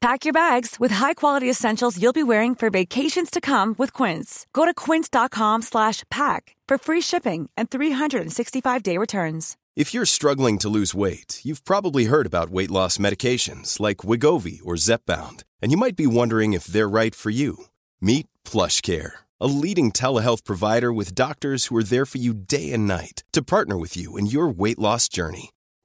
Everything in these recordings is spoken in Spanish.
Pack your bags with high-quality essentials you'll be wearing for vacations to come with Quince. Go to quince.com/pack for free shipping and 365-day returns. If you're struggling to lose weight, you've probably heard about weight loss medications like Wigovi or Zepbound, and you might be wondering if they're right for you. Meet PlushCare, a leading telehealth provider with doctors who are there for you day and night to partner with you in your weight loss journey.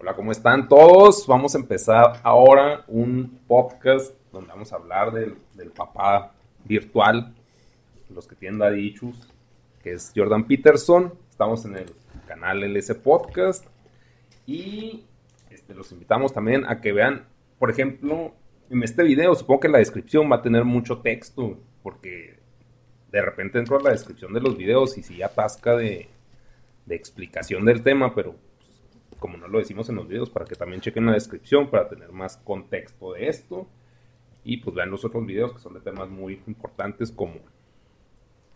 Hola, ¿cómo están todos? Vamos a empezar ahora un podcast donde vamos a hablar del, papá virtual, los que tienen daddy issues, que es Jordan Peterson. Estamos en el canal LS Podcast y este, los invitamos también a que vean, por ejemplo, en este video, supongo que la descripción va a tener mucho texto, porque de repente entro a la descripción de los videos y sí atasca de, de explicación del tema, pero como no lo decimos en los videos, para que también chequen la descripción, para tener más contexto de esto. Y pues vean los otros videos que son de temas muy importantes como,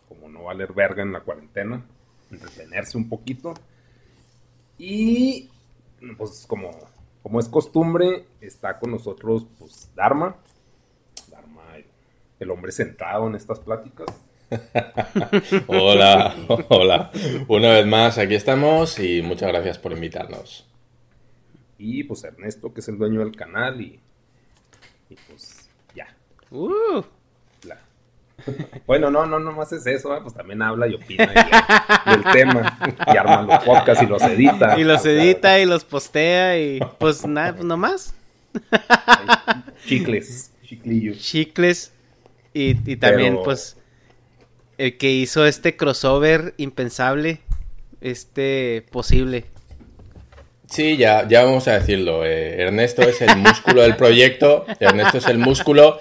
como no valer verga en la cuarentena, entretenerse un poquito. Y pues como, como es costumbre, está con nosotros pues Dharma. Dharma, el, hombre centrado en estas pláticas. Hola, hola. Una vez más, aquí estamos y muchas gracias por invitarnos. Y pues Ernesto, que es el dueño del canal. Y, y pues ya. Uh, la- Bueno, no, no, no más es eso, ¿eh? pues también habla y opina y- del tema. Y arma los podcasts y los edita. y los edita y los postea y pues nada, pues nomás. Chicles, chiclillos. Chicles. Y, y también Pero- pues el que hizo este crossover impensable, este posible. Sí, ya, ya vamos a decirlo. eh, Ernesto es el músculo del proyecto. Ernesto es el músculo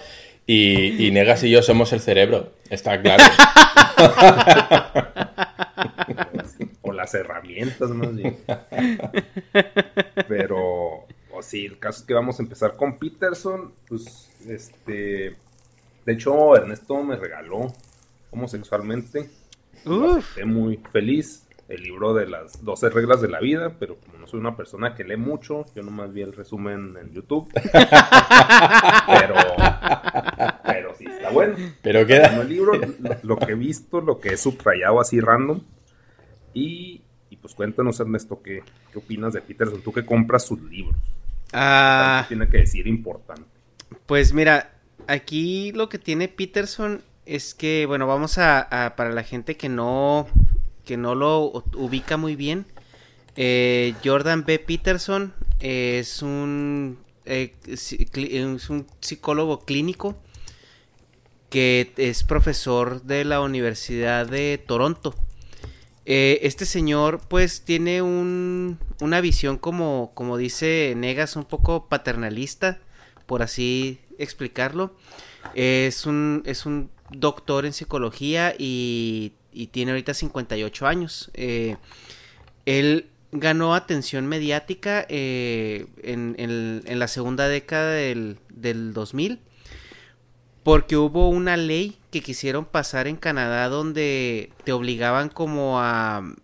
y, y Negas y yo somos el cerebro. Está claro. O las herramientas más bien. Pero, o sí, el caso es que vamos a empezar con Peterson. Pues, este. De hecho, Ernesto me regaló homosexualmente. Acepté muy feliz. El libro de las 12 reglas de la vida, pero como no soy una persona que lee mucho, yo nomás vi el resumen en YouTube. pero, pero sí está bueno. Pero Bueno, queda. el libro, lo, lo que he visto, lo que he subrayado así random. Y, y pues cuéntanos, Ernesto, ¿qué, qué opinas de Peterson? Tú que compras sus libros. Ah, ¿Qué tiene que decir importante? Pues mira, aquí lo que tiene Peterson es que, bueno, vamos a, para la gente que no, que no lo ubica muy bien, eh, Jordan B. Peterson es un, eh, es un psicólogo clínico que es profesor de la Universidad de Toronto. Eh, este señor pues tiene un, una visión como, como dice Negas, un poco paternalista, por así explicarlo. Es un, es un doctor en psicología y, y tiene ahorita 58 años. Eh, él ganó atención mediática eh, en, la segunda década del, del 2000 porque hubo una ley que quisieron pasar en Canadá donde te obligaban como a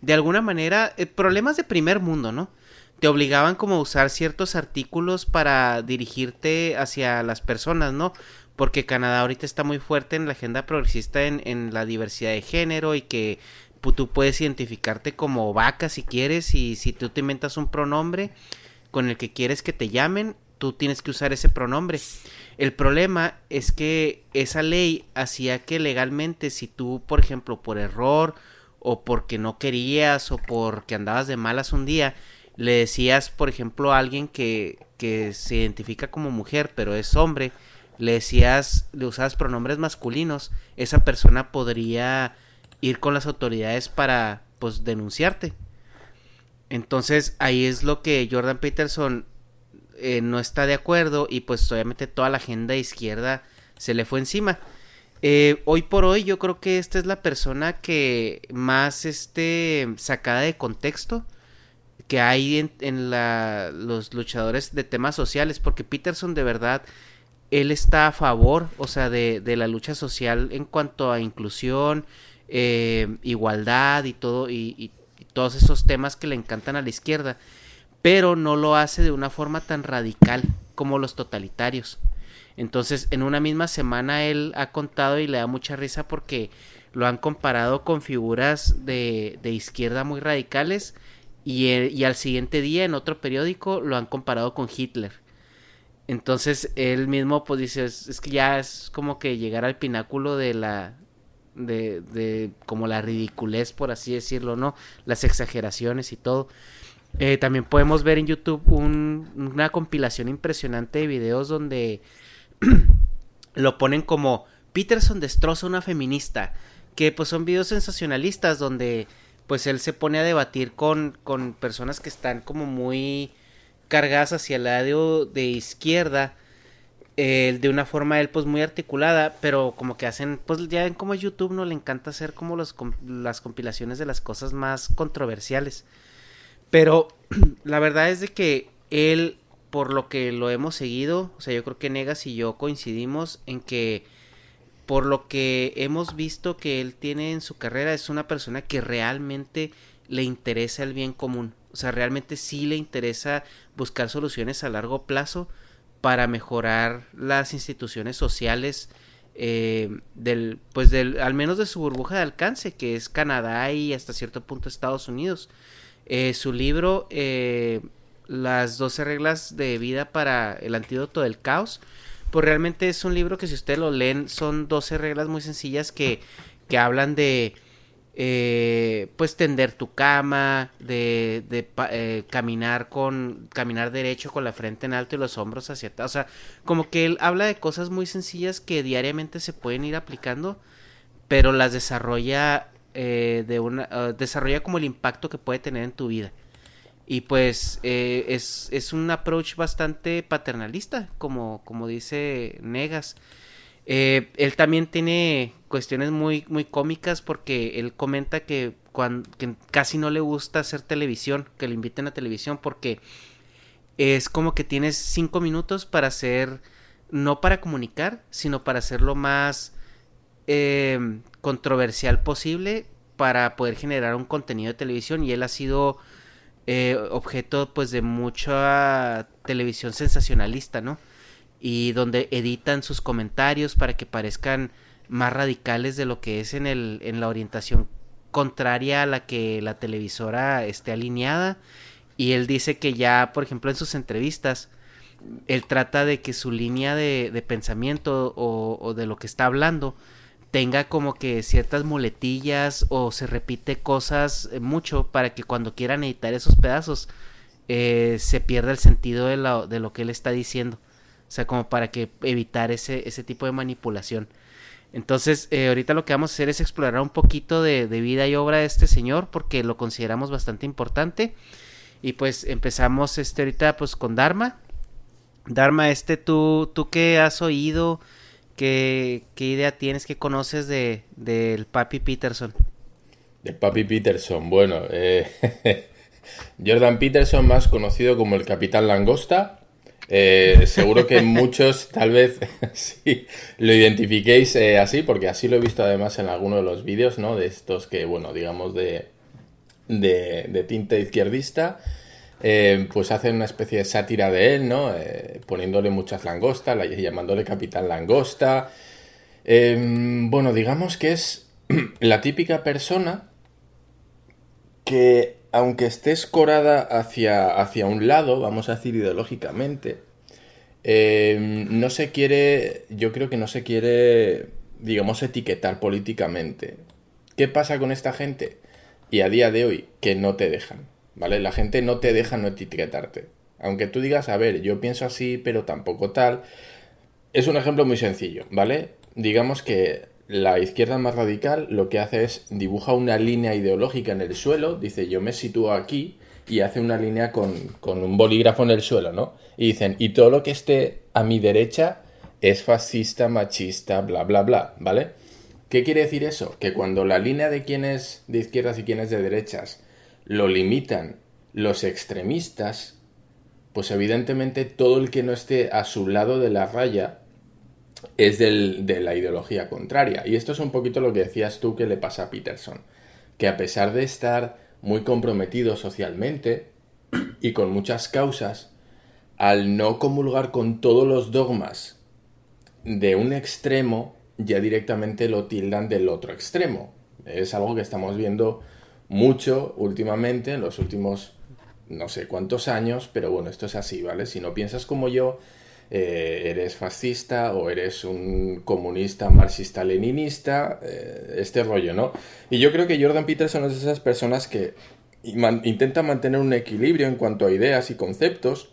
de alguna manera eh, problemas de primer mundo, ¿no? te obligaban como a usar ciertos artículos para dirigirte hacia las personas, ¿no? Porque Canadá ahorita está muy fuerte en la agenda progresista en, en la diversidad de género y que tú puedes identificarte como vaca si quieres y si tú te inventas un pronombre con el que quieres que te llamen, tú tienes que usar ese pronombre. El problema es que esa ley hacía que legalmente si tú, por ejemplo, por error o porque no querías o porque andabas de malas un día, le decías, por ejemplo, a alguien que, que se identifica como mujer pero es hombre, le decías, le usabas pronombres masculinos, esa persona podría ir con las autoridades para pues denunciarte. Entonces ahí es lo que Jordan Peterson eh, no está de acuerdo y pues obviamente toda la agenda izquierda se le fue encima. Eh, hoy por hoy yo creo que esta es la persona que más esté sacada de contexto que hay en, en la, los luchadores de temas sociales porque Peterson de verdad él está a favor o sea de, de la lucha social en cuanto a inclusión eh, igualdad y todo y, todos esos temas que le encantan a la izquierda, pero no lo hace de una forma tan radical como los totalitarios. Entonces, en una misma semana él ha contado y le da mucha risa porque lo han comparado con figuras de, de izquierda muy radicales y, y, al siguiente día en otro periódico lo han comparado con Hitler. Entonces él mismo pues dice, es que ya es como que llegar al pináculo de la, de, de como la ridiculez, por así decirlo, ¿no? Las exageraciones y todo. Eh, también podemos ver en YouTube una compilación impresionante de videos donde lo ponen como Peterson destroza una feminista, que pues son videos sensacionalistas donde pues él se pone a debatir con, con personas que están como muy cargadas hacia el lado de izquierda eh, de una forma él pues muy articulada, pero como que hacen, pues ya ven como YouTube no le encanta hacer como las compilaciones de las cosas más controversiales. Pero la verdad es de que él, por lo que lo hemos seguido, o sea, yo creo que Negas y yo coincidimos en que por lo que hemos visto que él tiene en su carrera, es una persona que realmente le interesa el bien común. Sea, realmente sí le interesa buscar soluciones a largo plazo para mejorar las instituciones sociales eh, del pues del al menos de su burbuja de alcance que es Canadá y hasta cierto punto Estados Unidos. Eh, su libro eh, las 12 reglas de vida para el antídoto del caos pues realmente es un libro que si ustedes lo leen son 12 reglas muy sencillas que, que hablan de eh, pues tender tu cama, de, de eh, caminar con, caminar derecho con la frente en alto y los hombros hacia atrás, o sea, como que él habla de cosas muy sencillas que diariamente se pueden ir aplicando, pero las desarrolla eh, de una, ah, desarrolla como el impacto que puede tener en tu vida. Y pues eh, es, es un approach bastante paternalista, como, como dice Negas. Eh, él también tiene cuestiones muy, muy cómicas porque él comenta que, cuando, casi no le gusta hacer televisión, que le inviten a televisión porque es como que tienes cinco minutos para hacer, no para comunicar, sino para hacer lo más em, controversial posible para poder generar un contenido de televisión y él ha sido eh, objeto pues de mucha televisión sensacionalista, ¿no? Y donde editan sus comentarios para que parezcan más radicales de lo que es en, el, en la orientación contraria a la que la televisora esté alineada. Y él dice que ya, por ejemplo, en sus entrevistas, él trata de que su línea de, de pensamiento o, de lo que está hablando tenga como que ciertas muletillas o se repite cosas eh, mucho para que cuando quieran editar esos pedazos eh, se pierda el sentido de, de lo que él está diciendo. O sea, como para que evitar ese, ese tipo de manipulación. Entonces, eh, ahorita lo que vamos a hacer es explorar un poquito de, vida y obra de este señor, porque lo consideramos bastante importante. Y pues empezamos este ahorita pues con Dharma. Dharma, este, ¿tú, tú qué has oído? ¿Qué, qué idea tienes? ¿Qué conoces de, del Papi Peterson? Del Papi Peterson, bueno, eh, Jordan Peterson, más conocido como el Capitán Langosta, eh, seguro que muchos tal vez sí lo identifiquéis eh, así, porque así lo he visto además en alguno de los vídeos, ¿no? De estos que, bueno, digamos de, de, tinte izquierdista. eh, pues hacen una especie de sátira de él, ¿no? Poniéndole muchas langostas, llamándole Capitán Langosta. Em, bueno, digamos que es la típica persona que, aunque esté escorada hacia, hacia un lado, vamos a decir ideológicamente, em, no se quiere, yo creo que no se quiere, digamos, etiquetar políticamente. ¿Qué pasa con esta gente? Y a día de hoy, que no te dejan. ¿vale? La gente no te deja no etiquetarte. Aunque tú digas, a ver, yo pienso así, pero tampoco tal. Es un ejemplo muy sencillo, ¿vale? Digamos que la izquierda más radical lo que hace es dibuja una línea ideológica en el suelo, dice yo me sitúo aquí y hace una línea con, con un bolígrafo en el suelo, ¿no? Y dicen, y todo lo que esté a mi derecha es fascista, machista, bla, bla, bla, ¿vale? ¿Qué quiere decir eso? Que cuando la línea de quién es de izquierdas y quién es de derechas lo limitan los extremistas, pues evidentemente todo el que no esté a su lado de la raya es de la ideología contraria. Y esto es un poquito lo que decías tú que le pasa a Peterson, que a pesar de estar muy comprometido socialmente y con muchas causas, al no comulgar con todos los dogmas de un extremo, ya directamente lo tildan del otro extremo. Es algo que estamos viendo mucho últimamente, en los últimos no sé cuántos años, pero bueno, esto es así, ¿vale? Si no piensas como yo, eh, eres fascista o eres un comunista, marxista, leninista, eh, este rollo, ¿no? Y yo creo que Jordan Peterson es de esas personas que intenta mantener un equilibrio en cuanto a ideas y conceptos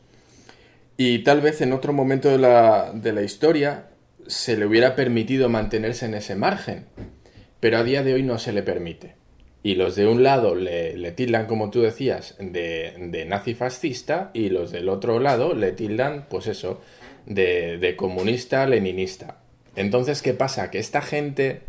y tal vez en otro momento de la, de la historia se le hubiera permitido mantenerse en ese margen, pero a día de hoy no se le permite y los de un lado le, le tildan, como tú decías, de, de, nazi fascista y los del otro lado le tildan, pues eso, de, comunista leninista. Entonces, ¿qué pasa? Que esta gente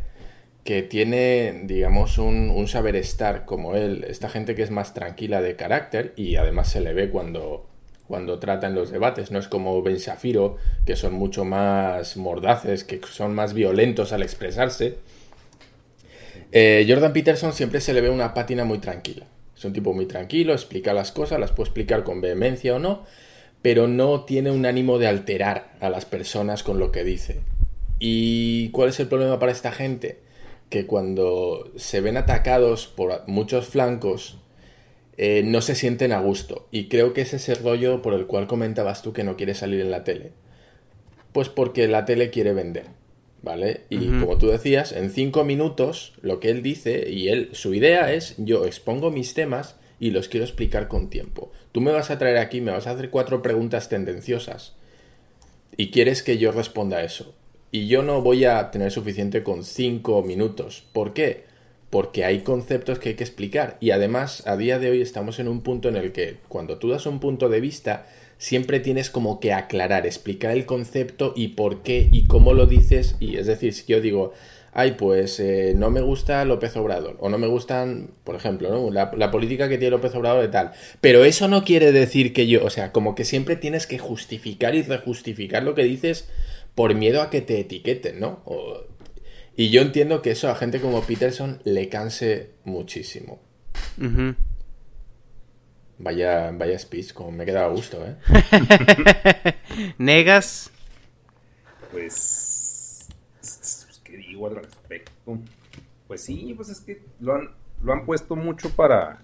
que tiene, digamos, un, saber estar como él, esta gente que es más tranquila de carácter y además se le ve cuando, cuando trata en los debates, no es como Ben Shafiro, que son mucho más mordaces, que son más violentos al expresarse, eh, Jordan Peterson siempre se le ve una pátina muy tranquila. Es un tipo muy tranquilo, explica las cosas, las puede explicar con vehemencia o no, pero no tiene un ánimo de alterar a las personas con lo que dice. ¿Y cuál es el problema para esta gente? Que cuando se ven atacados por muchos flancos, eh, no se sienten a gusto. Y creo que es ese rollo por el cual comentabas tú que no quiere salir en la tele. Pues porque la tele quiere vender. ¿vale? Y como tú decías, en cinco minutos lo que él dice y él, su idea es yo expongo mis temas y los quiero explicar con tiempo. Tú me vas a traer aquí, me vas a hacer cuatro preguntas tendenciosas y quieres que yo responda a eso. Y yo no voy a tener suficiente con cinco minutos. ¿Por qué? Porque hay conceptos que hay que explicar. Y además, a día de hoy estamos en un punto en el que cuando tú das un punto de vista, siempre tienes como que aclarar, explicar el concepto y por qué y cómo lo dices. Y es decir, si yo digo, ay, pues eh, no me gusta López Obrador, o no me gustan, por ejemplo, ¿no? la, la, política que tiene López Obrador de tal. Pero eso no quiere decir que yo, o sea, como que siempre tienes que justificar y rejustificar lo que dices por miedo a que te etiqueten, ¿no? y yo entiendo que eso a gente como Peterson le canse muchísimo. Vaya, vaya speech, como me quedaba a gusto, ¿eh? ¿Negas? Pues, ¿qué digo al respecto? Pues sí, pues es que lo han, lo han puesto mucho para...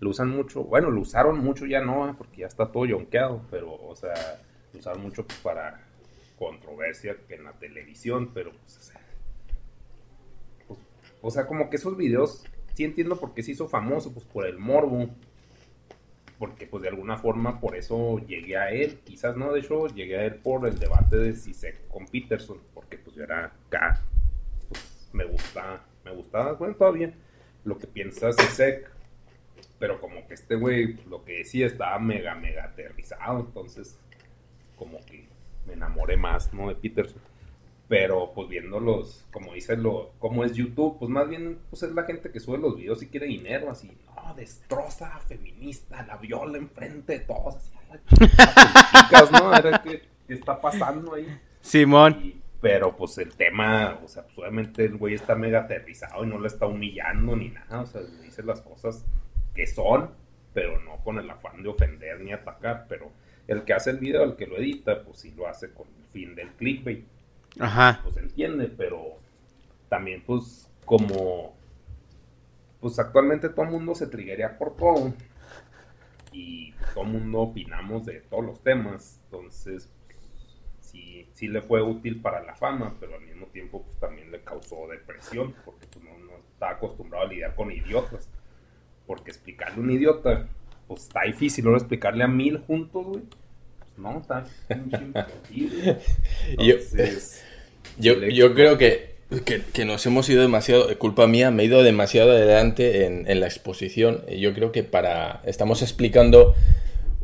Lo usan mucho, bueno, lo usaron mucho ya no, porque ya está todo yonqueado, pero, o sea, lo usaron mucho para controversia en la televisión, pero, pues, o sea, pues, o sea, como que esos videos, sí entiendo por qué se hizo famoso, pues por el morbo, porque pues de alguna forma por eso llegué a él, quizás no, de hecho llegué a él por el debate de Sisek con Peterson, porque pues yo era acá, me gusta, me gustaba, bueno, todavía lo que piensa Sisek, pero como que este güey lo que decía estaba mega, mega aterrizado, entonces como que me enamoré más, ¿no? De Peterson. Pero pues viéndolos, como dice lo, como es YouTube, pues más bien pues es la gente que sube los videos y quiere dinero, así, no, destroza, feminista, la viola enfrente de todos, así, ¿no? ¿qué, está pasando ahí? Simón. Pero pues el tema, o sea, pues obviamente el güey está mega aterrizado y no le está humillando ni nada, o sea, le dice las cosas que son pero no con el afán de ofender ni atacar, pero el que hace el video, el que lo edita, pues sí lo hace con el fin del clickbait. Ajá. Pues entiende, pero también pues como pues actualmente todo el mundo se triguería por todo y todo el mundo opinamos de todos los temas, entonces sí, sí le fue útil para la fama, pero al mismo tiempo pues también le causó depresión, porque pues, no, no está acostumbrado a lidiar con idiotas, porque explicarle a un idiota, pues está difícil, ahora explicarle a mil juntos, güey, pues no, está. Entonces, yo, yo, yo creo que que, nos hemos ido demasiado, culpa mía, me he ido demasiado adelante en, en, la exposición. Yo creo que para. Estamos explicando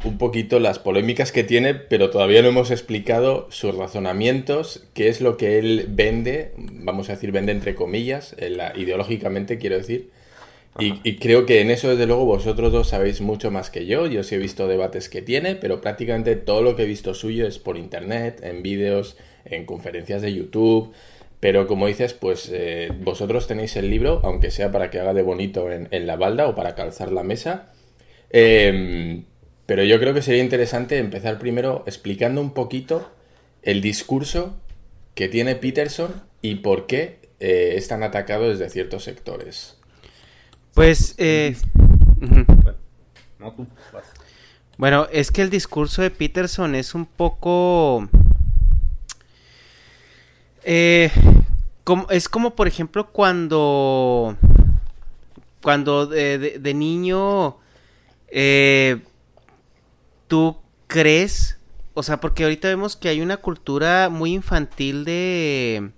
un poquito las polémicas que tiene, pero todavía no hemos explicado sus razonamientos, qué es lo que él vende, vamos a decir, vende entre comillas, la, ideológicamente quiero decir. Y, y, creo que en eso, desde luego, vosotros dos sabéis mucho más que yo. Yo sí he visto debates que tiene, pero prácticamente todo lo que he visto suyo es por internet, en vídeos, en conferencias de YouTube. Pero como dices, pues eh, vosotros tenéis el libro, aunque sea para que haga de bonito en, en la balda o para calzar la mesa. Eh, pero yo creo que sería interesante empezar primero explicando un poquito el discurso que tiene Peterson y por qué eh, es tan atacado desde ciertos sectores. Pues, eh... bueno, es que el discurso de Peterson es un poco eh, como, es como, por ejemplo, cuando. Cuando de, de, de niño. Eh, tú crees. O sea, porque ahorita vemos que hay una cultura muy infantil de.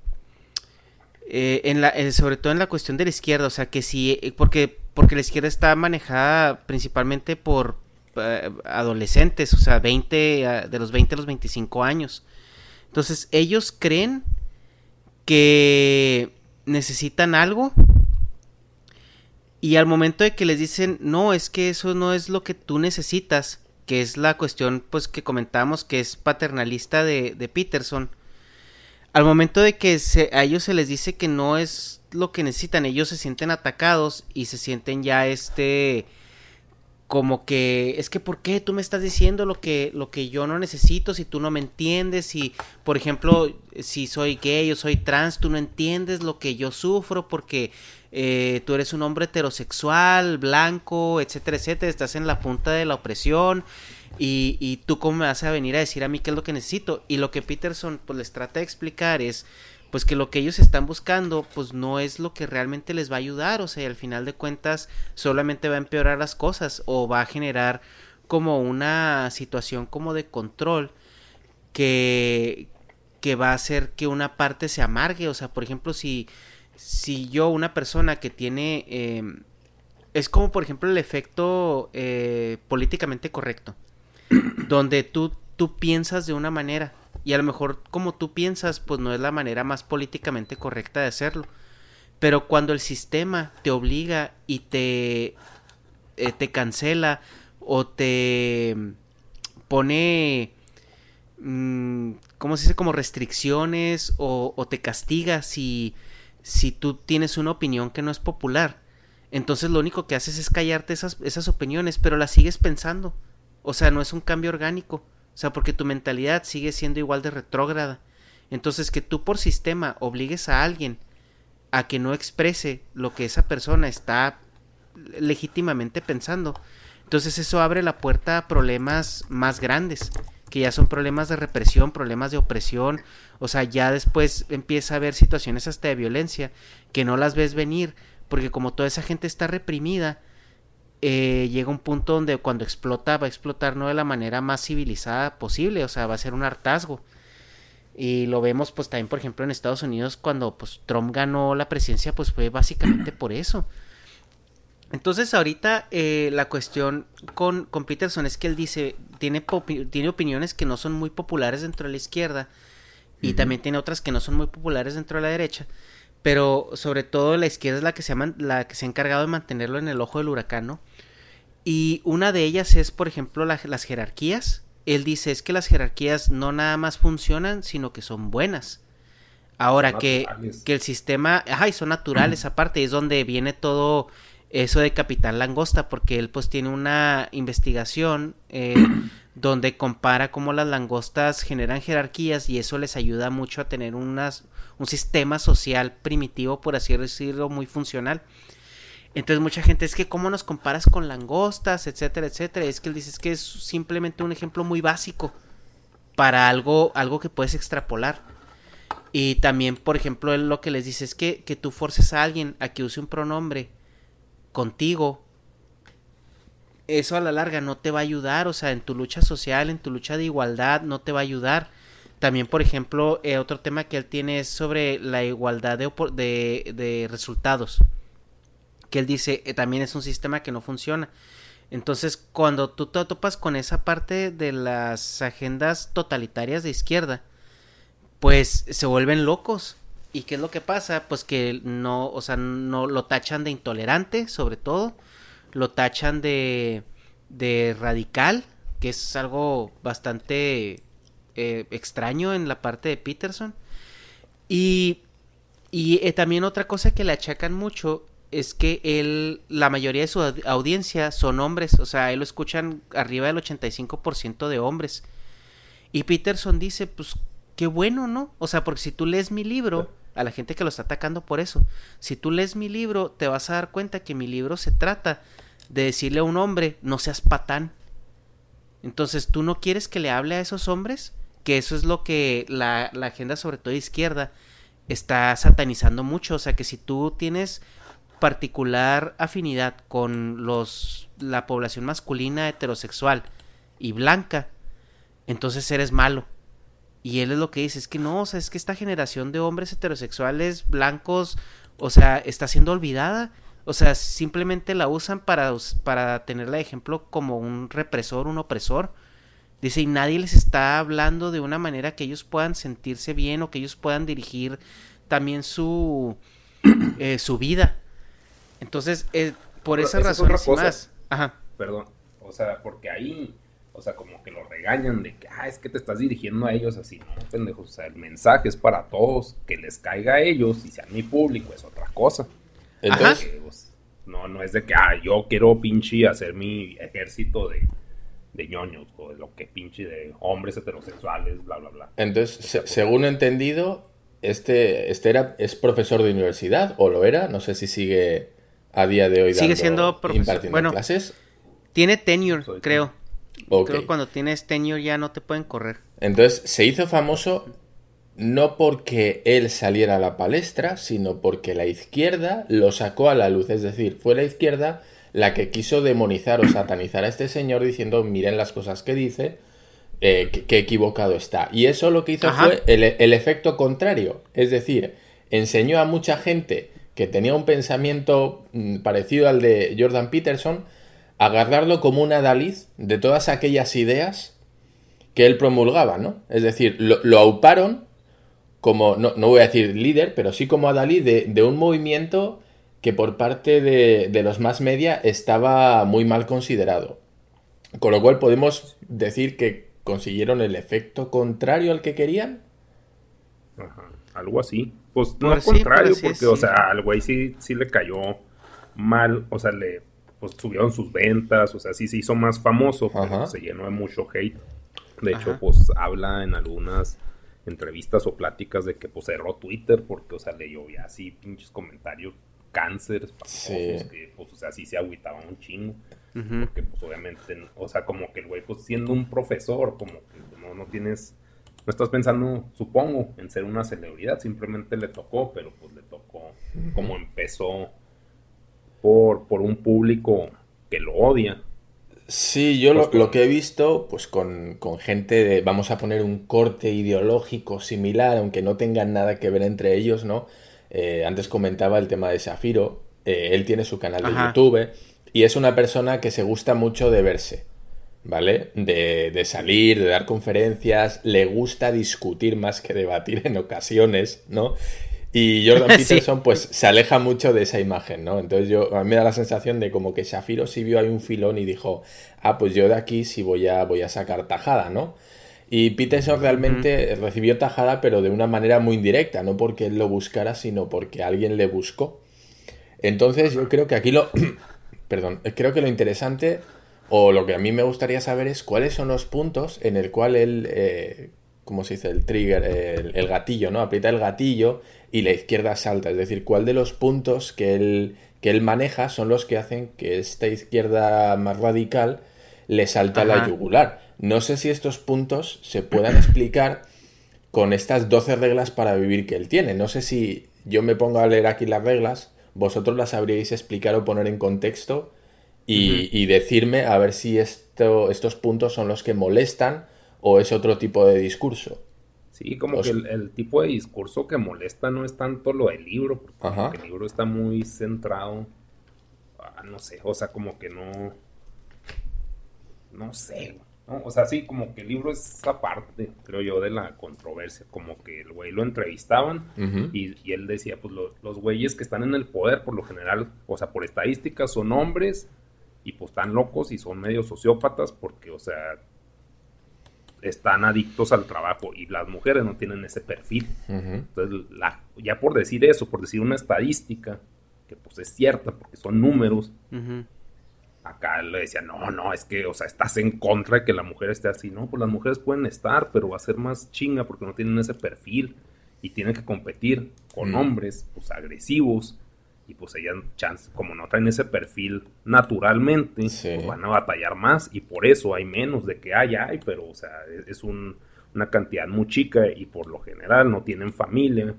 Eh, en la, eh, sobre todo en la cuestión de la izquierda. O sea, que si. Eh, porque, porque la izquierda está manejada principalmente por adolescentes. O sea, 20, de los 20 a los 25 años. Entonces, ellos creen que necesitan algo y al momento de que les dicen no es que eso no es lo que tú necesitas que es la cuestión pues que comentábamos que es paternalista de, de Peterson. Al momento de que a ellos se les dice que no es lo que necesitan ellos se sienten atacados y se sienten ya este como que es que por qué tú me estás diciendo lo que lo que yo no necesito si tú no me entiendes si por ejemplo si soy gay o soy trans tú no entiendes lo que yo sufro porque eh, tú eres un hombre heterosexual blanco etcétera etcétera estás en la punta de la opresión y, y tú cómo me vas a venir a decir a mí qué es lo que necesito y lo que Peterson pues les trata de explicar es pues que lo que ellos están buscando pues no es lo que realmente les va a ayudar, o sea, y al final de cuentas solamente va a empeorar las cosas o va a generar como una situación como de control que que va a hacer que una parte se amargue, o sea, por ejemplo, si si yo una persona que tiene eh, es como por ejemplo el efecto eh, políticamente correcto, donde tú tú piensas de una manera y a lo mejor como tú piensas, pues no es la manera más políticamente correcta de hacerlo. Pero cuando el sistema te obliga y te, eh, te cancela o te pone, mmm, ¿cómo se dice? Como restricciones o, o te castiga si, si tú tienes una opinión que no es popular. Entonces lo único que haces es callarte esas, esas opiniones, pero las sigues pensando. O sea, no es un cambio orgánico. O sea, porque tu mentalidad sigue siendo igual de retrógrada. Entonces, que tú por sistema obligues a alguien a que no exprese lo que esa persona está legítimamente pensando. Entonces eso abre la puerta a problemas más grandes, que ya son problemas de represión, problemas de opresión, o sea, ya después empieza a haber situaciones hasta de violencia que no las ves venir, porque como toda esa gente está reprimida, eh, llega un punto donde cuando explota va a explotar no de la manera más civilizada posible, o sea, va a ser un hartazgo. Y lo vemos pues también, por ejemplo, en Estados Unidos cuando pues Trump ganó la presidencia, pues fue básicamente por eso. Entonces ahorita eh, la cuestión con, con, Peterson es que él dice, tiene, tiene opiniones que no son muy populares dentro de la izquierda y uh -huh. también tiene otras que no son muy populares dentro de la derecha pero sobre todo la izquierda es la que se ha, la que se ha encargado de mantenerlo en el ojo del huracán, ¿no? Y una de ellas es, por ejemplo, la, las jerarquías. Él dice es que las jerarquías no nada más funcionan, sino que son buenas. Ahora que, que, el sistema, ajá, y son naturales aparte, es donde viene todo eso de Capitán Langosta, porque él pues tiene una investigación eh, donde compara cómo las langostas generan jerarquías y eso les ayuda mucho a tener unas, un sistema social primitivo, por así decirlo, muy funcional. Entonces mucha gente es que cómo nos comparas con langostas, etcétera, etcétera. Es que él dice que es simplemente un ejemplo muy básico para algo, algo que puedes extrapolar. Y también, por ejemplo, él lo que les dice es que, que tú forces a alguien a que use un pronombre contigo, eso a la larga no te va a ayudar, o sea, en tu lucha social, en tu lucha de igualdad, no te va a ayudar. También, por ejemplo, eh, otro tema que él tiene es sobre la igualdad de, de, de resultados. Que él dice, eh, también es un sistema que no funciona. Entonces, cuando tú te topas con esa parte de las agendas totalitarias de izquierda, pues se vuelven locos. ¿Y qué es lo que pasa? Pues que no, o sea, no lo tachan de intolerante, sobre todo. Lo tachan de, de radical, que es algo bastante eh, extraño en la parte de Peterson. Y, y eh, también otra cosa que le achacan mucho es que él, la mayoría de su audiencia son hombres, o sea, él lo escuchan arriba del 85% de hombres. Y Peterson dice, pues qué bueno, ¿no? O sea, porque si tú lees mi libro, a la gente que lo está atacando por eso, si tú lees mi libro, te vas a dar cuenta que mi libro se trata de decirle a un hombre, no seas patán. Entonces, ¿tú no quieres que le hable a esos hombres? Que eso es lo que la, la agenda, sobre todo izquierda, está satanizando mucho. O sea, que si tú tienes particular afinidad con los la población masculina heterosexual y blanca, entonces eres malo. Y él es lo que dice, es que no, o sea, es que esta generación de hombres heterosexuales blancos, o sea, está siendo olvidada. O sea, simplemente la usan para, para tenerla de ejemplo como un represor, un opresor. Dice, y nadie les está hablando de una manera que ellos puedan sentirse bien o que ellos puedan dirigir también su, eh, su vida. Entonces, eh, por esa razón es más. Ajá. Perdón. O sea, porque ahí, o sea, como que lo regañan de que, ah, es que te estás dirigiendo a ellos así, no, pendejos. O sea, el mensaje es para todos, que les caiga a ellos y sean mi público, es otra cosa. Entonces, pues, no, no es de que, ah, yo quiero pinche hacer mi ejército de, de ñoños o de lo que pinche de hombres heterosexuales, bla, bla, bla. Entonces, según he entendido, este, este era, es profesor de universidad, o lo era, no sé si sigue a día de hoy Sigue siendo profesor. Bueno, clases. Tiene tenure, creo. Creo que cuando tienes tenure ya no te pueden correr. Entonces, se hizo famoso no porque él saliera a la palestra, sino porque la izquierda lo sacó a la luz. Es decir, fue la izquierda la que quiso demonizar o satanizar a este señor diciendo, miren las cosas que dice, eh, que, equivocado está. Y eso lo que hizo fue el, el efecto contrario. Es decir, enseñó a mucha gente que tenía un pensamiento mm, parecido al de Jordan Peterson, agarrarlo como una daliz de todas aquellas ideas que él promulgaba, ¿no? Es decir, lo, auparon como, no, voy a decir líder, pero sí como adalid de, de un movimiento que por parte de, de, los más media estaba muy mal considerado. Con lo cual podemos decir que consiguieron el efecto contrario al que querían. Ajá, algo así. Pues no al contrario, porque, o sea, al güey sí, sí le cayó mal, o sea, le pues, subieron sus ventas, o sea, sí se hizo más famoso, pero se llenó de mucho hate. De hecho, pues habla en algunas entrevistas o pláticas de que pues cerró Twitter porque, o sea, le llovía así pinches comentarios cánceres, que pues, o sea, sí se agüitaba un chingo. Porque, pues, obviamente, o sea, como que el güey, pues, siendo un profesor, como que no, no tienes no estás pensando, supongo, en ser una celebridad, simplemente le tocó, pero pues le tocó como empezó por, por un público que lo odia. Sí, yo lo, pues, que he visto, pues con, gente de, vamos a poner un corte ideológico similar, aunque no tengan nada que ver entre ellos, ¿no? Eh, antes comentaba el tema de Safiro, eh, él tiene su canal de YouTube y es una persona que se gusta mucho de verse. ¿vale? De, de, salir, de dar conferencias, le gusta discutir más que debatir en ocasiones, ¿no? Y Jordan Peterson, pues, se aleja mucho de esa imagen, ¿no? Entonces yo, a mí me da la sensación de como que Shafiro sí vio ahí un filón y dijo, ah, pues yo de aquí sí voy a, voy a sacar tajada, ¿no? Y Peterson realmente recibió tajada, pero de una manera muy indirecta, no porque él lo buscara, sino porque alguien le buscó. Entonces yo creo que aquí lo... perdón, creo que lo interesante o lo que a mí me gustaría saber es cuáles son los puntos en el cual él, eh, ¿cómo se dice? El trigger, el, gatillo, ¿no? Aprieta el gatillo y la izquierda salta. Es decir, cuál de los puntos que él, que él maneja son los que hacen que esta izquierda más radical le salta a la yugular. No sé si estos puntos se puedan explicar con estas 12 reglas para vivir que él tiene. No sé si yo me pongo a leer aquí las reglas, vosotros las sabríais explicar o poner en contexto y, decirme a ver si esto, estos puntos son los que molestan o es otro tipo de discurso. Sí, como que el, tipo de discurso que molesta no es tanto lo del libro, porque el libro está muy centrado, ah, no sé, o sea, como que no, no sé, o sea, sí, como que el libro es aparte, creo yo, de la controversia, como que el güey lo entrevistaban y, él decía, pues los güeyes que están en el poder, por lo general, o sea, por estadísticas son hombres y pues están locos y son medio sociópatas porque, o sea, están adictos al trabajo y las mujeres no tienen ese perfil. Entonces, la, ya por decir eso, por decir una estadística, que pues es cierta porque son números, acá le decía, no, no, es que, o sea, estás en contra de que la mujer esté así, ¿no? Pues las mujeres pueden estar, pero va a ser más chinga porque no tienen ese perfil y tienen que competir con hombres, pues agresivos y pues ellas, chance, como no traen ese perfil naturalmente, pues van a batallar más y por eso hay menos de que hay, hay, pero o sea, es, una cantidad muy chica y por lo general no tienen familia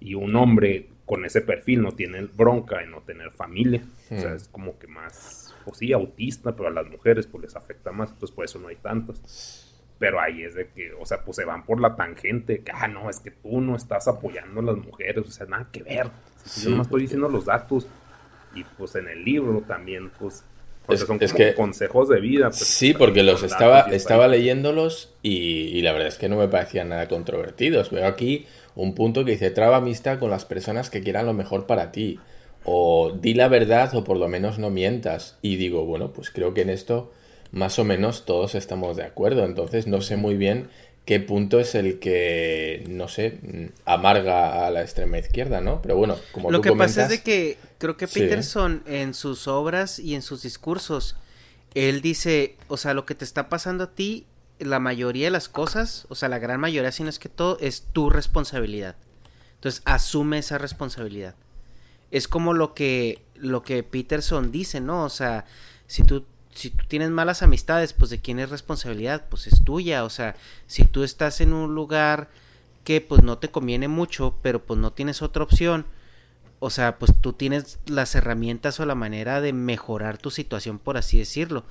y un hombre con ese perfil no tiene bronca en no tener familia, o sea, es como que más, pues sí, autista, pero a las mujeres pues les afecta más, entonces por eso no hay tantas. Pero ahí es de que, o sea, pues se van por la tangente, que, ah, no, es que tú no estás apoyando a las mujeres, o sea, nada que ver. Yo no estoy diciendo los datos. Y pues en el libro también, pues, porque son que, consejos de vida. Pues, sí, porque los estaba, estaba leyéndolos y, la verdad es que no me parecían nada controvertidos. Veo aquí un punto que dice, traba amistad con las personas que quieran lo mejor para ti. O di la verdad o por lo menos no mientas. Y digo, bueno, pues creo que en esto más o menos todos estamos de acuerdo. Entonces no sé muy bien qué punto es el que, no sé, amarga a la extrema izquierda, ¿no? Pero bueno, como Lo que pasa es de que creo que Peterson en sus obras y en sus discursos, él dice, o sea, lo que te está pasando a ti, la mayoría de las cosas, o sea, la gran mayoría, si no es que todo, es tu responsabilidad. Entonces, asume esa responsabilidad. Es como lo que, lo que Peterson dice, ¿no? O sea, si tú si tú tienes malas amistades, pues de quién es responsabilidad, pues es tuya, o sea, si tú estás en un lugar que pues no te conviene mucho, pero pues no tienes otra opción, o sea, pues tú tienes las herramientas o la manera de mejorar tu situación, por así decirlo.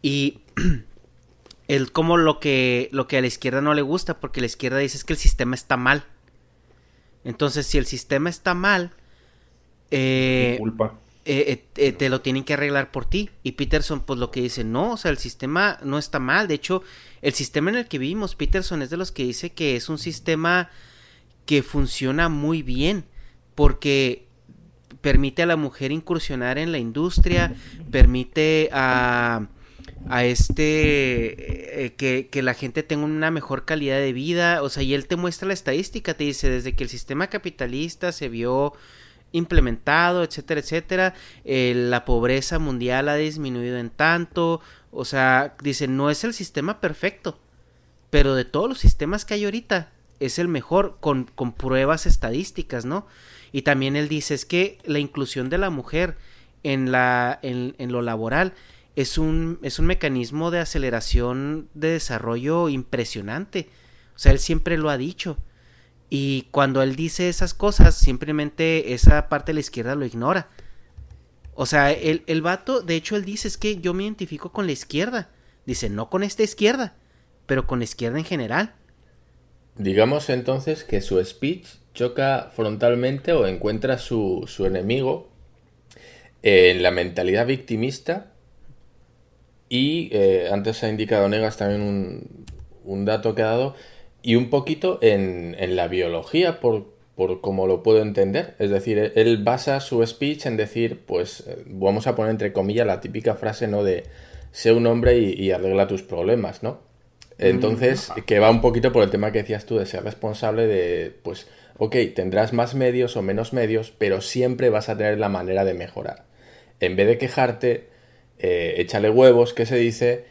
Y es como lo que, lo que a la izquierda no le gusta, porque la izquierda dice es que el sistema está mal. Entonces, si el sistema está mal, eh, culpa. Eh, eh, te lo tienen que arreglar por ti. Y Peterson, pues lo que dice, no, o sea, el sistema no está mal. De hecho, el sistema en el que vivimos, Peterson es de los que dice que es un sistema que funciona muy bien, porque permite a la mujer incursionar en la industria, permite a, a este eh, que, que, la gente tenga una mejor calidad de vida, o sea, y él te muestra la estadística, te dice, desde que el sistema capitalista se vio implementado, etcétera, etcétera. Eh, la pobreza mundial ha disminuido en tanto. O sea, dice, no es el sistema perfecto, pero de todos los sistemas que hay ahorita, es el mejor con, con pruebas estadísticas, ¿no? Y también él dice, es que la inclusión de la mujer en, la, en, en lo laboral es un, es un mecanismo de aceleración de desarrollo impresionante. O sea, él siempre lo ha dicho. Y cuando él dice esas cosas, simplemente esa parte de la izquierda lo ignora. O sea, el, el vato, de hecho, él dice es que yo me identifico con la izquierda. Dice, no con esta izquierda, pero con la izquierda en general. Digamos entonces que su speech choca frontalmente o encuentra su, su enemigo en la mentalidad victimista y eh, antes ha indicado Negas también un, un dato que ha dado y un poquito en, en la biología, por, por como lo puedo entender. Es decir, él basa su speech en decir, pues eh, vamos a poner entre comillas la típica frase, ¿no? De sé un hombre y, arregla tus problemas, ¿no? Entonces, que va un poquito por el tema que decías tú de ser responsable de, pues, ok, tendrás más medios o menos medios, pero siempre vas a tener la manera de mejorar. En vez de quejarte, eh, échale huevos, que se dice,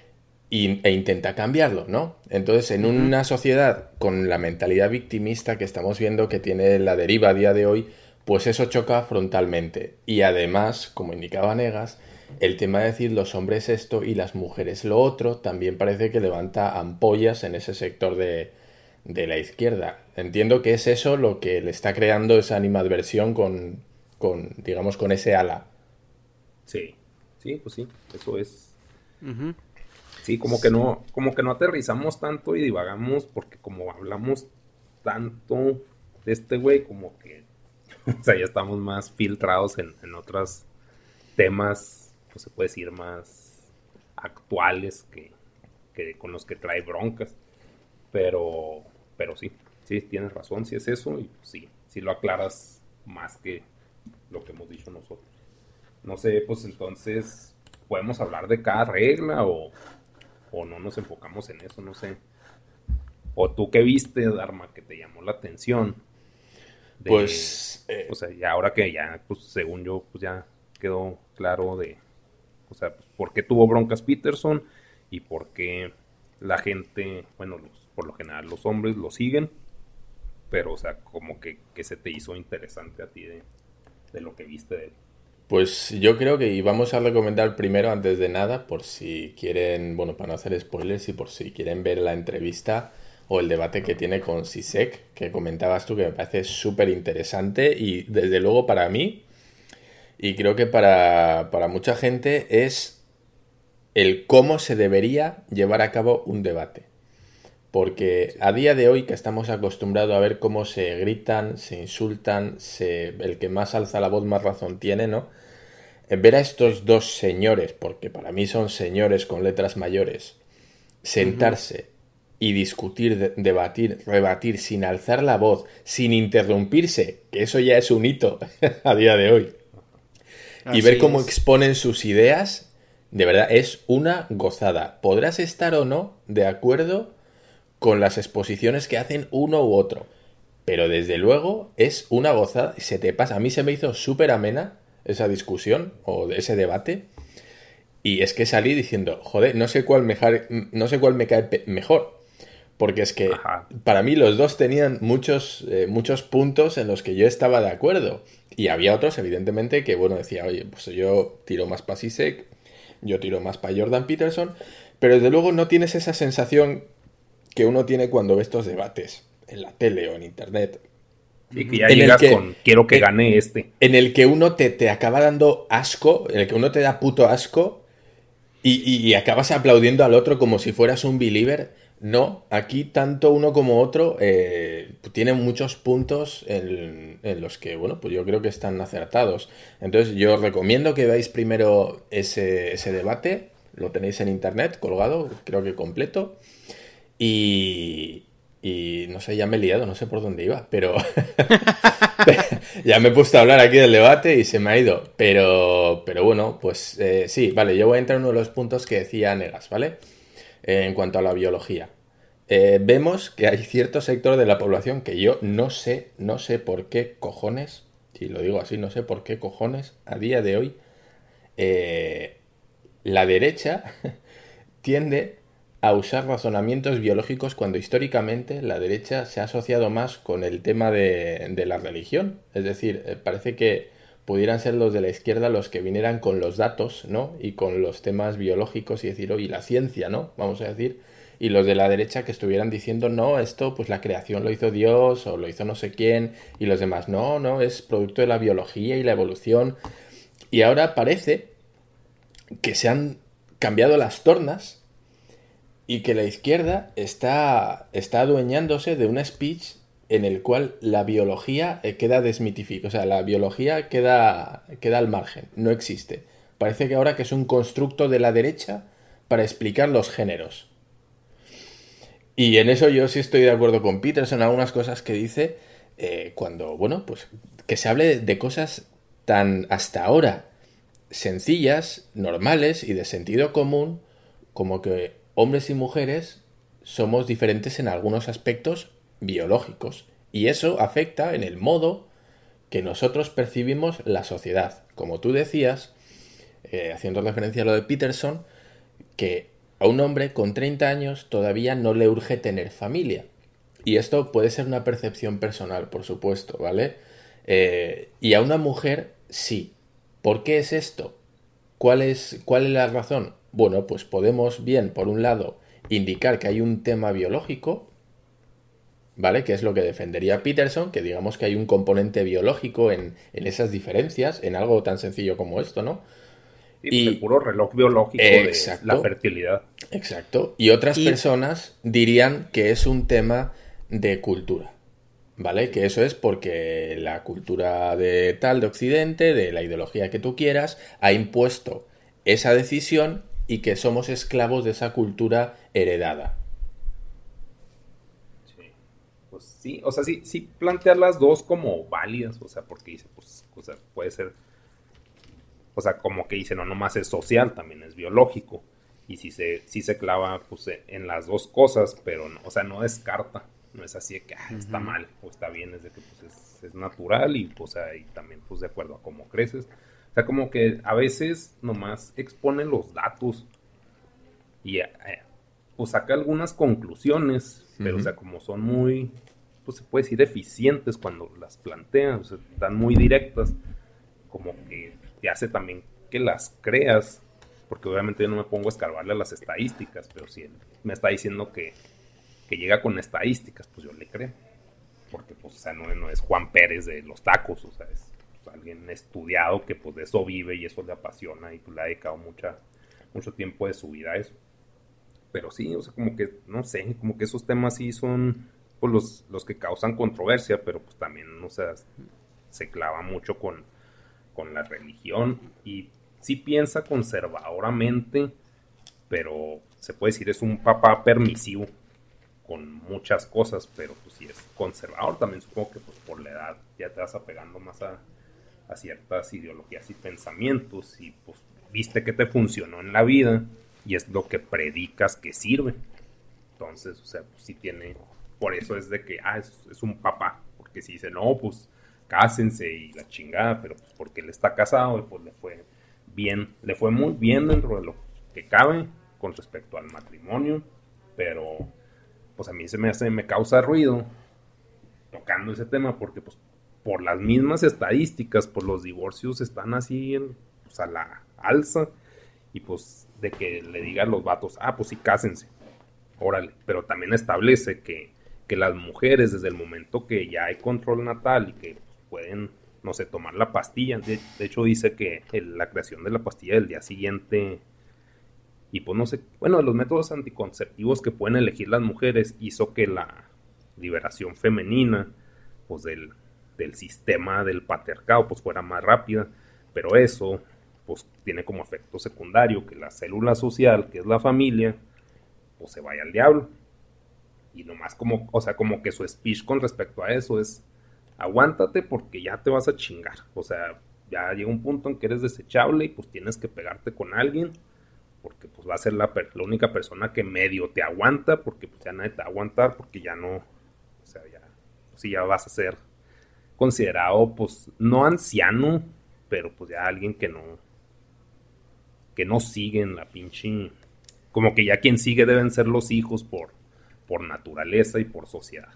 e intenta cambiarlo, ¿no? Entonces, en una sociedad con la mentalidad victimista que estamos viendo que tiene la deriva a día de hoy, pues eso choca frontalmente. Y además, como indicaba Negas, el tema de decir los hombres esto y las mujeres lo otro también parece que levanta ampollas en ese sector de, de la izquierda. Entiendo que es eso lo que le está creando esa animadversión con, con digamos, con ese ala. Sí, sí, pues sí, eso es. Sí, como que no, como que no aterrizamos tanto y divagamos porque como hablamos tanto de este güey, como que, o sea, ya estamos más filtrados en, en otros temas, pues se puede decir, más actuales que, que con los que trae broncas. Pero, pero sí, sí, tienes razón, si es eso, y sí, si lo aclaras más que lo que hemos dicho nosotros. No sé, pues entonces, ¿podemos hablar de cada regla o, o no nos enfocamos en eso, no sé. O tú qué viste, Dharma, que te llamó la atención. pues, eh, o sea, ya ahora que ya, pues según yo, pues ya quedó claro de, o sea, pues, por qué tuvo broncas Peterson y por qué la gente, bueno, por lo general los hombres lo siguen, pero, o sea, como que, que se te hizo interesante a ti de, de lo que viste de él. Pues yo creo que vamos a recomendar primero, antes de nada, por si quieren, bueno, para no hacer spoilers y por si quieren ver la entrevista o el debate que tiene con Sisek, que comentabas tú, que me parece súper interesante y desde luego para mí, y creo que para, para mucha gente, es el cómo se debería llevar a cabo un debate. Porque a día de hoy que estamos acostumbrados a ver cómo se gritan, se insultan, se, el que más alza la voz más razón tiene, ¿no? En ver a estos dos señores, porque para mí son señores con letras mayores, sentarse y discutir, debatir, rebatir sin alzar la voz, sin interrumpirse, que eso ya es un hito a día de hoy. y ver cómo exponen sus ideas, de verdad es una gozada. Podrás estar o no de acuerdo con las exposiciones que hacen uno u otro. Pero desde luego es una gozada. Se te pasa. A mí se me hizo súper amena esa discusión o ese debate. Y es que salí diciendo, joder, no sé cuál, mejor, no sé cuál me cae mejor. Porque es que para mí los dos tenían muchos, eh, muchos puntos en los que yo estaba de acuerdo. Y había otros, evidentemente, que bueno, decía, oye, pues yo tiro más para Sisek, yo tiro más para Jordan Peterson. Pero desde luego no tienes esa sensación que uno tiene cuando ve estos debates en la tele o en internet. Y que ya llegas con quiero que gane este. En el que uno te, te, acaba dando asco, en el que uno te da puto asco y, acabas aplaudiendo al otro como si fueras un believer. No, aquí tanto uno como otro eh, tienen muchos puntos en, en, los que, bueno, pues yo creo que están acertados. Entonces yo os recomiendo que veáis primero ese, ese debate, lo tenéis en internet colgado, creo que completo. Y, no sé, ya me he liado, no sé por dónde iba, pero ya me he puesto a hablar aquí del debate y se me ha ido. Pero, pero bueno, pues eh, sí, vale, yo voy a entrar en uno de los puntos que decía Negas, ¿vale? Eh, en cuanto a la biología. Eh, vemos que hay cierto sector de la población que yo no sé, no sé por qué cojones, y lo digo así, no sé por qué cojones, a día de hoy, la derecha tiende a usar razonamientos biológicos cuando históricamente la derecha se ha asociado más con el tema de, la religión. Es decir, eh, parece que pudieran ser los de la izquierda los que vinieran con los datos, ¿no? Y con los temas biológicos y decir, oye, la ciencia, ¿no? Vamos a decir. Y los de la derecha que estuvieran diciendo, no, esto, pues la creación lo hizo Dios o lo hizo no sé quién. Y los demás, no, no, es producto de la biología y la evolución. Y ahora parece que se han cambiado las tornas y que la izquierda está, está adueñándose de un speech en el cual la biología eh, queda desmitificada, o sea, la biología queda, queda al margen, no existe. Parece que ahora que es un constructo de la derecha para explicar los géneros. Y en eso yo sí estoy de acuerdo con Peterson, algunas cosas que dice eh, cuando, bueno, pues que se hable de cosas tan hasta ahora sencillas, normales y de sentido común, como que hombres y mujeres somos diferentes en algunos aspectos biológicos y eso afecta en el modo que nosotros percibimos la sociedad. Como tú decías, eh, haciendo referencia a lo de Peterson, que a un hombre con 30 años todavía no le urge tener familia. Y esto puede ser una percepción personal, por supuesto, ¿vale? Eh, y a una mujer sí. ¿Por qué es esto? ¿Cuál es, ¿Cuál es la razón? Bueno, pues podemos bien, por un lado, indicar que hay un tema biológico, ¿vale? Que es lo que defendería Peterson, que digamos que hay un componente biológico en, esas diferencias, en algo tan sencillo como esto, ¿no? y el puro reloj biológico de la fertilidad. Exacto. Y otras personas dirían que es un tema de cultura. ¿Vale? Que eso es porque la cultura de tal de Occidente, de la ideología que tú quieras, ha impuesto esa decisión y que somos esclavos de esa cultura heredada. Sí. Pues sí, o sea, sí, sí plantear las dos como válidas, o sea, porque dice, pues, o sea, puede ser, o sea, como que dice, no, nomás es social, también es biológico. Y si se, si se clava, pues, en las dos cosas, pero, o sea, no descarta no es así de que ah, está mal o está bien, es de que pues, es, natural y pues ahí también pues de acuerdo a cómo creces. O sea, como que a veces nomás exponen los datos y eh, pues saca algunas conclusiones, pero o sea, como son muy, pues se puede decir eficientes cuando las plantean, o sea, están muy directas, como que te hace también que las creas, porque obviamente yo no me pongo a escarbarle a las estadísticas, pero si me está diciendo que que llega con estadísticas, pues yo le creo. Porque, pues, o sea, no, es Juan Pérez de los tacos, o sea, es alguien estudiado que, pues, de eso vive y eso le apasiona y, pues, le ha dedicado mucha, mucho tiempo de su vida a eso. Pero sí, o sea, como que, no sé, como que esos temas sí son, pues, los, los que causan controversia, pero, pues, también, o sea, se clava mucho con, con la religión y sí piensa conservadoramente, pero se puede decir es un papá permisivo con muchas cosas, pero pues si es conservador también supongo que pues por la edad ya te vas apegando más a, ciertas ideologías y pensamientos y pues viste que te funcionó en la vida y es lo que predicas que sirve. Entonces, o sea, pues sí tiene, por eso es de que, ah, es, un papá, porque si dice, no, pues cásense y la chingada, pero pues porque él está casado y pues le fue bien, le fue muy bien dentro de lo que cabe con respecto al matrimonio, pero pues a mí se me hace, me causa ruido tocando ese tema porque pues por las mismas estadísticas, pues los divorcios están así en, pues, a la alza. Y pues de que le digan los vatos, ah, pues sí, cásense, órale, pero también establece que, que las mujeres desde el momento que ya hay control natal y que pueden, no sé, tomar la pastilla, de, hecho dice que la creación de la pastilla del día siguiente y pues no sé, bueno, los métodos anticonceptivos que pueden elegir las mujeres hizo que la liberación femenina, pues del, del sistema del patriarcado, pues fuera más rápida, pero eso, pues tiene como efecto secundario que la célula social, que es la familia, pues se vaya al diablo. Y nomás como, o sea, como que su speech con respecto a eso es, aguántate porque ya te vas a chingar. O sea, ya llega un punto en que eres desechable y pues tienes que pegarte con alguien porque pues va a ser la, la, única persona que medio te aguanta, porque pues ya nadie te va a aguantar, porque ya no, o sea, ya, pues ya vas a ser considerado, pues, no anciano, pero pues ya alguien que no, que no sigue en la pinche, como que ya quien sigue deben ser los hijos por, por naturaleza y por sociedad.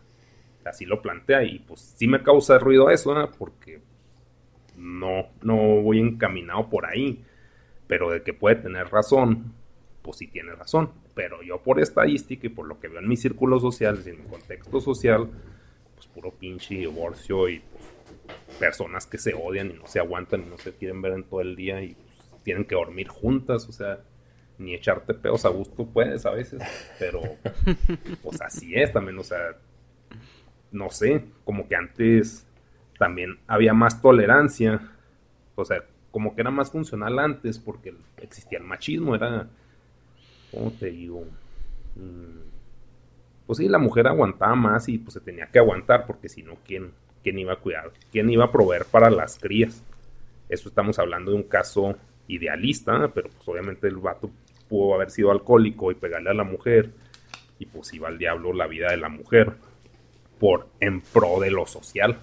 Así lo plantea y pues sí me causa ruido eso, porque no, no voy encaminado por ahí pero de que puede tener razón, pues sí tiene razón. Pero yo por estadística y por lo que veo en mis círculos sociales y en mi contexto social, puro pinche divorcio y pues, personas que se odian y no se aguantan y no se quieren ver en todo el día y pues, tienen que dormir juntas, o sea, ni echarte pedos a gusto puedes a veces, pero pues así es también, o sea, no sé, como que antes también había más tolerancia, o sea, como que era más funcional antes porque existía el machismo, era, ¿cómo te digo? Mm, pues sí, la mujer aguantaba más y pues se tenía que aguantar porque si no, ¿quién, ¿quién iba a cuidar? ¿Quién iba a proveer para las crías? Eso estamos hablando de un caso idealista, pero pues obviamente el vato pudo haber sido alcohólico y pegarle a la mujer y pues iba al diablo la vida de la mujer por en pro de lo social.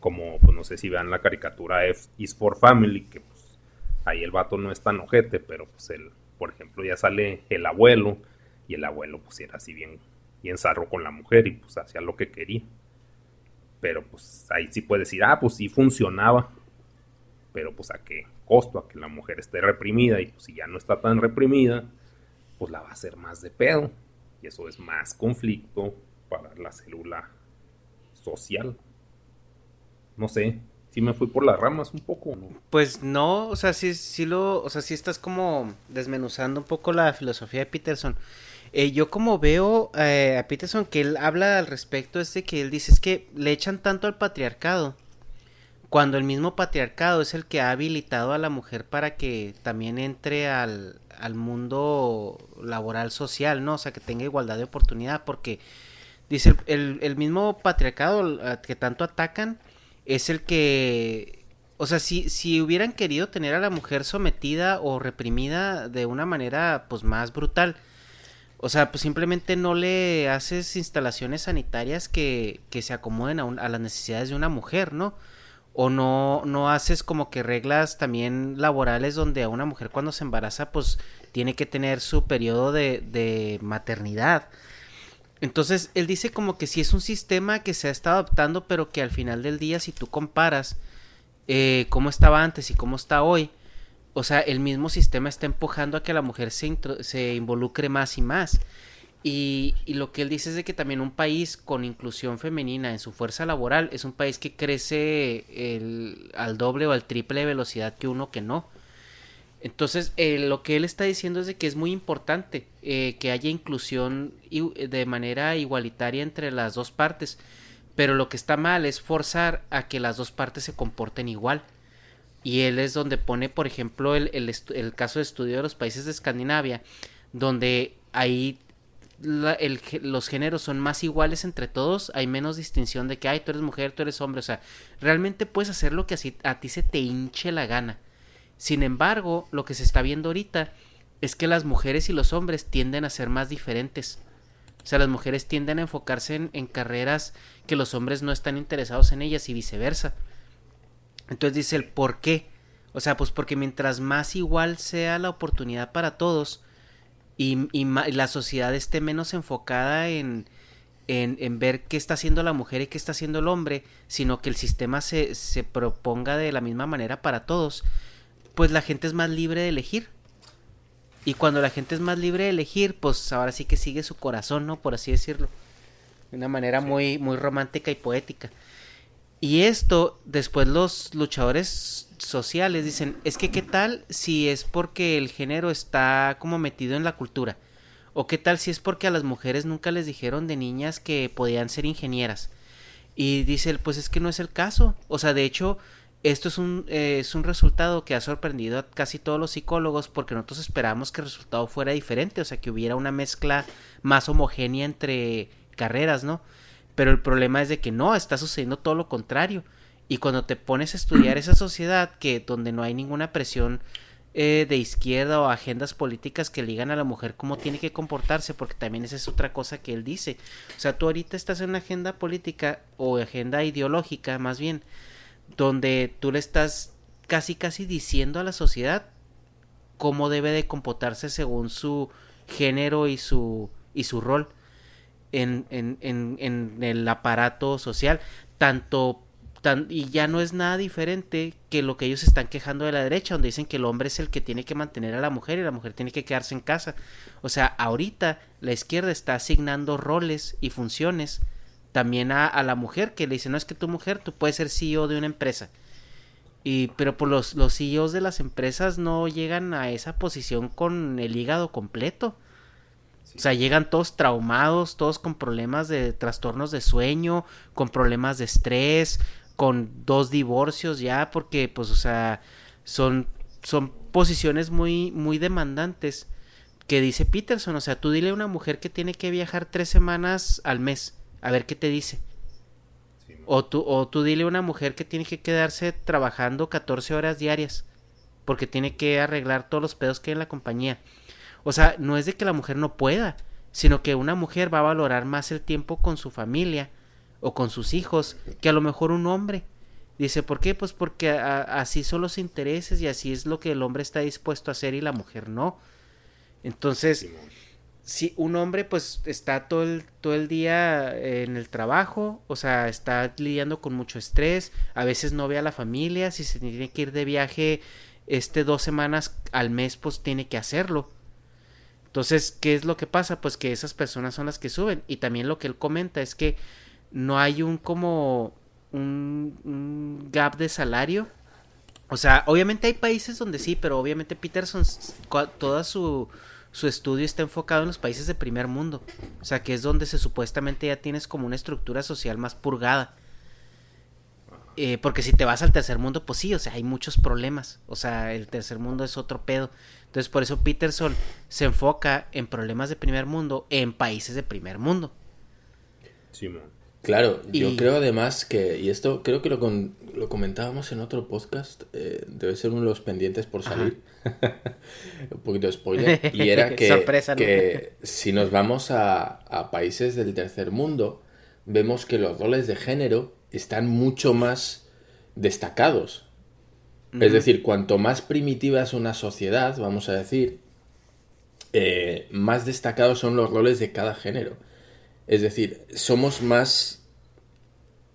Como, pues no sé si vean la caricatura F is for Family, que pues ahí el vato no es tan ojete, pero pues él, por ejemplo, ya sale el abuelo, y el abuelo pues era así bien, bien zarro con la mujer y pues hacía lo que quería. Pero pues ahí sí puede decir, ah, pues sí funcionaba. Pero pues a qué costo, a que la mujer esté reprimida y pues si ya no está tan reprimida, pues la va a hacer más de pedo. Y eso es más conflicto para la célula social. No sé, si me fui por las ramas un poco, ¿no? Pues no, o sea, sí lo, o sea, sí estás como desmenuzando un poco la filosofía de Peterson. Eh, yo como veo eh, a Peterson que él habla al respecto es de que él dice es que le echan tanto al patriarcado cuando el mismo patriarcado es el que ha habilitado a la mujer para que también entre al, al mundo laboral social, ¿no? O sea, que tenga igualdad de oportunidad, porque dice el, el mismo patriarcado que tanto atacan es el que o sea, si, si hubieran querido tener a la mujer sometida o reprimida de una manera pues más brutal, o sea, pues simplemente no le haces instalaciones sanitarias que, que se acomoden a, a, las necesidades de una mujer, ¿no? O no, no haces como que reglas también laborales donde a una mujer cuando se embaraza pues tiene que tener su periodo de, de maternidad. Entonces, él dice como que si es un sistema que se ha estado adoptando, pero que al final del día, si tú comparas eh, cómo estaba antes y cómo está hoy, o sea, el mismo sistema está empujando a que la mujer se, se involucre más y más. Y, y, lo que él dice es de que también un país con inclusión femenina en su fuerza laboral es un país que crece el, al doble o al triple de velocidad que uno que no. Entonces, eh, lo que él está diciendo es de que es muy importante eh, que haya inclusión de manera igualitaria entre las dos partes, pero lo que está mal es forzar a que las dos partes se comporten igual. Y él es donde pone, por ejemplo, el, el, caso de estudio de los países de Escandinavia, donde ahí los géneros son más iguales entre todos, hay menos distinción de que, ay, tú eres mujer, tú eres hombre, o sea, realmente puedes hacer lo que a ti se te hinche la gana. Sin embargo, lo que se está viendo ahorita es que las mujeres y los hombres tienden a ser más diferentes. O sea, las mujeres tienden a enfocarse en, en carreras que los hombres no están interesados en ellas y viceversa. Entonces dice el por qué. O sea, pues porque mientras más igual sea la oportunidad para todos y, y, la sociedad esté menos enfocada en, en, en, ver qué está haciendo la mujer y qué está haciendo el hombre, sino que el sistema se, se proponga de la misma manera para todos, pues la gente es más libre de elegir. Y cuando la gente es más libre de elegir, pues ahora sí que sigue su corazón, ¿no? Por así decirlo. De una manera muy, muy romántica y poética. Y esto, después los luchadores sociales dicen, es que qué tal si es porque el género está como metido en la cultura. O qué tal si es porque a las mujeres nunca les dijeron de niñas que podían ser ingenieras. Y dice, pues es que no es el caso. O sea, de hecho, esto es un, eh, es un resultado que ha sorprendido a casi todos los psicólogos porque nosotros esperamos que el resultado fuera diferente, o sea, que hubiera una mezcla más homogénea entre carreras, ¿no? Pero el problema es de que no, está sucediendo todo lo contrario. Y cuando te pones a estudiar esa sociedad que donde no hay ninguna presión eh, de izquierda o agendas políticas que ligan a la mujer cómo tiene que comportarse, porque también esa es otra cosa que él dice. O sea, tú ahorita estás en una agenda política o agenda ideológica más bien, donde tú le estás casi casi diciendo a la sociedad cómo debe de comportarse según su género y su y su rol en, en, en, en el aparato social, tanto tan, y ya no es nada diferente que lo que ellos están quejando de la derecha, donde dicen que el hombre es el que tiene que mantener a la mujer y la mujer tiene que quedarse en casa. O sea, ahorita la izquierda está asignando roles y funciones también a, a la mujer, que le dice, no es que tu mujer, tú puedes ser CEO de una empresa. Y, pero por los, los CEOs de las empresas no llegan a esa posición con el hígado completo. O sea, llegan todos traumados, todos con problemas de trastornos de sueño, con problemas de estrés, con dos divorcios ya, porque pues, o sea, son, son posiciones muy, muy demandantes que dice Peterson, o sea, tú dile a una mujer que tiene que viajar tres semanas al mes, a ver qué te dice. o, tú, o tú dile a una mujer que tiene que quedarse trabajando 14 horas diarias, porque tiene que arreglar todos los pedos que hay en la compañía. O sea, no es de que la mujer no pueda, sino que una mujer va a valorar más el tiempo con su familia o con sus hijos que a lo mejor un hombre. Dice, ¿por qué? Pues porque así son los intereses y así es lo que el hombre está dispuesto a hacer y la mujer no. Entonces, si un hombre pues está todo el, todo el día en el trabajo, o sea, está lidiando con mucho estrés, a veces no ve a la familia, si se tiene que ir de viaje este dos semanas al mes, pues tiene que hacerlo. Entonces, ¿qué es lo que pasa? Pues que esas personas son las que suben. Y también lo que él comenta es que no hay un como un, gap de salario. O sea, obviamente hay países donde sí, pero obviamente Peterson, toda su, su estudio está enfocado en los países de primer mundo. O sea, que es donde se supuestamente ya tienes como una estructura social más purgada. Eh, porque si te vas al tercer mundo, pues sí, o sea, hay muchos problemas. O sea, el tercer mundo es otro pedo. Entonces, por eso Peterson se enfoca en problemas de primer mundo en países de primer mundo. Sí, Claro, yo creo además que, y esto creo que lo, lo comentábamos en otro podcast, eh, debe ser uno de los pendientes por salir, un poquito de spoiler, y era que, que si nos vamos a, a, países del tercer mundo, vemos que los roles de género están mucho más destacados. Es decir, cuanto más primitiva es una sociedad, vamos a decir, eh, más destacados son los roles de cada género. Es decir, somos más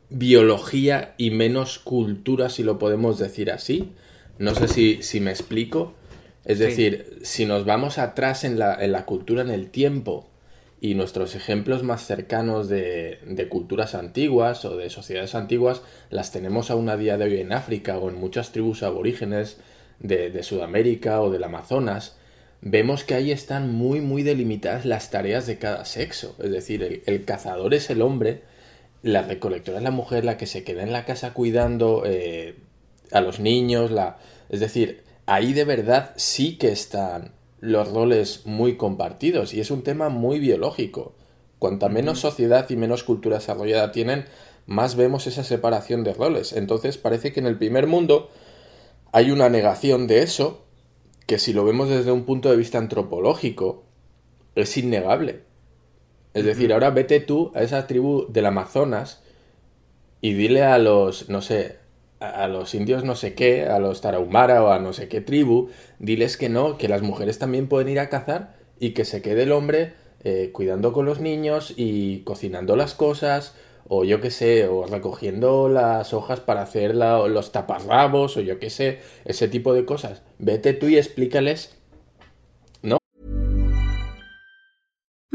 biología y menos cultura, si lo podemos decir así. No sé si, si me explico. Es decir, si nos vamos atrás en la, en la, cultura, en el tiempo, y nuestros ejemplos más cercanos de, de, culturas antiguas o de sociedades antiguas las tenemos aún a día de hoy en África o en muchas tribus aborígenes de, Sudamérica o del Amazonas, vemos que ahí están muy, muy delimitadas las tareas de cada sexo. Es decir, el, cazador es el hombre, la recolectora es la mujer, la que se queda en la casa cuidando eh, a los niños, es decir, ahí de verdad sí que están los roles muy compartidos y es un tema muy biológico. Cuanta menos sociedad y menos cultura desarrollada tienen, más vemos esa separación de roles. Entonces parece que en el primer mundo hay una negación de eso que si lo vemos desde un punto de vista antropológico, es innegable. Es decir, ahora vete tú a esa tribu del Amazonas y dile a los, no sé, a los indios no sé qué, a los tarahumara o a no sé qué tribu, diles que no, que las mujeres también pueden ir a cazar y que se quede el hombre eh, cuidando con los niños y cocinando las cosas o yo qué sé, o recogiendo las hojas para hacer los taparrabos, o yo qué sé, ese tipo de cosas. Vete tú y explícales,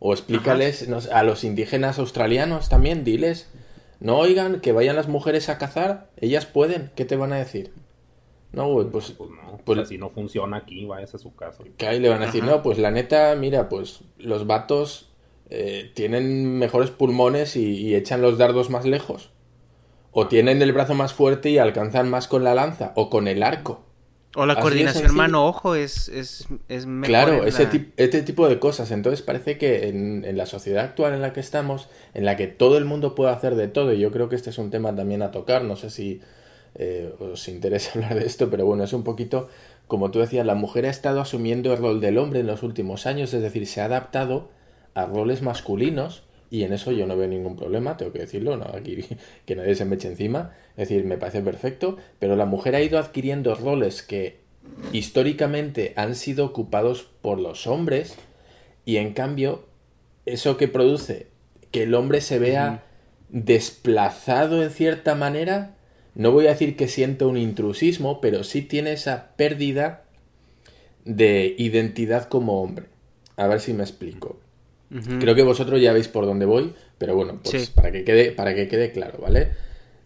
O explícales a los indígenas australianos también, diles, no oigan que vayan las mujeres a cazar, ellas pueden, ¿qué te van a decir? No, pues, pues no, pues si no funciona aquí, vayas a su casa. Que ahí le van a decir, no, pues la neta, mira, pues los vatos eh, tienen mejores pulmones y, echan los dardos más lejos. O tienen el brazo más fuerte y alcanzan más con la lanza o con el arco. O la coordinación mano-ojo es, es, es mejor Claro, ese este tipo de cosas. Entonces parece que en, en, la sociedad actual en la que estamos, en la que todo el mundo puede hacer de todo, y yo creo que este es un tema también a tocar, no sé si eh, os interesa hablar de esto, pero bueno, es un poquito, como tú decías, la mujer ha estado asumiendo el rol del hombre en los últimos años, es decir, se ha adaptado a roles masculinos y en eso yo no veo ningún problema, tengo que decirlo, no, aquí que nadie se me eche encima, es decir, me parece perfecto, pero la mujer ha ido adquiriendo roles que históricamente han sido ocupados por los hombres y en cambio eso que produce que el hombre se vea desplazado en cierta manera, no voy a decir que sienta un intrusismo, pero sí tiene esa pérdida de identidad como hombre. A ver si me explico. Creo que vosotros ya veis por dónde voy, pero bueno, pues para, que quede, para que quede claro, ¿vale?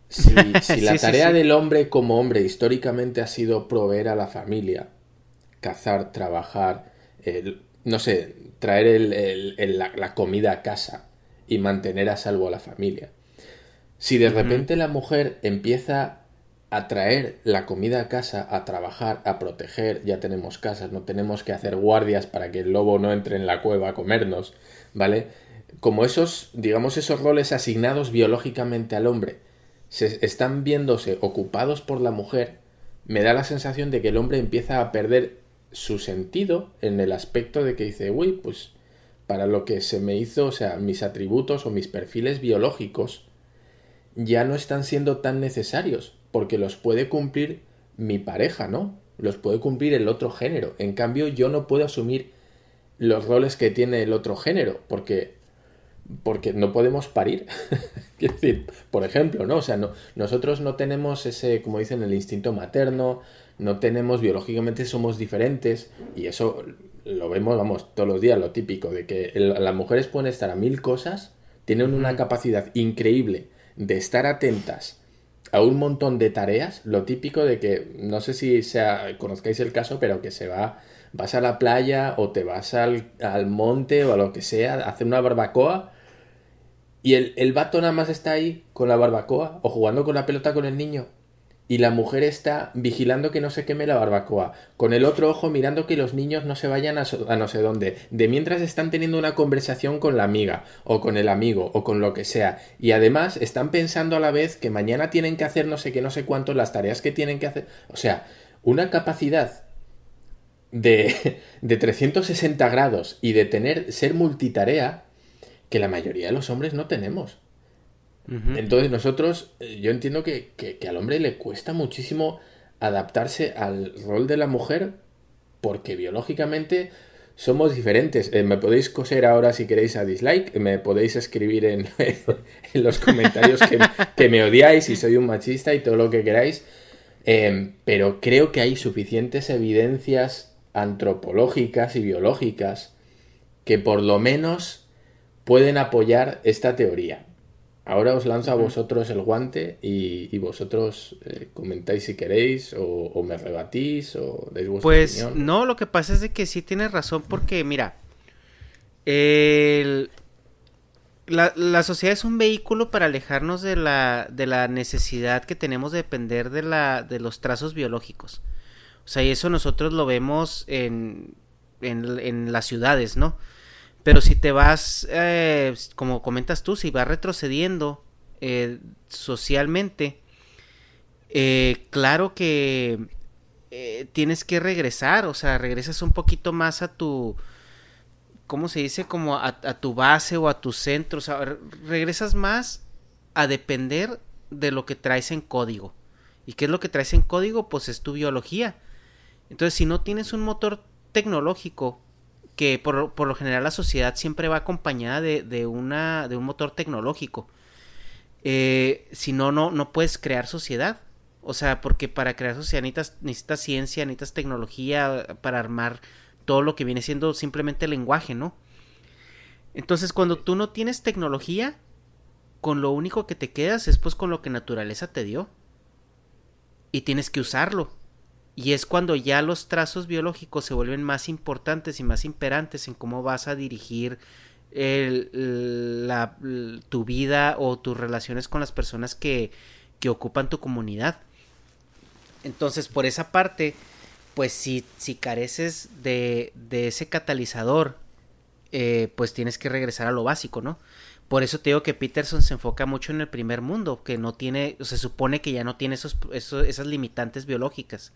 Si, la tarea del hombre como hombre históricamente ha sido proveer a la familia, cazar, trabajar, no sé, traer la, comida a casa y mantener a salvo a la familia. Si de repente la mujer empieza a traer la comida a casa, a trabajar, a proteger, ya tenemos casas, no tenemos que hacer guardias para que el lobo no entre en la cueva a comernos, ¿vale? Como esos, digamos, esos roles asignados biológicamente al hombre se están viéndose ocupados por la mujer, me da la sensación de que el hombre empieza a perder su sentido en el aspecto de que dice, uy, pues para lo que se me hizo, o sea, mis atributos o mis perfiles biológicos ya no están siendo tan necesarios, porque los puede cumplir mi pareja, ¿no? Los puede cumplir el otro género. En cambio, yo no puedo asumir los roles que tiene el otro género, porque porque no podemos parir. Quiero decir, por ejemplo, ¿no? O sea, no, nosotros no tenemos ese, como dicen, el instinto materno, no tenemos, biológicamente somos diferentes, y eso lo vemos, vamos, todos los días, lo típico, de que las mujeres pueden estar a mil cosas, tienen una capacidad increíble de estar atentas a un montón de tareas, lo típico de que, no sé si sea, conozcáis el caso, pero que se va, vas a la playa o te vas al, al monte o a lo que sea, a hacer una barbacoa y el, el vato nada más está ahí con la barbacoa o jugando con la pelota con el niño y la mujer está vigilando que no se queme la barbacoa, con el otro ojo mirando que los niños no se vayan a, no sé dónde, de mientras están teniendo una conversación con la amiga, o con el amigo, o con lo que sea, y además están pensando a la vez que mañana tienen que hacer no sé qué, no sé cuánto, las tareas que tienen que hacer, o sea, una capacidad de, de 360 grados y de tener, ser multitarea, que la mayoría de los hombres no tenemos. Entonces nosotros, eh, yo entiendo que, al hombre le cuesta muchísimo adaptarse al rol de la mujer porque biológicamente somos diferentes. Eh, me podéis coser ahora si queréis a dislike, me podéis escribir en, en los comentarios que, me odiáis y soy un machista y todo lo que queráis. Em, pero creo que hay suficientes evidencias antropológicas y biológicas que por lo menos pueden apoyar esta teoría. Ahora os lanzo a vosotros el guante y, vosotros eh, comentáis si queréis o, me rebatís o deis vuestra pues, no, lo que pasa es de que sí tienes razón porque, mira, la, sociedad es un vehículo para alejarnos de la, de la necesidad que tenemos de depender de, la, de los trazos biológicos. O sea, y eso nosotros lo vemos en, en, en las ciudades, ¿no? Pero si te vas, eh, como comentas tú, si vas retrocediendo eh, socialmente, eh, claro que tienes que regresar, o sea, regresas un poquito más a tu, ¿cómo se dice? Como a, a tu base o a tu centro, o sea, regresas más a depender de lo que traes en código. ¿Y qué es lo que traes en código? Pues es tu biología. Entonces, si no tienes un motor tecnológico que por, por, lo general la sociedad siempre va acompañada de, de, una, de un motor tecnológico. Eh, si no, no, no puedes crear sociedad. O sea, porque para crear sociedad necesitas, necesitas ciencia, necesitas tecnología para armar todo lo que viene siendo simplemente lenguaje, ¿no? Entonces, cuando tú no tienes tecnología, con lo único que te quedas es pues con lo que naturaleza te dio. Y tienes que usarlo. Y es cuando ya los trazos biológicos se vuelven más importantes y más imperantes en cómo vas a dirigir la, tu vida o tus relaciones con las personas que, que ocupan tu comunidad. Entonces, por esa parte, pues si, si careces de, de ese catalizador, eh, pues tienes que regresar a lo básico, ¿no? Por eso te digo que Peterson se enfoca mucho en el primer mundo, que no tiene, se supone que ya no tiene esos, esas limitantes biológicas.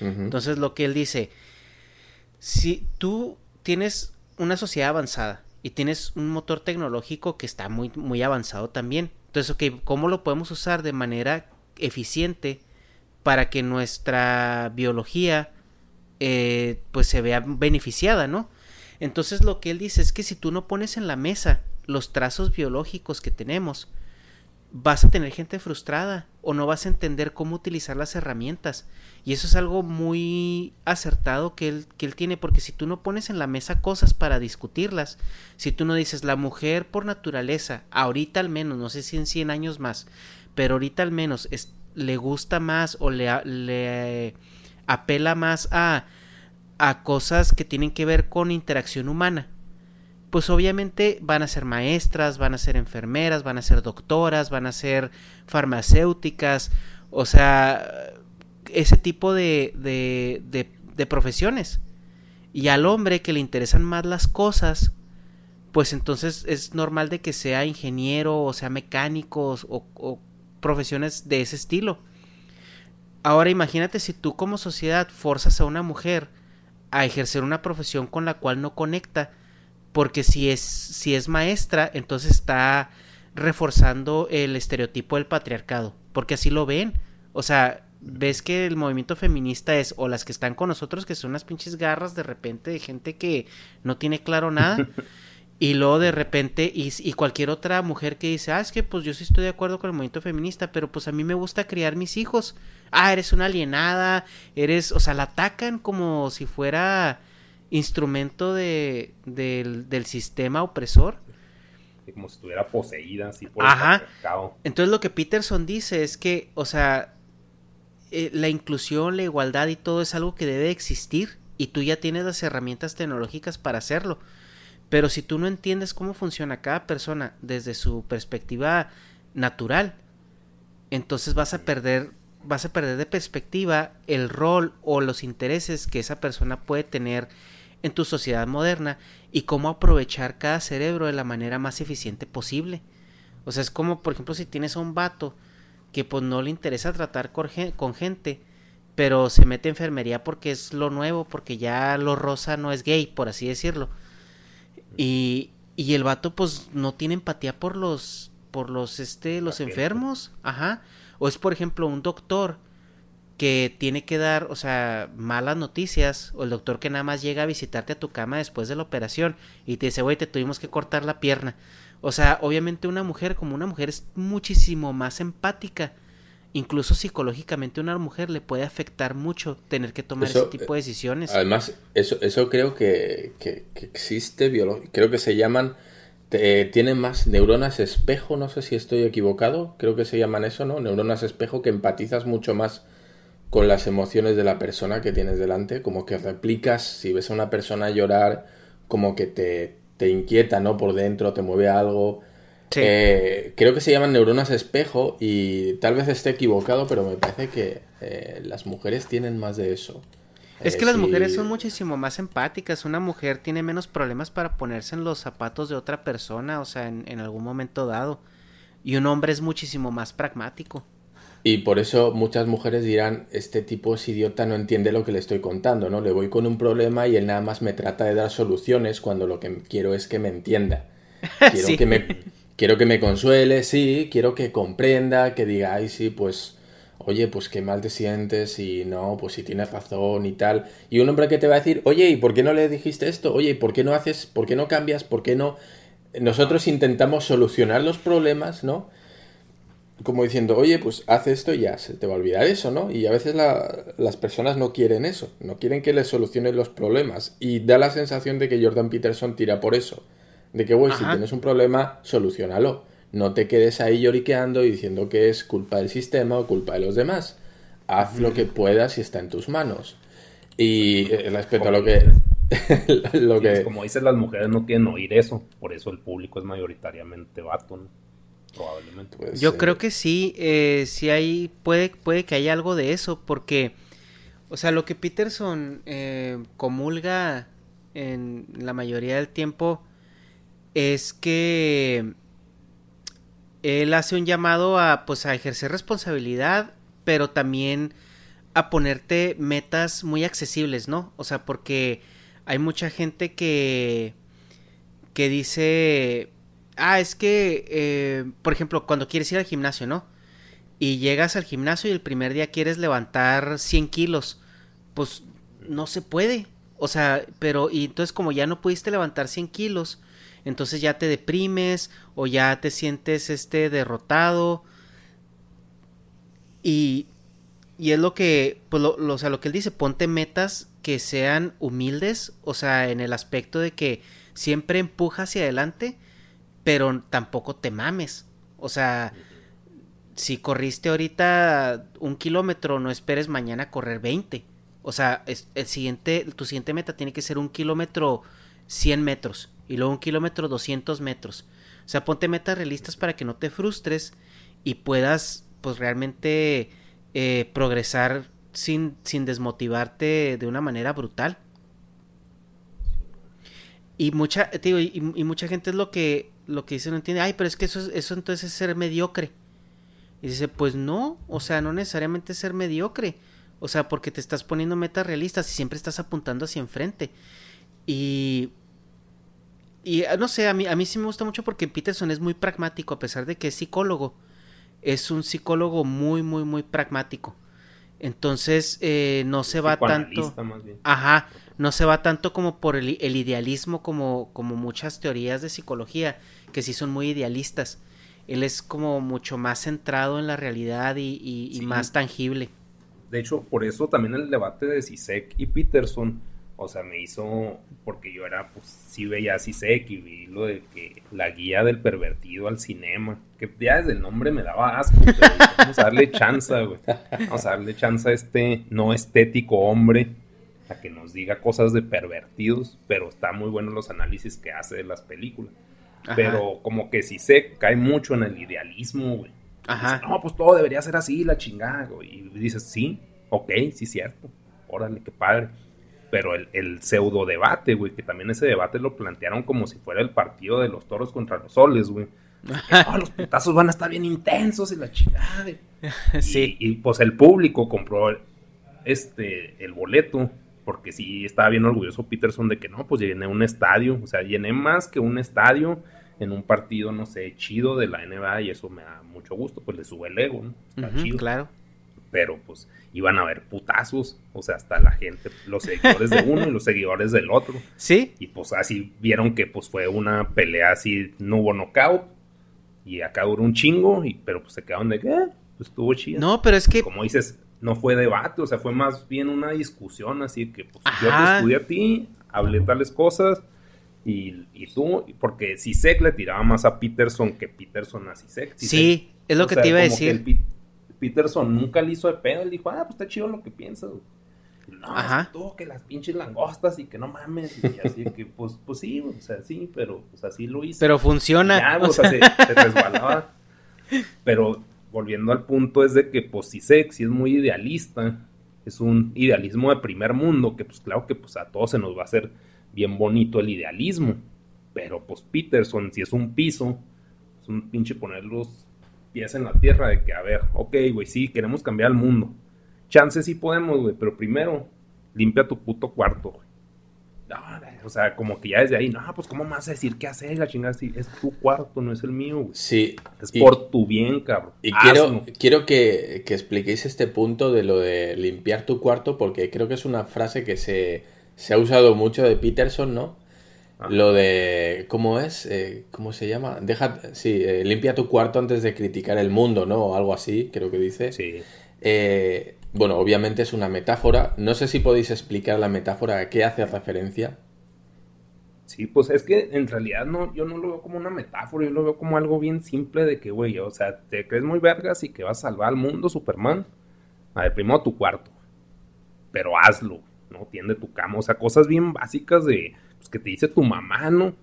Entonces lo que él dice, si tú tienes una sociedad avanzada y tienes un motor tecnológico que está muy, muy avanzado también, entonces, ¿cómo lo podemos usar de manera eficiente para que nuestra biología eh, pues se vea beneficiada, ¿no? Entonces lo que él dice es que si tú no pones en la mesa los trazos biológicos que tenemos, vas a tener gente frustrada o no vas a entender cómo utilizar las herramientas. Y eso es algo muy acertado que él, que él tiene, porque si tú no pones en la mesa cosas para discutirlas, si tú no dices la mujer por naturaleza, ahorita al menos, no sé si en 100 años más, pero ahorita al menos es, le gusta más o le, le apela más a, a cosas que tienen que ver con interacción humana pues obviamente van a ser maestras, van a ser enfermeras, van a ser doctoras, van a ser farmacéuticas, o sea, ese tipo de, de, de, profesiones. Y al hombre que le interesan más las cosas, pues entonces es normal de que sea ingeniero o sea mecánico o, o profesiones de ese estilo. Ahora imagínate si tú como sociedad forzas a una mujer a ejercer una profesión con la cual no conecta, porque si es, si es maestra, entonces está reforzando el estereotipo del patriarcado, porque así lo ven. O sea, ves que el movimiento feminista es o las que están con nosotros, que son unas pinches garras de repente de gente que no tiene claro nada. y luego de repente, y, y, cualquier otra mujer que dice, ah, es que pues yo sí estoy de acuerdo con el movimiento feminista, pero pues a mí me gusta criar mis hijos. Ah, eres una alienada, eres, o sea, la atacan como si fuera instrumento de, del, sistema opresor. como si estuviera poseída así por Ajá. Entonces lo que Peterson dice es que, o sea, eh, la inclusión, la igualdad y todo es algo que debe existir y tú ya tienes las herramientas tecnológicas para hacerlo. Pero si tú no entiendes cómo funciona cada persona desde su perspectiva natural, entonces vas a perder vas a perder de perspectiva el rol o los intereses que esa persona puede tener en tu sociedad moderna y cómo aprovechar cada cerebro de la manera más eficiente posible. O sea, es como, por ejemplo, si tienes a un vato que pues no le interesa tratar con gente, pero se mete a enfermería porque es lo nuevo, porque ya lo rosa no es gay, por así decirlo. Y, y el vato pues no tiene empatía por los, por los, este, los enfermos, ajá. O es, por ejemplo, un doctor que tiene que dar, o sea, malas noticias, o el doctor que nada más llega a visitarte a tu cama después de la operación y te dice, güey, te tuvimos que cortar la pierna. O sea, obviamente una mujer como una mujer es muchísimo más empática. Incluso psicológicamente una mujer le puede afectar mucho tener que tomar ese tipo de decisiones. Además, eso, eso creo que, que, existe, creo que se llaman, tienen más neuronas espejo, no sé si estoy equivocado, creo que se llaman eso, ¿no? Neuronas espejo que empatizas mucho más con las emociones de la persona que tienes delante, como que replicas, si ves a una persona llorar, como que te, te inquieta, ¿no? Por dentro, te mueve algo. Eh, creo que se llaman neuronas espejo y tal vez esté equivocado, pero me parece que eh, las mujeres tienen más de eso. Es que las mujeres son muchísimo más empáticas. Una mujer tiene menos problemas para ponerse en los zapatos de otra persona, o sea, en, en algún momento dado. Y un hombre es muchísimo más pragmático. Y por eso muchas mujeres dirán, este tipo es idiota, no entiende lo que le estoy contando, ¿no? Le voy con un problema y él nada más me trata de dar soluciones cuando lo que quiero es que me entienda. Quiero, que, me, quiero que me consuele, sí, quiero que comprenda, que diga, ay, sí, pues, oye, pues qué mal te sientes y no, pues si tienes razón y tal. Y un hombre que te va a decir, oye, ¿y por qué no le dijiste esto? Oye, ¿y por qué no haces, por qué no cambias, por qué no... Nosotros intentamos solucionar los problemas, ¿no? Como diciendo, oye, pues haz esto y ya se te va a olvidar eso, ¿no? Y a veces las personas no quieren eso, no quieren que les solucionen los problemas. Y da la sensación de que Jordan Peterson tira por eso. De que, güey, si tienes un problema, solucionalo. No te quedes ahí lloriqueando y diciendo que es culpa del sistema o culpa de los demás. Haz lo que puedas y está en tus manos. Y respecto a lo que... lo que... Como dices, las mujeres no quieren oír eso. Por eso el público es mayoritariamente vato, ¿no? Probablemente. Yo creo que sí, eh, sí hay, puede, puede que haya algo de eso, porque, o sea, lo que Peterson eh, comulga en la mayoría del tiempo es que él hace un llamado a, pues, a ejercer responsabilidad, pero también a ponerte metas muy accesibles, ¿no? O sea, porque hay mucha gente que que dice ah, es que, eh, por ejemplo, cuando quieres ir al gimnasio, ¿no? Y llegas al gimnasio y el primer día quieres levantar 100 kilos, pues no se puede. O sea, pero y entonces como ya no pudiste levantar 100 kilos, entonces ya te deprimes o ya te sientes este derrotado. Y, y es lo que, pues lo, o sea, lo que él dice, ponte metas que sean humildes, o sea, en el aspecto de que siempre empuja hacia adelante, pero tampoco te mames. O sea, si corriste ahorita un kilómetro, no esperes mañana correr 20. O sea, el siguiente, tu siguiente meta tiene que ser un kilómetro 100 metros y luego un kilómetro 200 metros. O sea, ponte metas realistas para que no te frustres y puedas, pues realmente eh, progresar sin, sin desmotivarte de una manera brutal. Y mucha, y, mucha gente es lo que, lo que dice, no entiende, ay, pero es que eso, eso entonces es ser mediocre. Y dice, pues no, o sea, no necesariamente ser mediocre. O sea, porque te estás poniendo metas realistas y siempre estás apuntando hacia enfrente. Y. Y ah, no sé, a mí, a mí sí me gusta mucho porque Peterson es muy pragmático, a pesar de que es psicólogo. Es un psicólogo muy, muy, muy pragmático. Entonces, eh, no se va tanto. Ajá, no se va tanto como por el, idealismo, como, como muchas teorías de psicología, que sí son muy idealistas. Él es como mucho más centrado en la realidad y, más tangible. De hecho, por eso también el debate de Sisek y Peterson, o sea, me hizo, porque yo era, pues sí veía a Sisek y vi lo de que la guía del pervertido al cinema, que ya desde el nombre me daba asco, pero vamos a darle chance, güey. Vamos a darle chance a este no estético hombre a que nos diga cosas de pervertidos, pero está muy bueno los análisis que hace de las películas. Pero como que si se cae mucho en el idealismo, güey. Ajá. no, pues todo debería ser así, la chingada, güey. Y dices, sí, ok, sí, cierto. Órale, qué padre. Pero el, el pseudo debate, güey, que también ese debate lo plantearon como si fuera el partido de los toros contra los soles, güey. Oh, los putazos van a estar bien intensos y la chingada. sí. Y, pues el público compró este el boleto porque sí estaba bien orgulloso Peterson de que no, pues llené un estadio, o sea, llené más que un estadio en un partido, no sé, chido de la NBA y eso me da mucho gusto, pues le sube el ego, ¿no? Está chido. Claro. Pero pues iban a haber putazos, o sea, hasta la gente, los seguidores de uno y los seguidores del otro. Sí. Y pues así vieron que pues fue una pelea así, no hubo knockout y acá duró un chingo, y, pero pues se quedaron de que, eh, pues estuvo chido. No, pero es que... Como dices, no fue debate, o sea, fue más bien una discusión, así que pues, yo te estudié a ti, hablé tales cosas, y, y tú, porque Sisek le tiraba más a Peterson que Peterson a Sisek. sí, es lo que te iba a decir. Peterson nunca le hizo de pedo, él dijo, ah, pues está chido lo que piensas. No, Ajá. tú, que las pinches langostas y que no mames. Y así que, pues, pues sí, o sea, sí, pero pues así lo hice. Pero funciona. Ya, o, sea, se, se resbalaba. Pero volviendo al punto, es de que pues si es muy idealista, es un idealismo de primer mundo, que pues claro que pues a todos se nos va a hacer bien bonito el idealismo, pero pues Peterson, si es un piso, es un pinche poner los pies en la tierra de que, a ver, ok, güey, sí, queremos cambiar el mundo. Chances sí podemos, güey, pero primero, limpia tu puto cuarto, güey o sea, como que ya desde ahí, no, pues cómo más decir qué hacer, la chingada, si es tu cuarto, no es el mío, Sí. Es por tu bien, cabrón. Y quiero, quiero que, que, expliquéis este punto de lo de limpiar tu cuarto, porque creo que es una frase que se, se ha usado mucho de Peterson, ¿no? Ah. Lo de, ¿cómo es? Eh, ¿Cómo se llama? Deja, sí, eh, limpia tu cuarto antes de criticar el mundo, ¿no? O algo así, creo que dice. Sí. Eh, bueno, obviamente es una metáfora. No sé si podéis explicar la metáfora a qué hace referencia. Sí, pues es que en realidad no, yo no lo veo como una metáfora, yo lo veo como algo bien simple de que, güey, o sea, te crees muy vergas y que vas a salvar al mundo, Superman. A ver, primero tu cuarto. Pero hazlo, ¿no? Tiende tu cama, o sea, cosas bien básicas de, pues que te dice tu mamá, ¿no?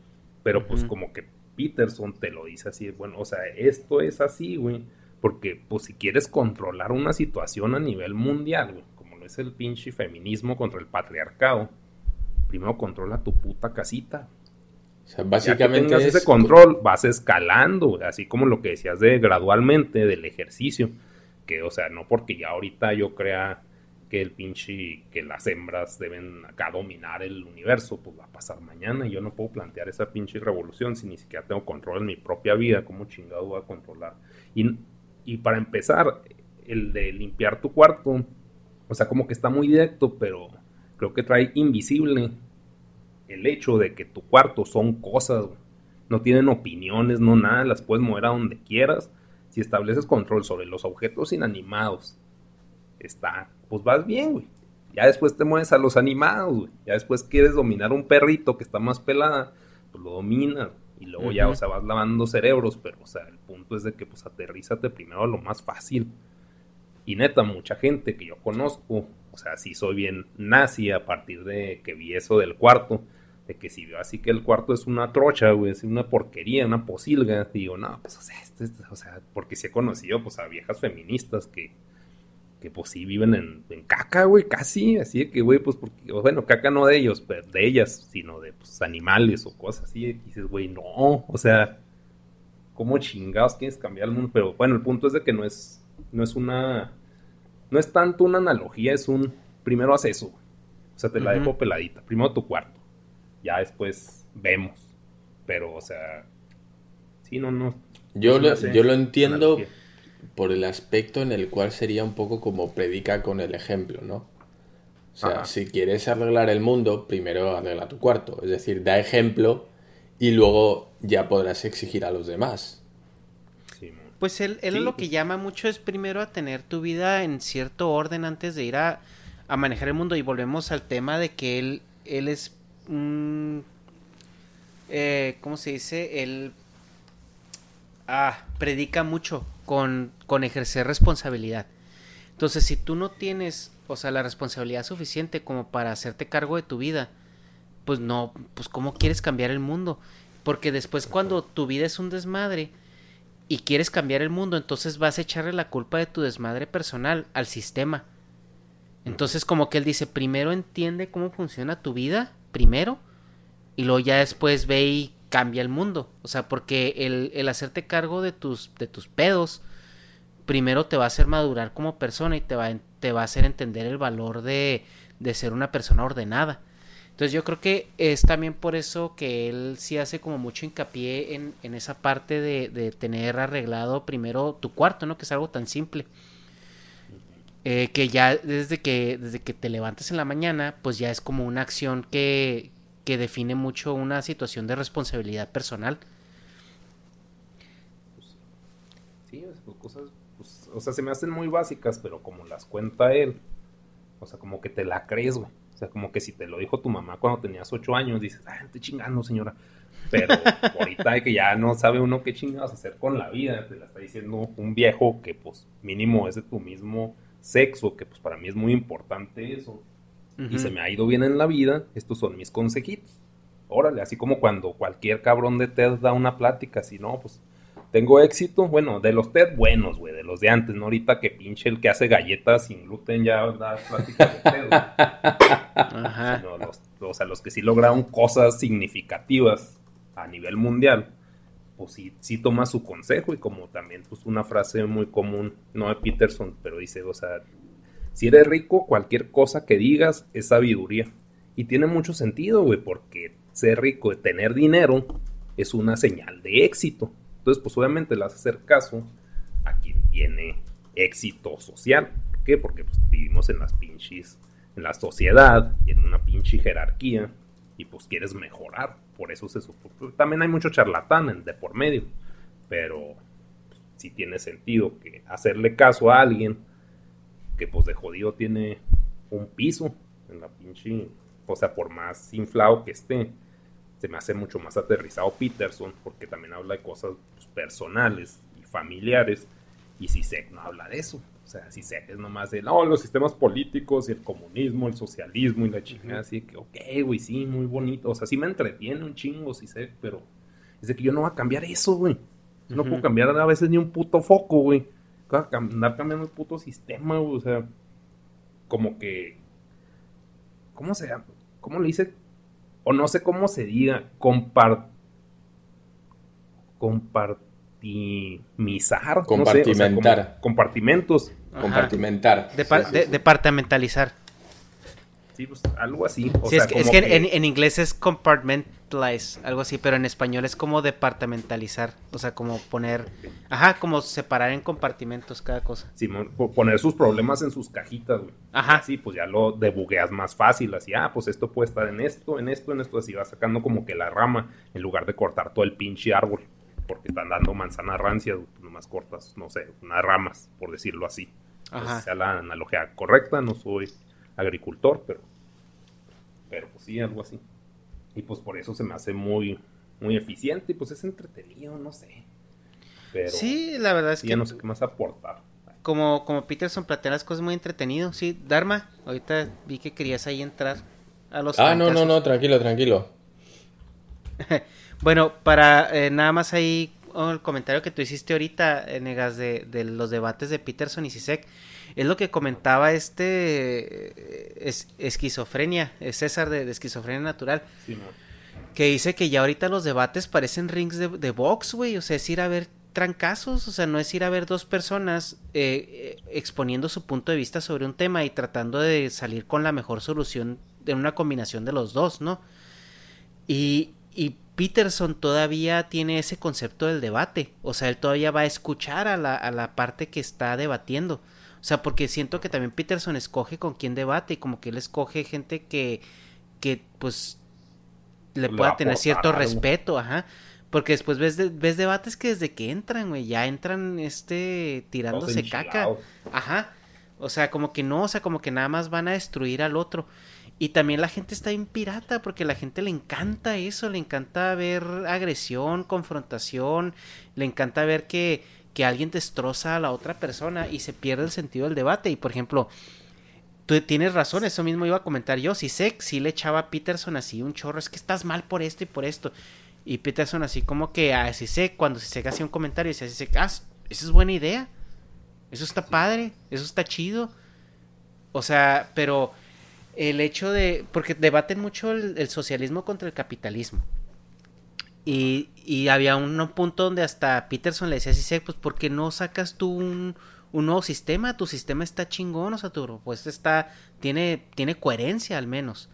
Pero pues como que Peterson te lo dice así, bueno, o sea, esto es así, güey. Porque, pues, si quieres controlar una situación a nivel mundial, güey, como lo es el pinche feminismo contra el patriarcado, primero controla tu puta casita. O sea, básicamente. Ya que ese control, vas escalando, así como lo que decías de gradualmente del ejercicio. Que, o sea, no porque ya ahorita yo crea que el pinche, que las hembras deben acá dominar el universo, pues va a pasar mañana y yo no puedo plantear esa pinche revolución si ni siquiera tengo control en mi propia vida, ¿cómo chingado voy a controlar? Y, y para empezar, el de limpiar tu cuarto, o sea, como que está muy directo, pero creo que trae invisible el hecho de que tu cuarto son cosas, No tienen opiniones, no nada, las puedes mover a donde quieras. Si estableces control sobre los objetos inanimados, está, pues vas bien, güey. Ya después te mueves a los animados, güey. Ya después quieres dominar un perrito que está más pelada, pues lo dominas. Y luego ya, o sea, vas lavando cerebros, pero, o sea, el punto es de que, pues, aterrízate primero a lo más fácil. Y neta, mucha gente que yo conozco, o sea, sí soy bien nazi a partir de que vi eso del cuarto, de que si veo así que el cuarto es una trocha, güey, es una porquería, una posilga, digo, no, pues, o sea, este, o sea, porque sí he conocido, pues, a viejas feministas que, que pues sí viven en, en caca, güey, casi, así de que, güey, pues porque, bueno, caca no de ellos, pero de ellas, sino de pues, animales o cosas así, y dices, güey, no, o sea, ¿cómo chingados quieres cambiar el mundo? Pero bueno, el punto es de que no es, no es una, no es tanto una analogía, es un, primero haz eso, o sea, te la dejo peladita, primero tu cuarto, ya después vemos, pero, o sea, sí, no, no. Yo, lo, yo lo entiendo por el aspecto en el cual sería un poco como predica con el ejemplo, ¿no? O sea, si quieres arreglar el mundo, primero arregla tu cuarto. Es decir, da ejemplo y luego ya podrás exigir a los demás. pues él, él lo que pues. llama mucho es primero a tener tu vida en cierto orden antes de ir a, a manejar el mundo. Y volvemos al tema de que él, él es un... Eh, ¿Cómo se dice? Él... Ah, predica mucho con, con ejercer responsabilidad. Entonces, si tú no tienes, o sea, la responsabilidad suficiente como para hacerte cargo de tu vida, pues no, pues cómo quieres cambiar el mundo. Porque después cuando tu vida es un desmadre y quieres cambiar el mundo, entonces vas a echarle la culpa de tu desmadre personal al sistema. Entonces como que él dice, primero entiende cómo funciona tu vida, primero, y luego ya después ve y cambia el mundo. O sea, porque el, el, hacerte cargo de tus, de tus pedos, primero te va a hacer madurar como persona y te va, te va a hacer entender el valor de, de ser una persona ordenada. Entonces yo creo que es también por eso que él sí hace como mucho hincapié en, en esa parte de, de, tener arreglado primero tu cuarto, ¿no? Que es algo tan simple. Eh, que ya desde que, desde que te levantes en la mañana, pues ya es como una acción que, que define mucho una situación de responsabilidad personal. sí, pues, cosas, pues, o sea, se me hacen muy básicas, pero como las cuenta él, o sea, como que te la crees, güey. O sea, como que si te lo dijo tu mamá cuando tenías ocho años, dices, ay, estoy chingando, señora. Pero ahorita que ya no sabe uno qué chingados hacer con la vida, te la está diciendo un viejo que, pues, mínimo es de tu mismo sexo, que, pues, para mí es muy importante eso y se me ha ido bien en la vida, estos son mis consejitos. Órale, así como cuando cualquier cabrón de TED da una plática, si no, pues tengo éxito, bueno, de los TED buenos, güey, de los de antes, no ahorita que pinche el que hace galletas sin gluten ya da pláticas de TED. Ajá. los, o sea, los que sí lograron cosas significativas a nivel mundial, pues sí, sí toma su consejo y como también pues una frase muy común, no de Peterson, pero dice, o sea, si eres rico, cualquier cosa que digas es sabiduría. Y tiene mucho sentido, güey, porque ser rico, tener dinero, es una señal de éxito. Entonces, pues obviamente le vas hacer caso a quien tiene éxito social. ¿Por qué? Porque pues, vivimos en las pinches, en la sociedad, en una pinche jerarquía, y pues quieres mejorar. Por eso se supone. También hay mucho charlatán de por medio, pero pues, sí tiene sentido que hacerle caso a alguien que pues de jodido tiene un piso en la pinche, o sea, por más inflado que esté, se me hace mucho más aterrizado Peterson, porque también habla de cosas pues, personales y familiares, y Sisek no habla de eso. O sea, Sisek es nomás de, no, los sistemas políticos y el comunismo, el socialismo y la chingada, así que, ok, güey, sí, muy bonito. O sea, sí me entretiene un chingo Sisek, pero es de que yo no voy a cambiar eso, güey. No puedo cambiar a veces ni un puto foco, güey andar cambiando el puto sistema, o sea, como que, ¿cómo se llama? ¿Cómo le dice? O no sé cómo se diga, compart, compartimizar, compartimentar, compartimentos, compartimentar, departamentalizar. Sí, pues algo así. sí, es, que, En, inglés es compartmentalize, algo así, pero en español es como departamentalizar, o sea, como poner, ajá, como separar en compartimentos cada cosa. Sí, poner sus problemas en sus cajitas, güey. Ajá. Sí, pues ya lo debugueas más fácil, así, ah, pues esto puede estar en esto, en esto, en esto, así va sacando como que la rama, en lugar de cortar todo el pinche árbol, porque están dando manzana rancia, nomás cortas, no sé, unas ramas, por decirlo así. Ajá. sea la analogía correcta, no soy agricultor, pero, pero pues sí, algo así. Y pues por eso se me hace muy, muy eficiente y pues es entretenido, no sé. Pero sí, la verdad es que... Ya no sé qué más aportar. Como, como Peterson plantea las cosas muy entretenido. Sí, Dharma, ahorita vi que querías ahí entrar a los... Ah, no, no, no, tranquilo, tranquilo. bueno, para eh, nada más ahí oh, el comentario que tú hiciste ahorita, eh, Negas, de, de los debates de Peterson y Sisek es lo que comentaba este eh, es, esquizofrenia, es César de, esquizofrenia natural. Que dice que ya ahorita los debates parecen rings de, de box, güey. O sea, es ir a ver trancazos, o sea, no es ir a ver dos personas eh, eh, exponiendo su punto de vista sobre un tema y tratando de salir con la mejor solución en una combinación de los dos, ¿no? Y, y Peterson todavía tiene ese concepto del debate, o sea, él todavía va a escuchar a la, a la parte que está debatiendo. O sea, porque siento que también Peterson escoge con quién debate y como que él escoge gente que, que pues le pueda tener cierto respeto, ajá. Porque después ves, ves debates que desde que entran, güey, ya entran este tirándose caca. Ajá. O sea, como que no, o sea, como que nada más van a destruir al otro. Y también la gente está bien pirata porque la gente le encanta eso, le encanta ver agresión, confrontación, le encanta ver que que alguien destroza a la otra persona y se pierde el sentido del debate. Y por ejemplo, tú tienes razón, eso mismo iba a comentar yo. Si sé, si le echaba a Peterson así un chorro, es que estás mal por esto y por esto. Y Peterson así como que a sé cuando se hacía un comentario, decía así, ah, esa es buena idea. Eso está padre, eso está chido. O sea, pero el hecho de. Porque debaten mucho el socialismo contra el capitalismo. Y, había un punto donde hasta Peterson le decía así, pues ¿por qué no sacas tú un, nuevo sistema? Tu sistema está chingón, o sea, tu propuesta está, tiene, tiene coherencia al menos.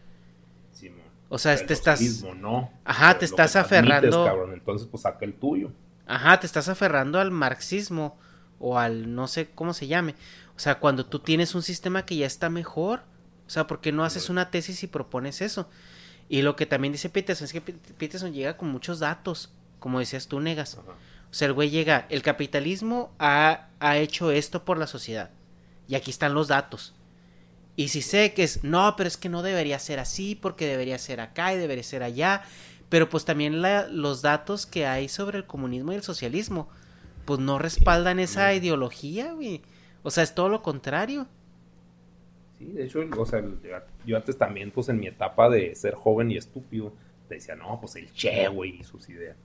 o sea, te estás... no. Ajá, te estás aferrando... entonces pues saca el tuyo. Ajá, te estás aferrando al marxismo o al no sé cómo se llame. O sea, cuando tú tienes un sistema que ya está mejor, o sea, ¿por qué no haces una tesis y propones eso? Y lo que también dice Peterson es que Peterson llega con muchos datos, como decías tú, Negas. O sea, el güey llega, el capitalismo ha, ha hecho esto por la sociedad. Y aquí están los datos. Y si sé que es, no, pero es que no debería ser así, porque debería ser acá y debería ser allá. Pero pues también los datos que hay sobre el comunismo y el socialismo, pues no respaldan esa ideología, güey. O sea, es todo lo contrario de hecho, o sea, yo antes también, pues en mi etapa de ser joven y estúpido, te decía, no, pues el che, güey, y sus ideas,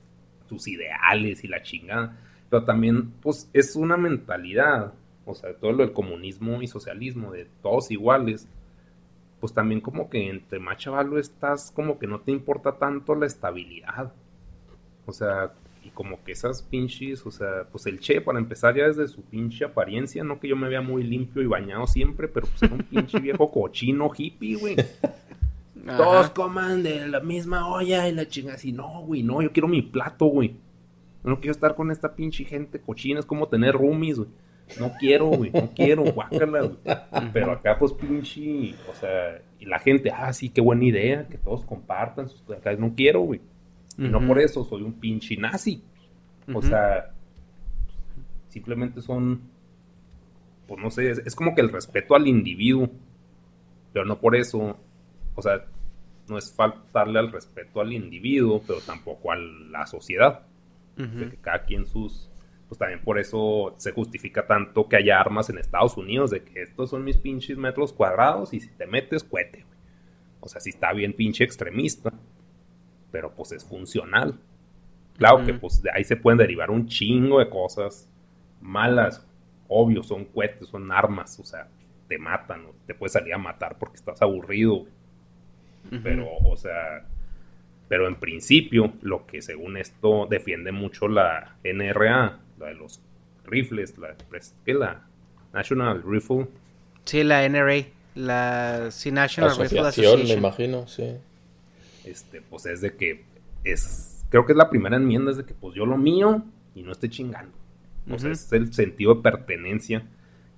sus ideales y la chingada. Pero también, pues es una mentalidad, o sea, todo lo del comunismo y socialismo, de todos iguales, pues también como que entre más chavalo estás, como que no te importa tanto la estabilidad. O sea, como que esas pinches, o sea, pues el Che, para empezar ya desde su pinche apariencia, no que yo me vea muy limpio y bañado siempre, pero pues era un pinche viejo cochino hippie, güey. Todos coman de la misma olla y la chinga así, no, güey, no, yo quiero mi plato, güey. No quiero estar con esta pinche gente cochina, es como tener roomies, güey. No quiero, güey, no quiero, guácala, güey. Pero acá, pues, pinche, o sea, y la gente, ah, sí, qué buena idea, que todos compartan. Acá no quiero, güey. Y no por eso soy un pinche nazi. O sea, simplemente son, pues no sé, es, como que el respeto al individuo, pero no por eso, o sea, no es faltarle al respeto al individuo, pero tampoco a la sociedad. De que cada quien sus, pues también por eso se justifica tanto que haya armas en Estados Unidos, de que estos son mis pinches metros cuadrados y si te metes, cuete. O sea, si está bien pinche extremista, pero pues es funcional. Claro que pues de ahí se pueden derivar un chingo de cosas malas. Obvio, son cohetes, son armas, o sea, te matan, o te puedes salir a matar porque estás aburrido. Pero, o sea, pero en principio, lo que según esto defiende mucho la NRA, la de los rifles, la, ¿qué la National Rifle? Sí, la NRA, la National Asociación, me imagino, sí. Este, pues es de que es, creo que es la primera enmienda, es de que pues yo lo mío y no estoy chingando. O sea, es el sentido de pertenencia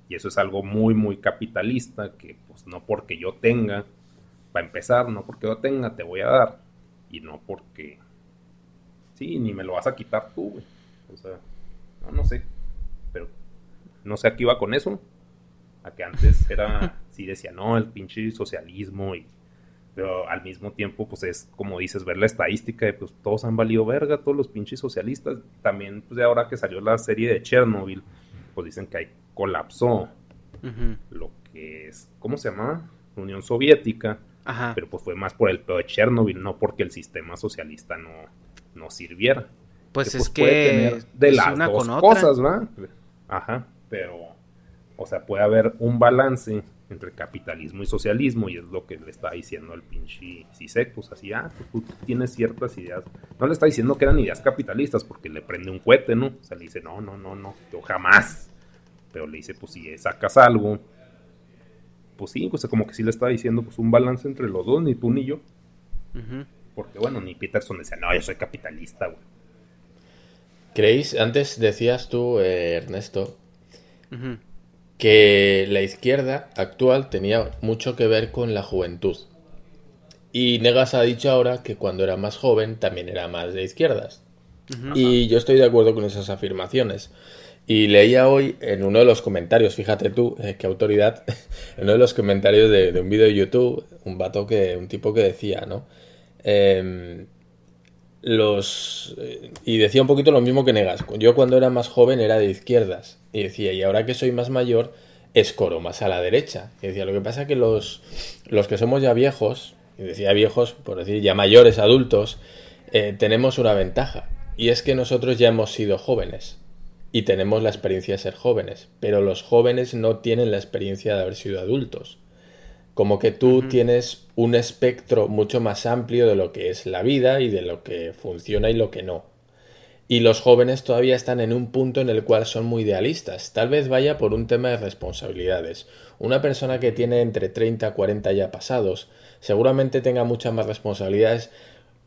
y eso es algo muy, muy capitalista, que pues no porque yo tenga, para empezar, no porque yo tenga, te voy a dar. Y no porque, sí, ni me lo vas a quitar tú, güey. O sea, no, no sé. Pero no sé a qué iba con eso. A que antes era, sí decía, no, el pinche socialismo y pero al mismo tiempo, pues es como dices, ver la estadística de pues todos han valido verga, todos los pinches socialistas. También, pues de ahora que salió la serie de Chernobyl, pues dicen que ahí colapsó lo que es, ¿cómo se llama? Unión Soviética. Pero pues fue más por el pedo de Chernobyl, no porque el sistema socialista no, no sirviera. Pues, es pues, que de las dos cosas, ¿va? Ajá, pero, o sea, puede haber un balance entre capitalismo y socialismo, y es lo que le está diciendo al pinche Sisek, pues así, ah, pues tú tienes ciertas ideas. No le está diciendo que eran ideas capitalistas, porque le prende un cohete, ¿no? O sea, le dice, no, no, no, no, yo jamás. Pero le dice, pues si sacas algo, pues sí, o sea, como que sí le está diciendo, pues un balance entre los dos, ni tú ni yo. Porque bueno, ni Peterson decía, no, yo soy capitalista, güey. ¿Creéis? Antes decías tú, eh, Ernesto, que la izquierda actual tenía mucho que ver con la juventud. Y Negas ha dicho ahora que cuando era más joven también era más de izquierdas. Y yo estoy de acuerdo con esas afirmaciones. Y leía hoy en uno de los comentarios, fíjate tú, eh, qué autoridad, en uno de los comentarios de, un vídeo de YouTube, un vato que, un tipo que decía, ¿no? Em, los eh, y decía un poquito lo mismo que Negas. Yo cuando era más joven era de izquierdas y decía, y ahora que soy más mayor, escoro más a la derecha. Y decía, lo que pasa que los, los que somos ya viejos, y decía viejos, por decir ya mayores, adultos, eh, tenemos una ventaja. Y es que nosotros ya hemos sido jóvenes y tenemos la experiencia de ser jóvenes, pero los jóvenes no tienen la experiencia de haber sido adultos. Como que tú tienes un espectro mucho más amplio de lo que es la vida y de lo que funciona y lo que no. Y los jóvenes todavía están en un punto en el cual son muy idealistas. Tal vez vaya por un tema de responsabilidades. Una persona que tiene entre 30 y 40 ya pasados seguramente tenga muchas más responsabilidades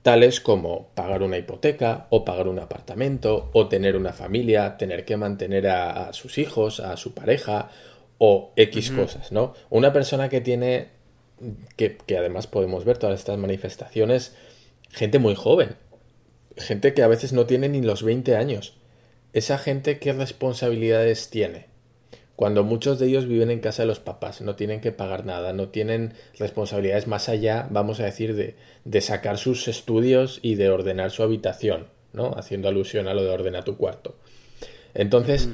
tales como pagar una hipoteca o pagar un apartamento o tener una familia, tener que mantener a, sus hijos, a su pareja o X cosas, ¿no? Una persona que tiene, que, que además podemos ver todas estas manifestaciones, gente muy joven, gente que a veces no tiene ni los 20 años. Esa gente, ¿qué responsabilidades tiene? cuando muchos de ellos viven en casa de los papás, no tienen que pagar nada, no tienen responsabilidades más allá, vamos a decir, de, de sacar sus estudios y de ordenar su habitación, ¿no? Haciendo alusión a lo de ordenar tu cuarto. Entonces,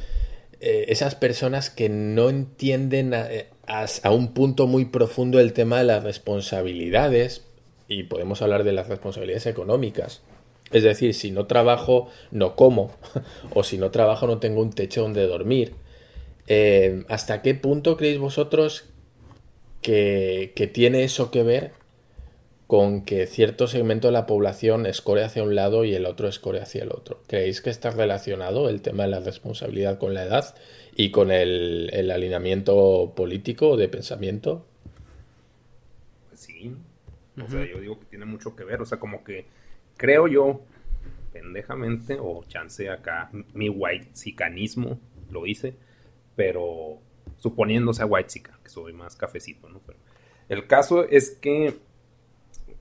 eh, esas personas que no entienden a, a, un punto muy profundo el tema de las responsabilidades, y podemos hablar de las responsabilidades económicas, es decir, si no trabajo, no como, o si no trabajo, no tengo un techo donde dormir, eh, ¿Hasta qué punto creéis vosotros que, tiene eso que ver con que cierto segmento de la población escore hacia un lado y el otro escore hacia el otro? ¿Creéis que está relacionado el tema de la responsabilidad con la edad y con el, alineamiento político o de pensamiento? Pues sí. O sea, yo digo que tiene mucho que ver. O sea, como que creo yo, pendejamente, o chance acá, mi white sicanismo lo hice pero suponiéndose a White que soy más cafecito, ¿no? Pero el caso es que,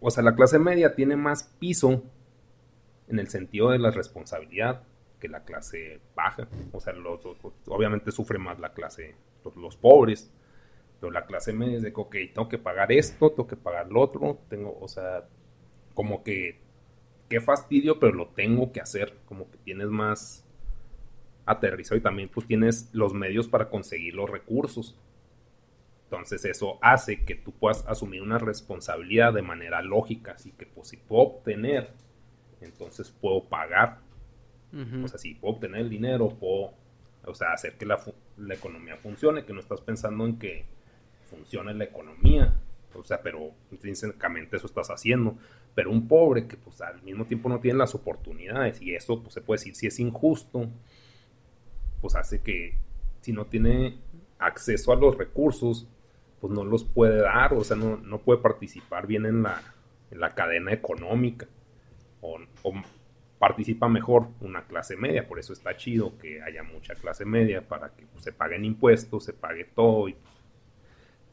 o sea, la clase media tiene más piso en el sentido de la responsabilidad que la clase baja. O sea, los, obviamente sufre más la clase, los, pobres. Pero la clase media es de que, ok, tengo que pagar esto, tengo que pagar lo otro, tengo, o sea, como que, qué fastidio, pero lo tengo que hacer, como que tienes más, aterrizado y también pues tienes los medios para conseguir los recursos. Entonces eso hace que tú puedas asumir una responsabilidad de manera lógica, así que pues si puedo obtener, entonces puedo pagar. O sea, si puedo obtener el dinero, puedo, o sea, hacer que la, la, economía funcione, que no estás pensando en que funcione la economía. O sea, pero intrínsecamente eso estás haciendo. Pero un pobre que pues al mismo tiempo no tiene las oportunidades y eso pues se puede decir si es injusto pues hace que si no tiene acceso a los recursos, pues no los puede dar, o sea, no, no puede participar bien en la, en la cadena económica. O, participa mejor una clase media, por eso está chido que haya mucha clase media para que pues, se paguen impuestos, se pague todo.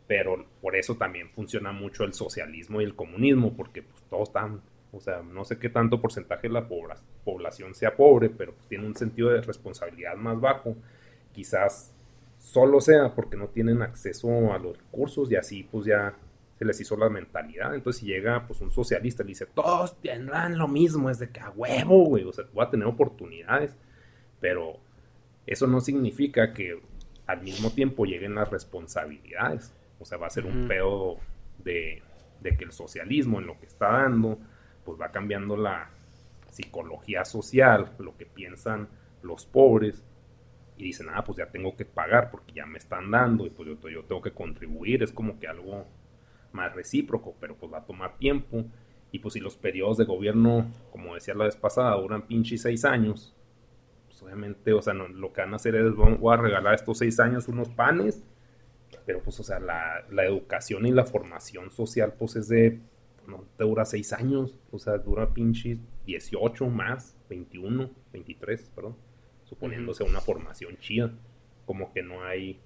pero por eso también funciona mucho el socialismo y el comunismo, porque pues, todos están, o sea, no sé qué tanto porcentaje de la población sea pobre, pero pues, tiene un sentido de responsabilidad más bajo. Quizás solo sea porque no tienen acceso a los recursos y así pues ya se les hizo la mentalidad. Entonces, si llega pues un socialista y dice, todos tendrán lo mismo, es de que a huevo, güey, o sea, voy a tener oportunidades, pero eso no significa que al mismo tiempo lleguen las responsabilidades. O sea, va a ser un pedo de, de, que el socialismo en lo que está dando, pues va cambiando la psicología social, lo que piensan los pobres, y dicen, ah, pues ya tengo que pagar porque ya me están dando y pues yo, yo tengo que contribuir, es como que algo más recíproco, pero pues va a tomar tiempo. Y pues si los periodos de gobierno, como decía la vez pasada, duran pinche seis años, pues obviamente, o sea, lo que van a hacer es, voy a regalar estos seis años unos panes, pero pues, o sea, la, educación y la formación social, pues es de, no te dura seis años, o sea, dura pinche 18 más, 21, 23, perdón, suponiéndose una formación chida, como que no hay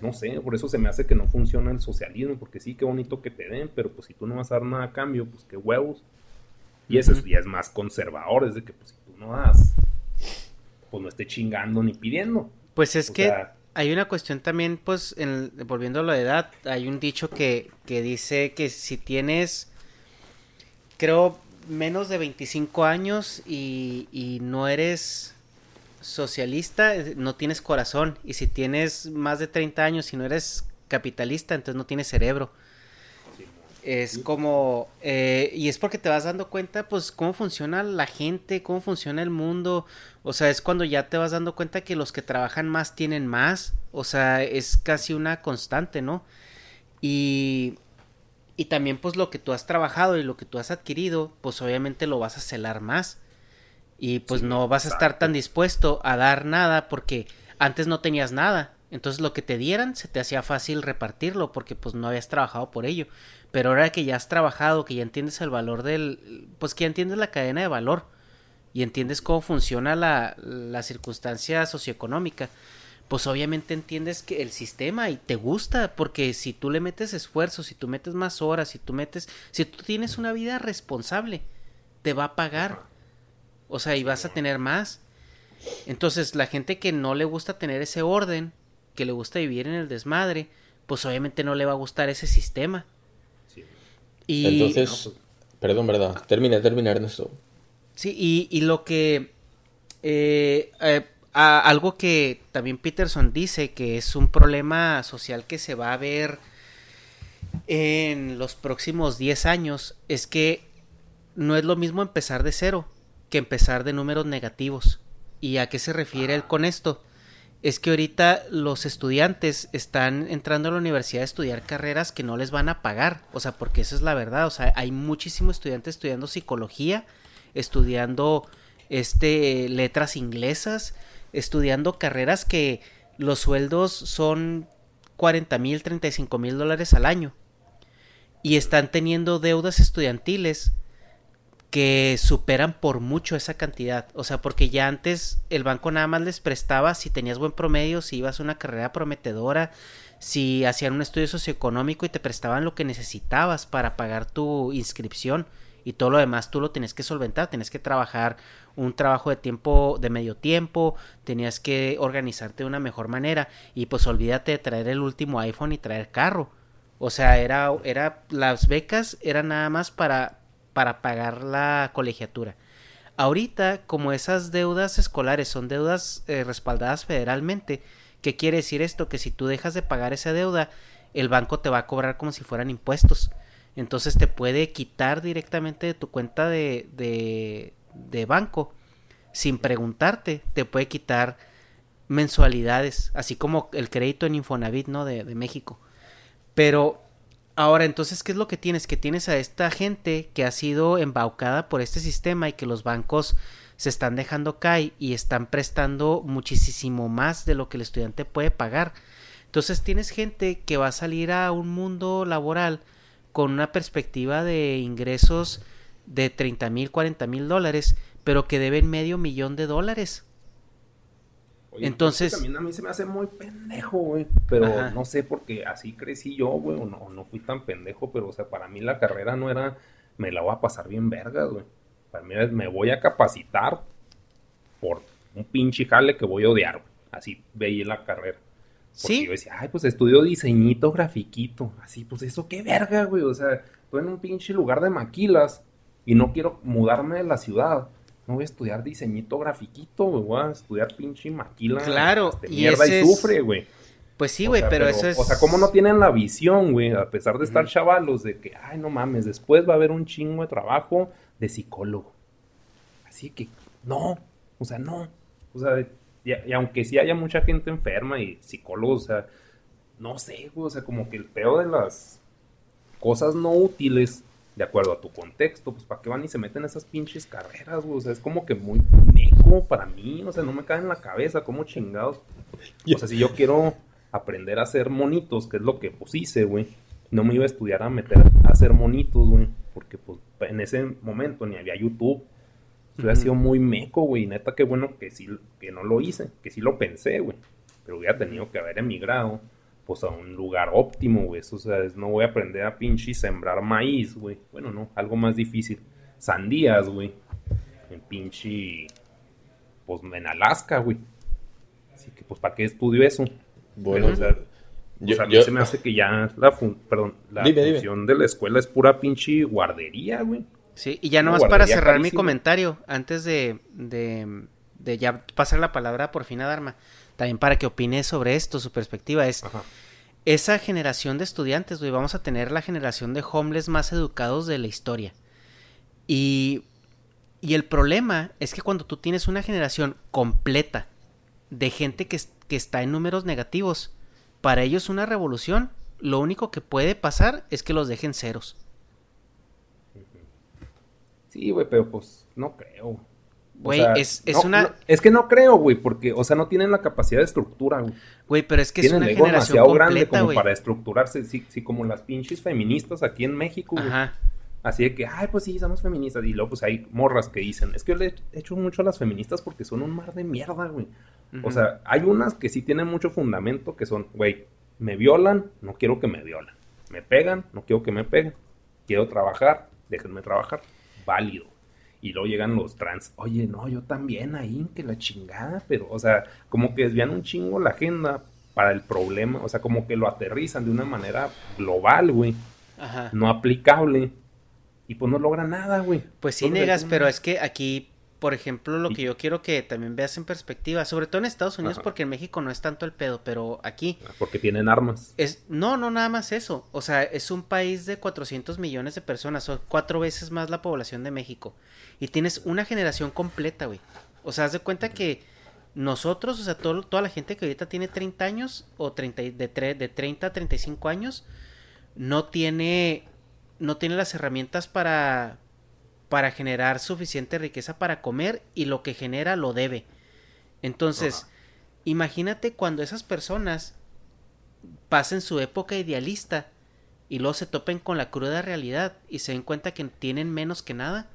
no sé, por eso se me hace que no funciona el socialismo, porque sí, qué bonito que te den, pero pues si tú no vas a dar nada a cambio, pues qué huevos. Y eso ya es más conservador, es de que pues si tú no das, pues no esté chingando ni pidiendo. Pues es que hay una cuestión también, pues, en, volviendo a la edad, hay un dicho que, que dice que si tienes, creo, menos de 25 años y, y no eres socialista, no tienes corazón. Y si tienes más de 30 años y no eres capitalista, entonces no tienes cerebro. Es como, eh, y es porque te vas dando cuenta, pues, cómo funciona la gente, cómo funciona el mundo. O sea, es cuando ya te vas dando cuenta que los que trabajan más tienen más. O sea, es casi una constante, ¿no? Y, y también, pues, lo que tú has trabajado y lo que tú has adquirido, pues, obviamente lo vas a celar más y pues no vas a estar tan dispuesto a dar nada porque antes no tenías nada. Entonces lo que te dieran se te hacía fácil repartirlo porque pues no habías trabajado por ello. Pero ahora que ya has trabajado, que ya entiendes el valor del... pues que ya entiendes la cadena de valor y entiendes cómo funciona la, la circunstancia socioeconómica, pues obviamente entiendes que el sistema y te gusta porque si tú le metes esfuerzo, si tú metes más horas, si tú metes... si tú tienes una vida responsable, te va a pagar o sea, y vas a tener más. Entonces, la gente que no le gusta tener ese orden, que le gusta vivir en el desmadre, pues obviamente no le va a gustar ese sistema. Y, Entonces, pues, perdón, verdad, termina, termina Ernesto. Sí, y, y lo que... Eh, eh, algo que también Peterson dice que es un problema social que se va a ver en los próximos 10 años es que no es lo mismo empezar de cero que empezar de números negativos. ¿Y a qué se refiere él con esto? Es que ahorita los estudiantes están entrando a la universidad a estudiar carreras que no les van a pagar. O sea, porque esa es la verdad. O sea, hay muchísimos estudiantes estudiando psicología, estudiando este letras inglesas, estudiando carreras que los sueldos son 40 mil, 35 mil dólares al año. Y están teniendo deudas estudiantiles que superan por mucho esa cantidad. O sea, porque ya antes el banco nada más les prestaba si tenías buen promedio, si ibas a una carrera prometedora, si hacían un estudio socioeconómico y te prestaban lo que necesitabas para pagar tu inscripción y todo lo demás tú lo tienes que solventar, tienes que trabajar un trabajo de tiempo de medio tiempo, tenías que organizarte de una mejor manera y pues olvídate de traer el último iPhone y traer carro. O sea, era era las becas eran nada más para para pagar la colegiatura. Ahorita, como esas deudas escolares son deudas eh, respaldadas federalmente, ¿qué quiere decir esto? Que si tú dejas de pagar esa deuda, el banco te va a cobrar como si fueran impuestos. Entonces te puede quitar directamente de tu cuenta de, de, de banco sin preguntarte, te puede quitar mensualidades, así como el crédito en Infonavit, ¿no? De, de México. Pero Ahora, entonces, ¿qué es lo que tienes? Que tienes a esta gente que ha sido embaucada por este sistema y que los bancos se están dejando caer y están prestando muchísimo más de lo que el estudiante puede pagar. Entonces tienes gente que va a salir a un mundo laboral con una perspectiva de ingresos de 30 mil, 40 mil dólares, pero que deben medio millón de dólares. Oye, Entonces- pues, También a mí se me hace muy pendejo, güey. Pero Ajá. no sé, porque así crecí yo, güey. O no, no fui tan pendejo, pero, o sea, para mí la carrera no era. Me la voy a pasar bien vergas, güey. Para mí me voy a capacitar por un pinche jale que voy a odiar, güey. Así veía la carrera. Porque Sí. yo decía, ay, pues estudio diseñito, grafiquito. Así, pues eso qué verga, güey. O sea, estoy en un pinche lugar de maquilas y no quiero mudarme de la ciudad. No voy a estudiar diseñito, grafiquito, güey. Voy a estudiar pinche maquila. Claro, este, y mierda y, ese es- sufre, güey. Pues sí, O güey, sea, pero, eso es... O sea, ¿cómo no tienen la visión, güey? A pesar de estar chavalos, de que, ay, no mames, después va a haber un chingo de trabajo de psicólogo. Así que, no, o sea, no. O sea, y, y aunque sí haya mucha gente enferma y psicólogos, o sea, no sé, güey, o sea, como que el peor de las cosas no útiles, de acuerdo a tu contexto, pues para qué van y se meten esas pinches carreras, güey, o sea, es como que muy meco para mí, o sea, no me cae en la cabeza, como chingados. O sea, si yo quiero aprender a hacer monitos, que es lo que pues hice, güey, no me iba a estudiar a meter a hacer monitos, güey, porque pues en ese momento ni había YouTube. Hubiera Ujú. sido muy meco, güey, neta, qué bueno que sí, que no lo hice, que sí lo pensé, güey, pero hubiera tenido que haber emigrado, pues a un lugar óptimo, güey, eso, o sea, es- no voy a aprender a pinche sembrar maíz, güey, bueno, no, algo más difícil, sandías, güey, en pinche, pues en Alaska, güey, así que pues, ¿para qué estudio eso? Bueno, Pero, o sea, yo- o sea, a mí yo- se me hace que ya la, fun- perdón, la Dime, dime. función de la escuela es pura pinche guardería, güey. Sí, y ya nomás para cerrar mi comentario, antes de, de, de ya pasar la palabra por fin a Dharma, también para que opine sobre esto, su perspectiva es, Ajá. esa generación de estudiantes, güey, vamos a tener la generación de homeless más educados de la historia. Y, y el problema es que cuando tú tienes una generación completa de gente que, que está en números negativos, para ellos una revolución, lo único que puede pasar es que los dejen ceros. Sí, güey, pero pues no creo. O Güey, sea, es, es no- una... no- es que no creo, güey, porque, o sea, no tienen la capacidad de estructura, güey. Güey, pero es que es Tienen una el ego generación demasiado grande completa, como güey. para estructurarse. Sí, sí, como las pinches feministas aquí en México, güey. Ajá. Así de que, ay, pues sí, somos feministas. Y luego, pues hay morras que dicen, es que yo le he hecho mucho a las feministas porque son un mar de mierda, güey. O sea, hay unas que sí tienen mucho fundamento, que son, güey, me violan, no quiero que me violan. Me pegan, no quiero que me peguen. Quiero trabajar, déjenme trabajar. Válido. Y luego llegan los trans, oye, no, yo también ahí, que la chingada, pero, o sea, como que desvían un chingo la agenda para el problema, o sea, como que lo aterrizan de una manera global, güey, Ajá. no aplicable, y pues no logran nada, güey. Pues sí, negas, pero es que aquí, por ejemplo, lo que yo quiero que también veas en perspectiva, sobre todo en Estados Unidos, Ajá. porque en México no es tanto el pedo, pero aquí Porque tienen armas. es, no, no nada más eso, o sea, es un país de 400 millones de personas, son cuatro veces más la población de México, y tienes una generación completa, güey, o sea, haz de cuenta que nosotros, o sea, todo- toda la gente que ahorita tiene 30 años, o 30, y- de, tre- de 30 a 35 años, no tiene, no tiene las herramientas para, para generar suficiente riqueza para comer y lo que genera lo debe. Entonces, Ajá. imagínate cuando esas personas pasen su época idealista y luego se topen con la cruda realidad y se den cuenta que tienen menos que nada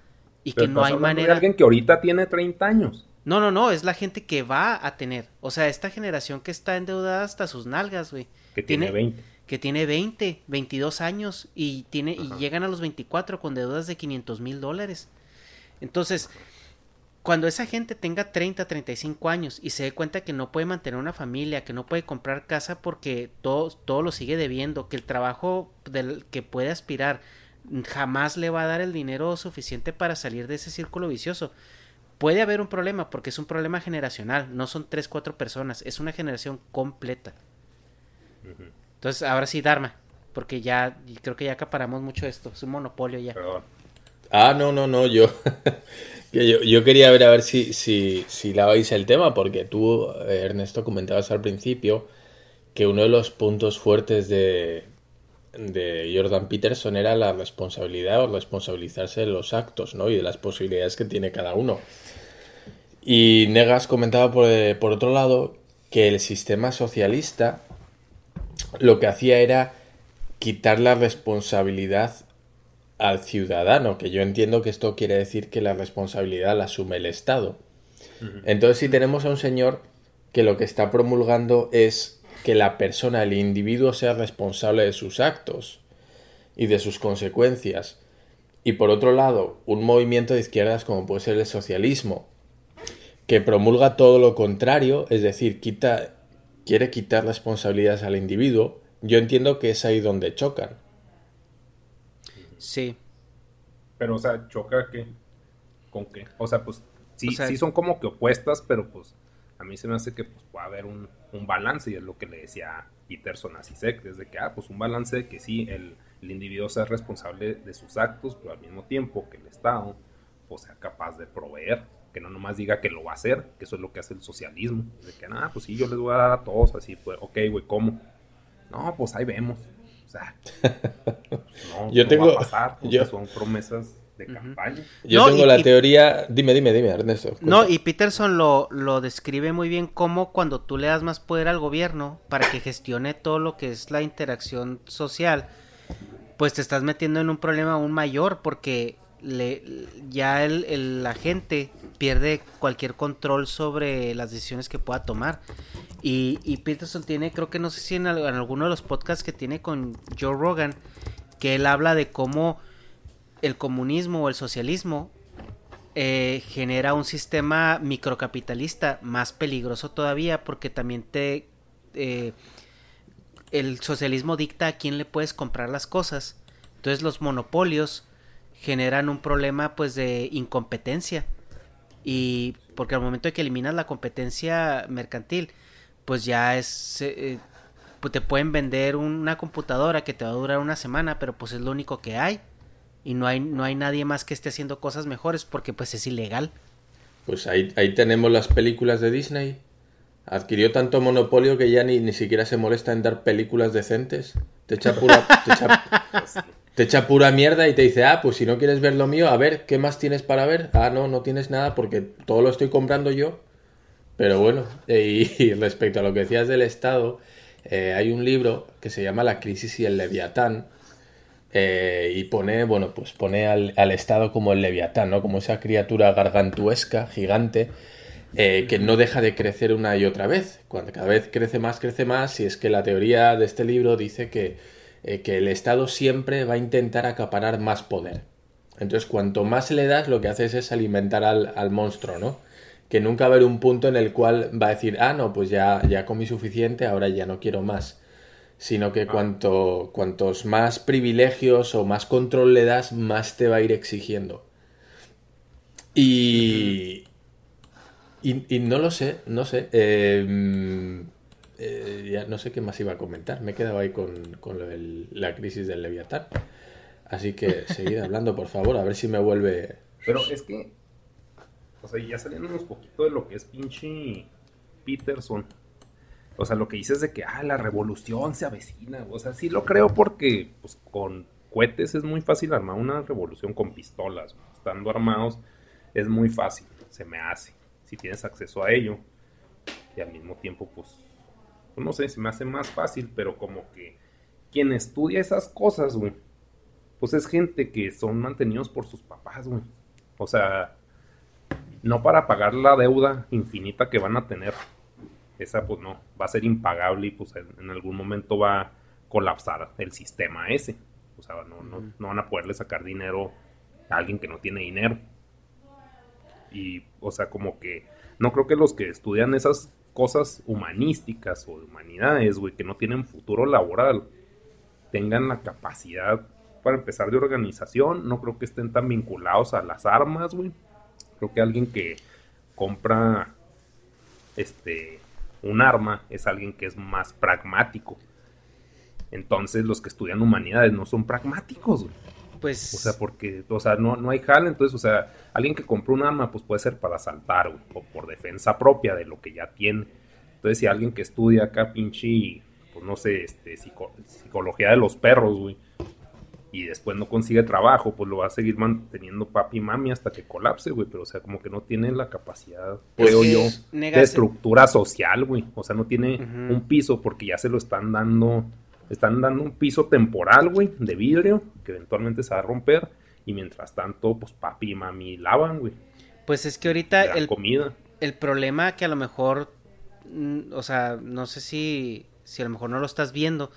y Pero que no hay hablando de manera. alguien que ahorita tiene 30 años. No, no, no, es la gente que va a tener. O sea, esta generación que está endeudada hasta sus nalgas, güey. Que tiene 20. Que tiene 20, 22 años y, tiene, y llegan a los 24 con deudas de 500 mil dólares. Entonces, cuando esa gente tenga 30, 35 años y se dé cuenta que no puede mantener una familia, que no puede comprar casa porque todo, todo lo sigue debiendo, que el trabajo del que puede aspirar jamás le va a dar el dinero suficiente para salir de ese círculo vicioso. Puede haber un problema porque es un problema generacional, no son 3, 4 personas, es una generación completa. Entonces, ahora sí, Dharma, porque ya creo que ya acaparamos mucho esto, es un monopolio ya. Perdón. Ah, no, no, no, yo, que yo, yo quería ver a ver si, si, si dabais el tema, porque tú, Ernesto, comentabas al principio que uno de los puntos fuertes de, de Jordan Peterson era la responsabilidad o responsabilizarse de los actos, ¿no? Y de las posibilidades que tiene cada uno. Y Negas comentaba por, por otro lado que el sistema socialista lo que hacía era quitar la responsabilidad al ciudadano, que yo entiendo que esto quiere decir que la responsabilidad la asume el Estado. Entonces, si tenemos a un señor que lo que está promulgando es que la persona, el individuo, sea responsable de sus actos y de sus consecuencias, y por otro lado, un movimiento de izquierdas como puede ser el socialismo, que promulga todo lo contrario, es decir, quita, quiere quitar responsabilidades al individuo, yo entiendo que es ahí donde chocan. Sí. Pero, o sea, choca que. ¿Con qué? O sea, pues sí, sí son como que opuestas, pero pues a mí se me hace que pues, puede haber un, balance, y es lo que le decía Peterson a Sisek, desde que, ah, pues un balance de que sí, el, el individuo sea responsable de sus actos, pero al mismo tiempo que el Estado pues, sea capaz de proveer, que no nomás diga que lo va a hacer, que eso es lo que hace el socialismo, de que, nada, pues sí, yo les voy a dar a todos, así, pues, ok, güey, ¿cómo? No, pues ahí vemos. O sea, no, yo tengo, va a pasar, yo, son promesas de campaña. Yo tengo la teoría, dime, dime, dime, Ernesto. No, y Peterson lo, lo describe muy bien como cuando tú le das más poder al gobierno para que gestione todo lo que es la interacción social, pues te estás metiendo en un problema aún mayor porque le, ya el, la gente pierde cualquier control sobre las decisiones que pueda tomar. Y, Peterson tiene, creo que no sé si en, alguno de los podcasts que tiene con Joe Rogan, que él habla de cómo el comunismo o el socialismo eh, genera un sistema microcapitalista más peligroso todavía porque también te... Eh, el socialismo dicta a quién le puedes comprar las cosas. Entonces los monopolios generan un problema pues de incompetencia. Y porque al momento de que eliminas la competencia mercantil, pues ya es... Eh, pues te pueden vender una computadora que te va a durar una semana, pero pues es lo único que hay. Y no hay, no hay nadie más que esté haciendo cosas mejores porque pues es ilegal. Pues ahí, ahí tenemos las películas de Disney. Adquirió tanto monopolio que ya ni, ni siquiera se molesta en dar películas decentes. Te echa pura, te echa, pura mierda y te dice, ah, pues si no quieres ver lo mío, a ver, ¿qué más tienes para ver? Ah, no, no tienes nada porque todo lo estoy comprando yo. Pero bueno, y, respecto a lo que decías del Estado, eh, hay un libro que se llama La crisis y el leviatán. Eh, y pone, bueno, pues pone al, al, Estado como el leviatán, ¿no? Como esa criatura gargantuesca, gigante, eh, que no deja de crecer una y otra vez. Cuando cada vez crece más, crece más, y es que la teoría de este libro dice que, que el Estado siempre va a intentar acaparar más poder. Entonces, cuanto más le das, lo que haces es alimentar al, al monstruo, ¿no? que nunca va a haber un punto en el cual va a decir, ah, no, pues ya, ya comí suficiente, ahora ya no quiero más. Sino que cuanto, cuantos más privilegios o más control le das, más te va a ir exigiendo. Y, y, no lo sé, no sé. Em, eh, ya no sé qué más iba a comentar. Me he quedado ahí con, con la crisis del Leviatán. Así que seguid hablando, por favor, a ver si me vuelve. Pero es que o sea, ya saliendo un poquito de lo que es pinche Peterson. O sea, lo que dices de que, ah, la revolución se avecina. O sea, sí lo creo porque, pues, con cohetes es muy fácil armar una revolución con pistolas. Estando armados es muy fácil, se me hace. Si tienes acceso a ello. Y al mismo tiempo, pues no sé, se me hace más fácil, pero como que quien estudia esas cosas, güey, pues es gente que son mantenidos por sus papás, güey. O sea, no para pagar la deuda infinita que van a tener. Esa pues no, va a ser impagable y pues en, algún momento va a colapsar el sistema ese. O sea, no, no, no, van a poderle sacar dinero a alguien que no tiene dinero. Y, o sea, como que no creo que los que estudian esas cosas humanísticas o de humanidades, güey, que no tienen futuro laboral, tengan la capacidad para empezar de organización. No creo que estén tan vinculados a las armas, güey Creo que alguien que compra este un arma es alguien que es más pragmático. Entonces los que estudian humanidades no son pragmáticos, Pues... O sea, porque, o sea, no, no hay jale, entonces, o sea, alguien que compra un arma, pues puede ser para asaltar, o por defensa propia de lo que ya tiene. Entonces, si alguien que estudia acá, pinche, pues no sé, este, psicología de los perros, güey, y después no consigue trabajo, pues lo va a seguir manteniendo papi y mami hasta que colapse, güey. Pero, o sea, como que no tiene la capacidad, pues creo yo, de estructura social, güey. O sea, no tiene un piso porque ya se lo están dando están dando un piso temporal, güey, de vidrio, que eventualmente se va a romper. Y mientras tanto, pues papi y mami lavan, güey. Pues es que ahorita el, comida. el problema que a lo mejor, mm, o sea, no sé si, si a lo mejor no lo estás viendo,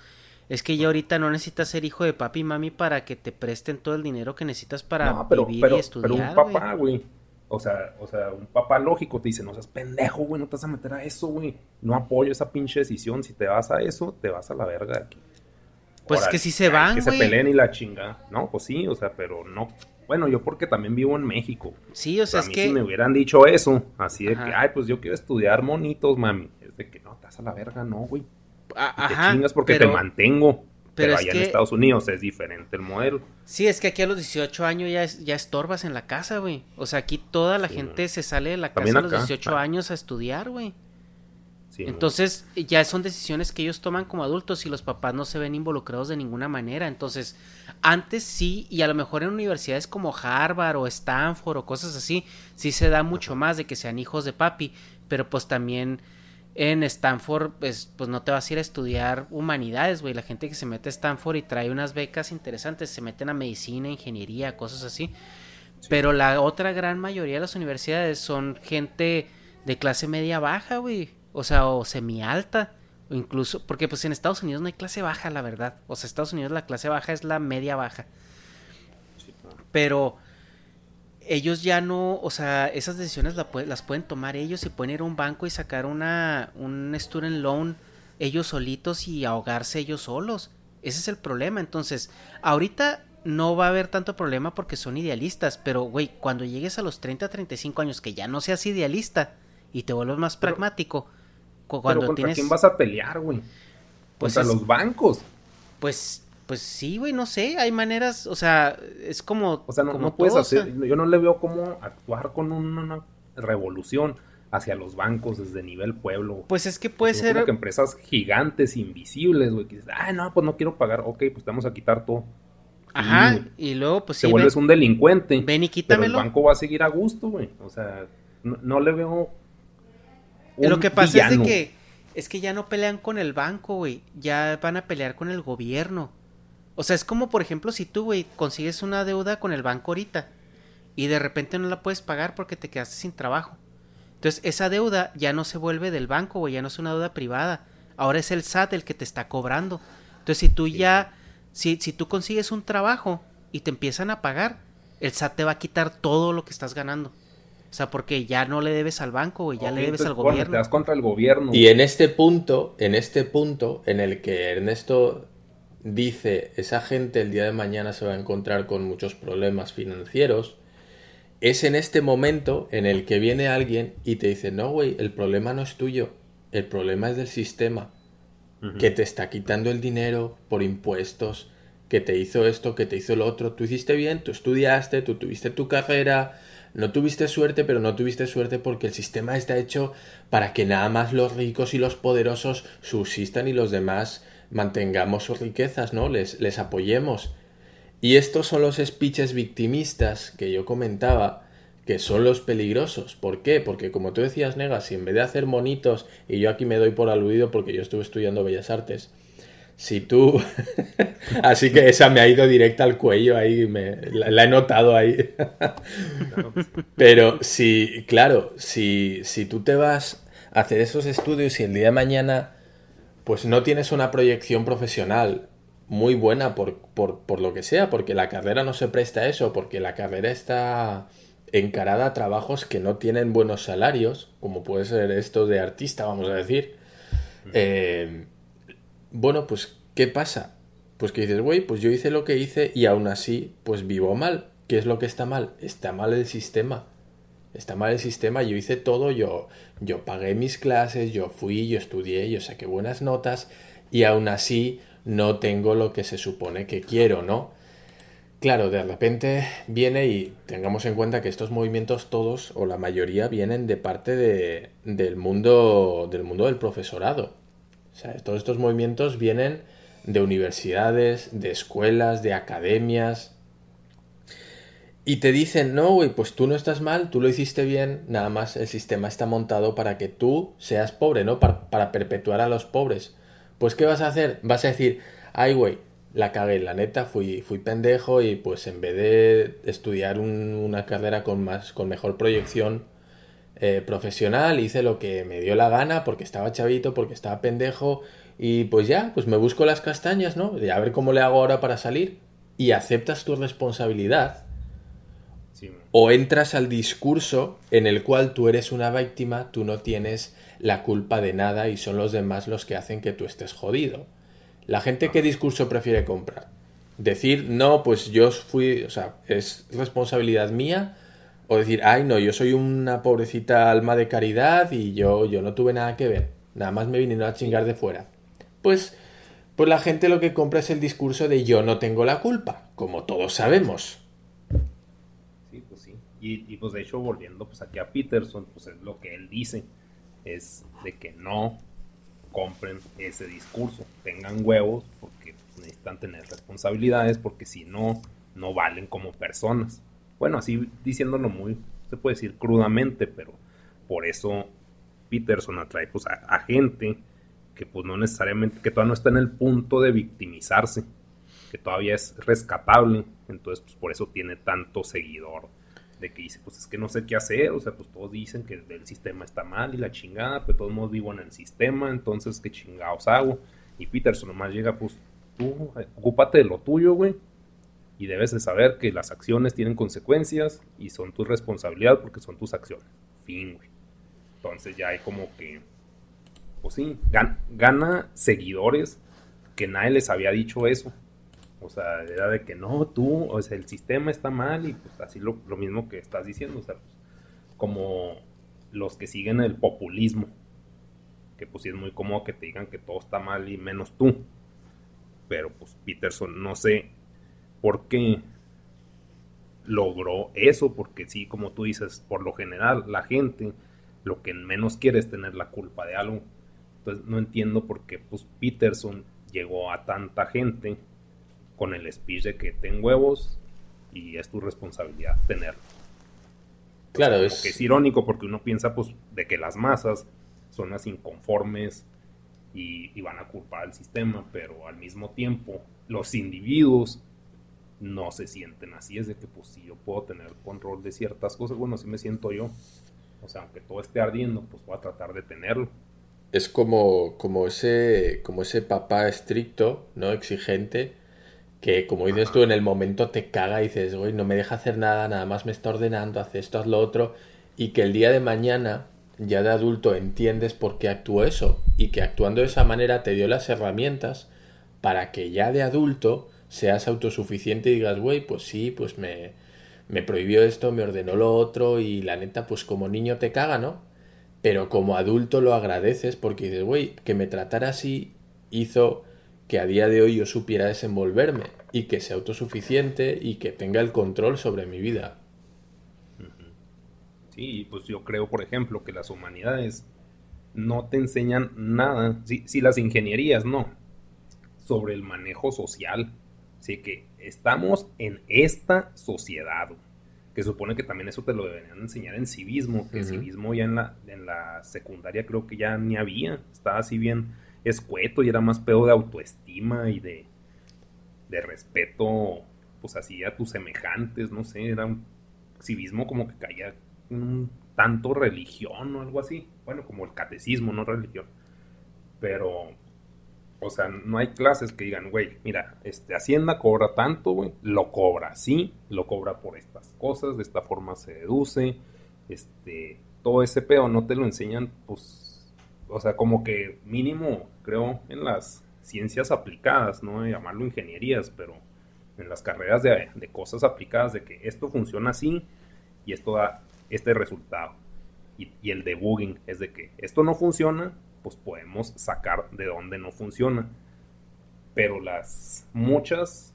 es que ya ahorita no necesitas ser hijo de papi y mami para que te presten todo el dinero que necesitas para No, pero, vivir pero, y estudiar. pero un güey. papá, güey. O sea, o sea, un papá lógico te dice, no seas pendejo, güey, no te vas a meter a eso, güey. No apoyo esa pinche decisión. Si te vas a eso, te vas a la verga de aquí. Pues es Órale, que sí se van, Que se peleen y la chinga. No, pues sí, o sea, pero no. Bueno, yo porque también vivo en México. Sí, o sea, es mí que... si me hubieran dicho eso, así de Ajá. que, ay, pues yo quiero estudiar monitos, mami. Es de que no, vas a la verga, no, güey. a- Y te Ajá, chingas porque pero- te mantengo. pero allá que- en Estados Unidos es diferente el modelo. Sí, es que aquí a los 18 años ya, es- ya estorbas en la casa, güey. O sea, aquí toda la Sí, gente se sale de la casa También a los acá. 18 Ah. años a estudiar, güey. Sí, Entonces, ya son decisiones que ellos toman como adultos y los papás no se ven involucrados de ninguna manera. Entonces, antes sí, y a lo mejor en universidades como Harvard o Stanford o cosas así, sí se da mucho más de que sean hijos de papi, pero pues también en Stanford, pues, pues no te vas a ir a estudiar humanidades, güey. La gente que se mete a Stanford y trae unas becas interesantes, se meten a medicina, ingeniería, cosas así. Pero la otra gran mayoría de las universidades son gente de clase media baja, güey. O sea, o semi alta. O incluso, porque pues en Estados Unidos no hay clase baja, la verdad. O sea, Estados Unidos la clase baja es la media baja. Pero ellos ya no, o sea, esas decisiones la las pueden tomar ellos y pueden ir a un banco y sacar una, un student loan ellos solitos y ahogarse ellos solos. Ese es el problema. Entonces, ahorita no va a haber tanto problema porque son idealistas, pero güey, cuando llegues a los 30, 35 años que ya no seas idealista y te vuelves más Pero- pragmático, Pero cuando ¿contra tienes quién vas a pelear, güey? Pues Contra es- los bancos. pues pues sí, güey, no sé, hay maneras, o sea, es como O sea, no, como no puedes todo, o hacer. sea, Yo no le veo cómo actuar con una, una revolución hacia los bancos desde nivel pueblo. pues es que puede Son ser que empresas gigantes, invisibles, güey, que dices, ah, no, pues no quiero pagar, ok, pues te vamos a quitar todo. Ajá, Sí, y luego pues te sí, vuelves ven, un delincuente. ven y pero el quítamelo. banco va a seguir a gusto, güey. O sea, no, no le veo. Un Lo que pasa villano. es de que es que ya no pelean con el banco, güey, ya van a pelear con el gobierno. O sea, es como por ejemplo si tú, güey, consigues una deuda con el banco ahorita y de repente no la puedes pagar porque te quedaste sin trabajo. Entonces, esa deuda ya no se vuelve del banco, güey, ya no es una deuda privada. Ahora es el SAT el que te está cobrando. Entonces, si tú ya si si tú consigues un trabajo y te empiezan a pagar, el SAT te va a quitar todo lo que estás ganando. O sea, porque ya no le debes al banco, güey, ya le debes entonces, al bueno, gobierno. Te das contra el gobierno. Y en este punto, en este punto en el que Ernesto dice esa gente el día de mañana se va a encontrar con muchos problemas financieros, es en este momento en el que viene alguien y te dice, no, güey, el problema no es tuyo, el problema es del sistema, que te está quitando el dinero por impuestos, que te hizo esto, que te hizo lo otro, tú hiciste bien, tú estudiaste, tú tuviste tu carrera, no tuviste suerte, pero no tuviste suerte porque el sistema está hecho para que nada más los ricos y los poderosos subsistan y los demás mantengamos sus riquezas, ¿no? Les, les apoyemos. Y estos son los speeches victimistas que yo comentaba, que son los peligrosos. ¿Por qué? Porque como tú decías, Negas, si en vez de hacer monitos, y yo aquí me doy por aludido porque yo estuve estudiando Bellas Artes, si tú... Así que esa me ha ido directa al cuello ahí, me... la, la he notado ahí. Pero si, claro, si, si tú te vas a hacer esos estudios y el día de mañana pues no tienes una proyección profesional muy buena por, por, por lo que sea, porque la carrera no se presta a eso, porque la carrera está encarada a trabajos que no tienen buenos salarios, como puede ser esto de artista, vamos a decir. Eh, bueno, pues, ¿qué pasa? Pues que dices, güey, pues yo hice lo que hice y aún así, pues vivo mal. ¿Qué es lo que está mal? Está mal el sistema. Está mal el sistema, yo hice todo, yo, yo pagué mis clases, yo fui, yo estudié, yo saqué buenas notas y aún así no tengo lo que se supone que quiero, ¿no? Claro, de repente viene y tengamos en cuenta que estos movimientos todos o la mayoría vienen de parte de, del mundo del mundo del profesorado. O sea, todos estos movimientos vienen de universidades, de escuelas, de academias, y te dicen, no, güey, pues tú no estás mal, tú lo hiciste bien, nada más el sistema está montado para que tú seas pobre, ¿no? Para, perpetuar a los pobres. Pues, ¿qué vas a hacer? Vas a decir, ay, güey, la cagué, la neta, fui, fui pendejo y pues en vez de estudiar una carrera con, más, con mejor proyección eh, profesional, hice lo que me dio la gana porque estaba chavito, porque estaba pendejo y pues ya, pues me busco las castañas, ¿no? De a ver cómo le hago ahora para salir y aceptas tu responsabilidad. o entras al discurso en el cual tú eres una víctima, tú no tienes la culpa de nada y son los demás los que hacen que tú estés jodido. La gente, ¿qué discurso prefiere comprar? Decir, no, pues yo fui, o sea, es responsabilidad mía, o decir, ay, no, yo soy una pobrecita alma de caridad y yo, yo no tuve nada que ver, nada más me vinieron a chingar de fuera. Pues, pues la gente lo que compra es el discurso de yo no tengo la culpa, como todos sabemos. Sí, pues sí. Y, y pues de hecho, volviendo pues aquí a Peterson, pues es lo que él dice, es de que no compren ese discurso, tengan huevos porque necesitan tener responsabilidades porque si no, no valen como personas. Bueno, así diciéndolo muy, se puede decir crudamente, pero por eso Peterson atrae pues, a, gente que pues no necesariamente, que todavía no está en el punto de victimizarse, que todavía es rescatable, entonces pues por eso tiene tanto seguidor de que dice, pues es que no sé qué hacer, o sea, pues todos dicen que el sistema está mal y la chingada, pero todos modos vivo en el sistema, entonces qué chingados hago. Y Peterson nomás llega, pues tú, ocúpate de lo tuyo, güey, y debes de saber que las acciones tienen consecuencias y son tu responsabilidad porque son tus acciones. Fin, güey. Entonces ya hay como que, pues sí, gana seguidores que nadie les había dicho eso. O sea, era de que no, tú, o sea, el sistema está mal y pues así lo, mismo que estás diciendo, o sea, pues, como los que siguen el populismo, que pues sí es muy cómodo que te digan que todo está mal y menos tú. Pero pues Peterson, no sé por qué logró eso, porque sí, como tú dices, por lo general la gente lo que menos quiere es tener la culpa de algo. Entonces no entiendo por qué pues Peterson llegó a tanta gente con el speech de que ten huevos y es tu responsabilidad tenerlo. Claro, es... Que es irónico porque uno piensa pues de que las masas son las inconformes y, van a culpar al sistema, pero al mismo tiempo los individuos no se sienten así. Es de que pues si yo puedo tener control de ciertas cosas, bueno, así me siento yo. O sea, aunque todo esté ardiendo, pues voy a tratar de tenerlo. Es como, como, ese, como ese papá estricto, ¿no? Exigente, que como dices tú, en el momento te caga y dices, güey, no me deja hacer nada, nada más me está ordenando, haz esto, haz lo otro, y que el día de mañana, ya de adulto, entiendes por qué actuó eso, y que actuando de esa manera te dio las herramientas para que ya de adulto seas autosuficiente y digas, güey, pues sí, pues me, me prohibió esto, me ordenó lo otro, y la neta, pues como niño te caga, ¿no? Pero como adulto lo agradeces porque dices, güey, que me tratara así hizo que a día de hoy yo supiera desenvolverme y que sea autosuficiente y que tenga el control sobre mi vida. Sí, pues yo creo, por ejemplo, que las humanidades no te enseñan nada, si, las ingenierías no, sobre el manejo social. Así que estamos en esta sociedad, que supone que también eso te lo deberían enseñar en civismo, que civismo ya en la, en la secundaria creo que ya ni había, estaba así bien escueto y era más pedo de autoestima y de, de respeto, pues así a tus semejantes, no sé, era un civismo como que caía un tanto religión o algo así. Bueno, como el catecismo, no religión. Pero, o sea, no hay clases que digan, güey, mira, este, Hacienda cobra tanto, güey, lo cobra así, lo cobra por estas cosas, de esta forma se deduce, este, todo ese pedo no te lo enseñan, pues, o sea, como que mínimo, creo, en las ciencias aplicadas, no llamarlo ingenierías, pero en las carreras de, cosas aplicadas, de que esto funciona así y esto da este resultado. Y, el debugging es de que esto no funciona, pues podemos sacar de dónde no funciona. Pero las muchas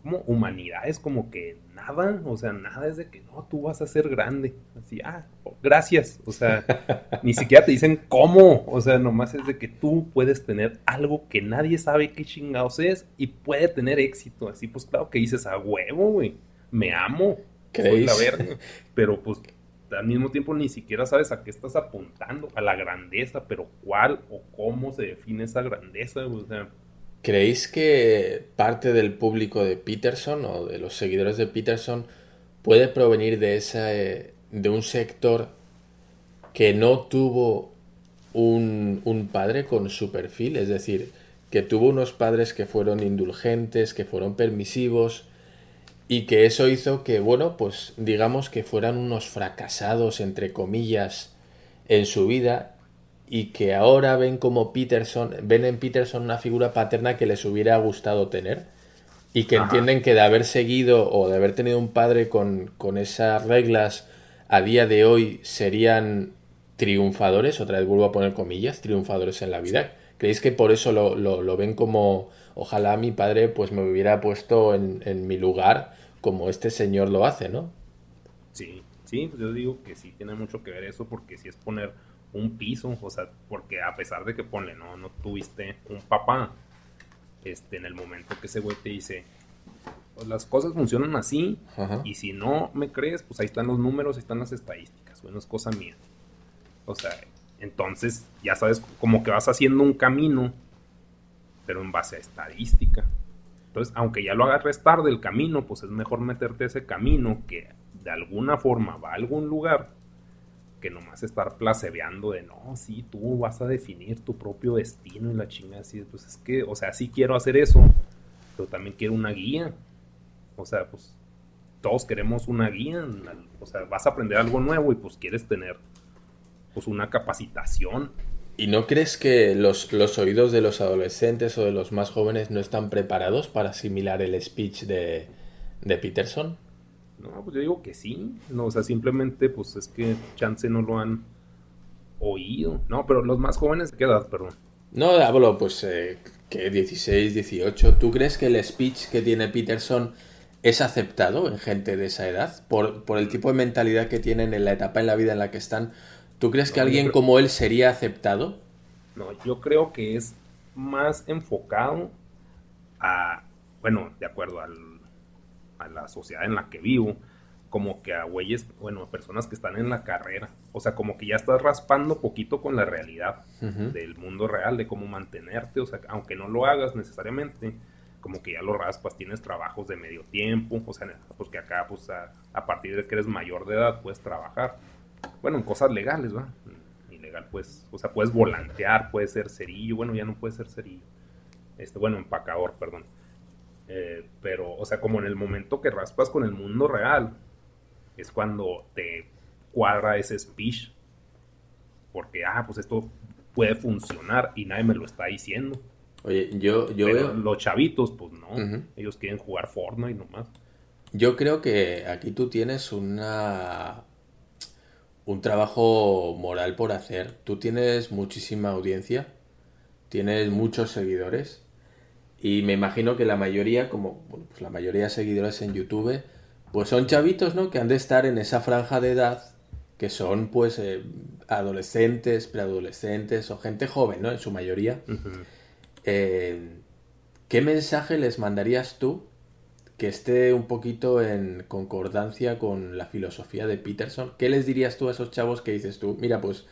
como humanidades como que nada, o sea, nada es de que no, tú vas a ser grande. Así, ah, gracias. O sea, ni siquiera te dicen cómo. O sea, nomás es de que tú puedes tener algo que nadie sabe qué chingados es y puede tener éxito. Así, pues claro que dices a huevo, güey. Me amo. Soy la verga. Pero pues al mismo tiempo ni siquiera sabes a qué estás apuntando, a la grandeza, pero cuál o cómo se define esa grandeza, o sea, ¿creéis que parte del público de Peterson o de los seguidores de Peterson puede provenir de, esa, eh, de un sector que no tuvo un, un padre con su perfil? Es decir, que tuvo unos padres que fueron indulgentes, que fueron permisivos, y que eso hizo que, bueno, pues digamos que fueran unos fracasados, entre comillas, en su vida y que ahora ven como Peterson, ven en Peterson una figura paterna que les hubiera gustado tener y que entienden que de haber seguido o de haber tenido un padre con, con esas reglas a día de hoy serían triunfadores, otra vez vuelvo a poner comillas, triunfadores en la vida. ¿Creéis que por eso lo, lo, ven como ojalá mi padre pues me hubiera puesto en, en mi lugar como este señor lo hace, ¿no? Sí, sí, pues yo digo que sí tiene mucho que ver eso porque si es poner un piso, o sea, porque a pesar de que ponle, no, no tuviste un papá, este, en el momento que ese güey te dice, pues las cosas funcionan así, y si no me crees, pues ahí están los números, ahí están las estadísticas, bueno, es cosa mía. O sea, entonces ya sabes como que vas haciendo un camino, pero en base a estadística. Entonces, aunque ya lo hagas tarde el camino, pues es mejor meterte ese camino que de alguna forma va a algún lugar que nomás estar placebeando de no, sí, tú vas a definir tu propio destino y la chingada así. Pues es que, o sea, sí quiero hacer eso, pero también quiero una guía. O sea, pues todos queremos una guía. O sea, vas a aprender algo nuevo y pues quieres tener pues una capacitación ¿Y no crees que los, los, oídos de los adolescentes o de los más jóvenes no están preparados para asimilar el speech de, Peterson? No, pues yo digo que sí. No, o sea, simplemente pues es que chance no lo han oído. No, pero los más jóvenes, ¿qué edad, perdón? No, hablo pues eh, que 16, 18. ¿Tú crees que el speech que tiene Peterson es aceptado en gente de esa edad? Por, por el tipo de mentalidad que tienen en la etapa en la vida en la que están ¿Tú crees que alguien como él sería aceptado? No, yo creo que es más enfocado a, bueno, de acuerdo al, a la sociedad en la que vivo, como que a güeyes, bueno, a personas que están en la carrera. O sea, como que ya estás raspando poquito con la realidad del mundo real, de cómo mantenerte. O sea, aunque no lo hagas necesariamente, como que ya lo raspas, tienes trabajos de medio tiempo. O sea, porque acá, pues a, a partir de que eres mayor de edad, puedes trabajar bueno, en cosas legales, ¿va? Ilegal, pues, o sea, puedes volantear, puedes ser cerillo, bueno, ya no puedes ser cerillo. Este, bueno, empacador, perdón. Eh, pero, o sea, como en el momento que raspas con el mundo real, es cuando te cuadra ese speech. Porque, ah, pues esto puede funcionar y nadie me lo está diciendo. Oye, yo, yo veo... Los chavitos, pues no. Ellos quieren jugar Fortnite nomás. Yo creo que aquí tú tienes una un trabajo moral por hacer. Tú tienes muchísima audiencia, tienes muchos seguidores y me imagino que la mayoría, como pues la mayoría de seguidores en YouTube, pues son chavitos, ¿no? Que han de estar en esa franja de edad que son pues eh, adolescentes, preadolescentes o gente joven, ¿no? En su mayoría. Eh, ¿Qué mensaje les mandarías tú que esté un poquito en concordancia con la filosofía de Peterson. ¿Qué les dirías tú a esos chavos que dices tú? Mira, pues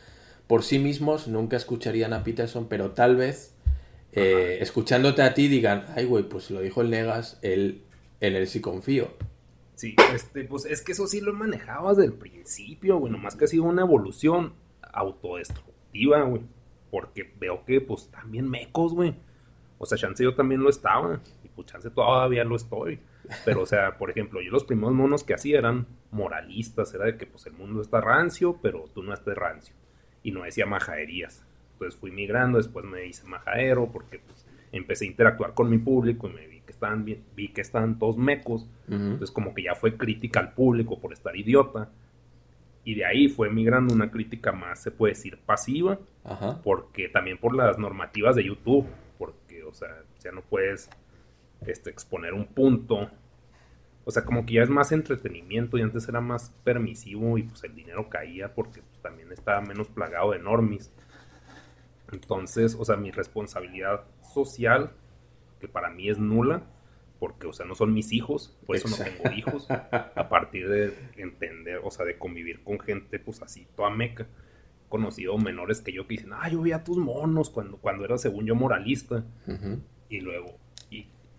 por sí mismos nunca escucharían a Peterson, pero tal vez eh, escuchándote a ti digan, ay güey, pues lo dijo el Negas, él, en él sí confío. Sí, este, pues es que eso sí lo manejabas desde el principio, güey, nomás que ha sido una evolución autodestructiva, güey, porque veo que pues también mecos, güey. O sea, chance yo también lo estaba, y pues chance todavía lo estoy. Pero, o sea, por ejemplo, yo los primeros monos que hacía eran moralistas, era de que pues el mundo está rancio, pero tú no estés rancio. Y no decía majaderías. Entonces fui migrando, después me hice majadero, porque pues empecé a interactuar con mi público y me vi que estaban bien, vi que estaban todos mecos. Entonces como que ya fue crítica al público por estar idiota. Y de ahí fue migrando una crítica más, se puede decir, pasiva. Porque también por las normativas de YouTube. Porque, o sea, ya no puedes este, exponer un punto. O sea, como que ya es más entretenimiento y antes era más permisivo y pues el dinero caía porque pues, también estaba menos plagado de normis. Entonces, o sea, mi responsabilidad social, que para mí es nula, porque, o sea, no son mis hijos, por eso no tengo hijos, a partir de entender, o sea, de convivir con gente, pues así, toda meca. Conocido menores que yo que dicen, ah, yo veía tus monos cuando, cuando era, según yo, moralista. Y luego,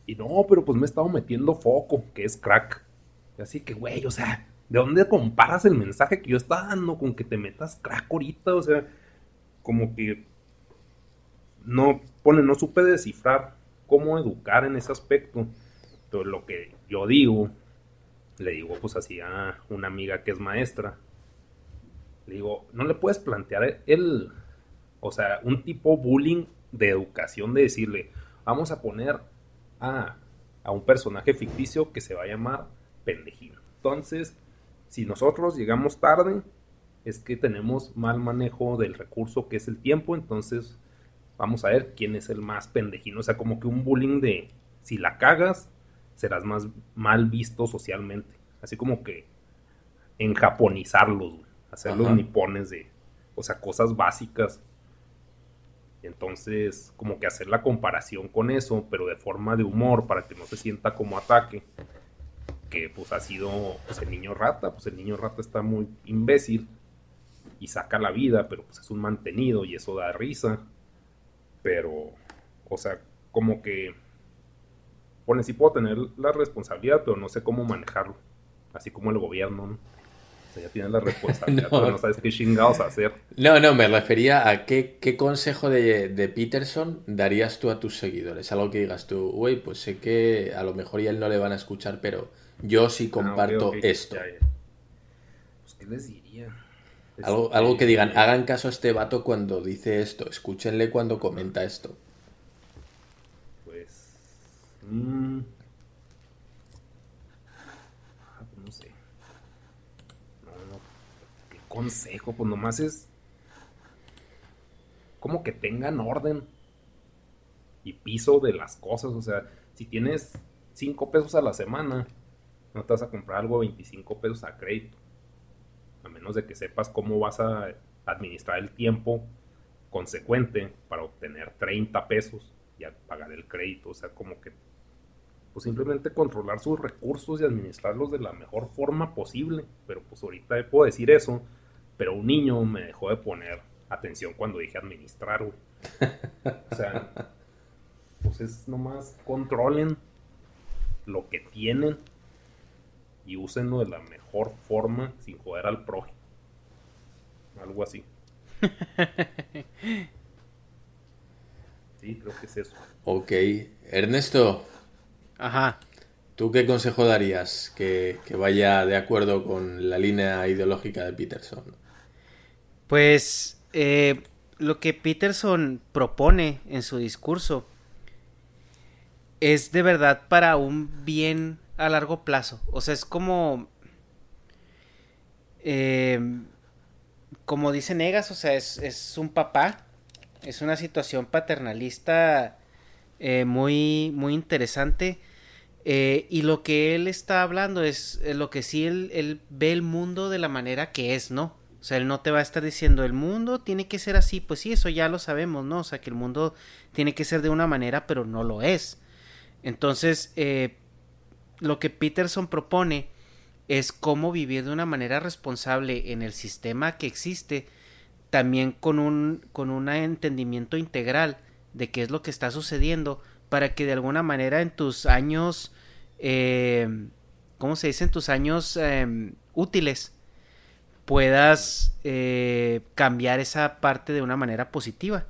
y, no, pero pues me he estado metiendo foco, que es crack. Así que, güey, o sea, ¿de dónde comparas el mensaje que yo estaba dando con que te metas crack ahorita? O sea, como que no pone, no supe descifrar cómo educar en ese aspecto. Pero lo que yo digo, le digo pues así a una amiga que es maestra, le digo, no le puedes plantear el, o sea, un tipo bullying de educación de decirle, vamos a poner a, a un personaje ficticio que se va a llamar pendejín. Entonces, si nosotros llegamos tarde, es que tenemos mal manejo del recurso que es el tiempo, entonces vamos a ver quién es el más pendejino. O sea, como que un bullying de si la cagas, serás más mal visto socialmente. Así como que en japonizarlos, hacerlos nipones de, o sea, cosas básicas. Entonces, como que hacer la comparación con eso, pero de forma de humor, para que no se sienta como ataque que pues ha sido pues el niño rata, pues el niño rata está muy imbécil y saca la vida, pero pues es un mantenido y eso da risa. Pero, o sea, como que pone, sí puedo tener la responsabilidad, pero no sé cómo manejarlo. Así como el gobierno, ¿no? O sea, ya tienes la responsabilidad, no. pero no sabes qué chingados hacer. No, no, me refería a qué, qué consejo de, de, Peterson darías tú a tus seguidores. Algo que digas tú, güey, pues sé que a lo mejor ya él no le van a escuchar, pero yo sí comparto ah, okay, okay. esto. Ya, ya. Pues, ¿qué les diría? Algo, algo que digan, hagan caso a este vato cuando dice esto, escúchenle cuando comenta esto. Pues. Mmm, ah, pues no sé. No, no. ¿Qué consejo? Pues nomás es. Como que tengan orden y piso de las cosas. O sea, si tienes 5 pesos a la semana, no te vas a comprar algo 25 pesos a crédito. A menos de que sepas cómo vas a administrar el tiempo consecuente para obtener 30 pesos y pagar el crédito. O sea, como que pues simplemente controlar sus recursos y administrarlos de la mejor forma posible. Pero pues ahorita puedo decir eso, pero un niño me dejó de poner atención cuando dije administrar, güey. O sea, pues es nomás controlen lo que tienen y úsenlo de la mejor forma sin joder al prójimo. Algo así. Sí, creo que es eso. Ok. Ernesto. Ajá. ¿Tú qué consejo darías que, que, vaya de acuerdo con la línea ideológica de Peterson? Pues eh, lo que Peterson propone en su discurso es de verdad para un bien a largo plazo. O sea, es como... Eh, como dice Negas, o sea, es, es, un papá. Es una situación paternalista eh, muy, muy interesante. Eh, y lo que él está hablando es lo que sí él, él, ve el mundo de la manera que es, ¿no? Sea, él no te va a estar diciendo el mundo tiene que ser así. Pues sí, eso ya lo sabemos, ¿no? O sea, que el mundo tiene que ser de una manera, pero no lo es. Entonces, eh, lo que Peterson propone es cómo vivir de una manera responsable en el sistema que existe, también con un, con un entendimiento integral de qué es lo que está sucediendo, para que de alguna manera en tus años, eh, ¿cómo se dice? En tus años eh, útiles, puedas eh, cambiar esa parte de una manera positiva.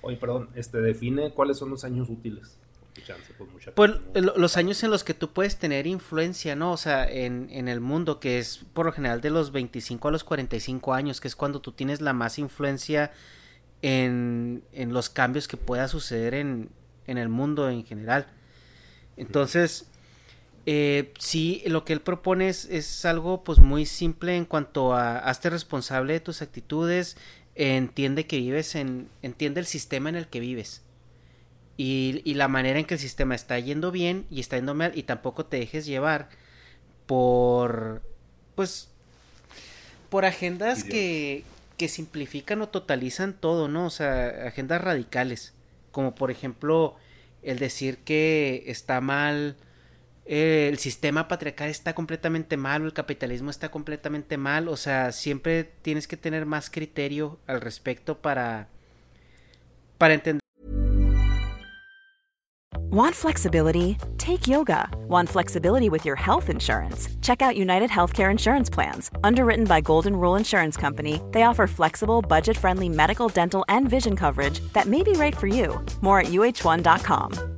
Oye, perdón, este define cuáles son los años útiles. Chance, pues, mucha pues los años en los que tú puedes tener influencia, ¿no? O sea, en, en, el mundo, que es por lo general de los 25 a los 45 años, que es cuando tú tienes la más influencia en, en los cambios que pueda suceder en, en, el mundo en general. Entonces, eh, sí, lo que él propone es, es, algo pues muy simple en cuanto a hazte responsable de tus actitudes, entiende que vives en, entiende el sistema en el que vives y, y, la manera en que el sistema está yendo bien y está yendo mal y tampoco te dejes llevar por pues por agendas que, que simplifican o totalizan todo, ¿no? O sea, agendas radicales, como por ejemplo el decir que está mal eh, el sistema patriarcal está completamente mal el capitalismo está completamente mal, o sea, siempre tienes que tener más criterio al respecto para para entender Want flexibility? Take yoga. Want flexibility with your health insurance? Check out United Healthcare Insurance Plans. Underwritten by Golden Rule Insurance Company, they offer flexible, budget friendly medical, dental, and vision coverage that may be right for you. More at uh1.com.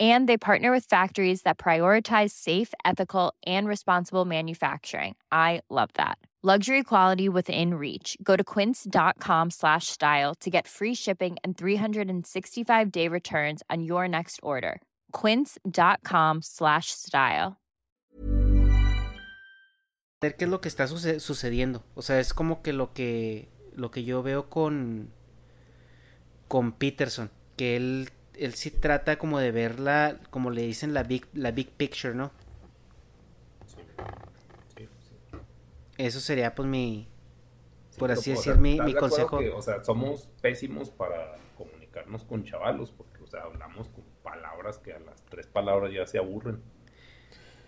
And they partner with factories that prioritize safe, ethical, and responsible manufacturing. I love that. Luxury quality within reach. Go to quince.com slash style to get free shipping and 365 day returns on your next order. Quince.com slash style. Ver qué es lo que está suce sucediendo. O sea, es como que lo que lo que yo veo con con Peterson, que él él sí trata como de verla, como le dicen la big la big picture, ¿no? Eso sería pues mi, por así o decir, sea, mi, ¿estás mi consejo. que, o sea, somos pésimos para comunicarnos con chavalos, porque, o sea, hablamos con palabras que a las tres palabras ya se aburren.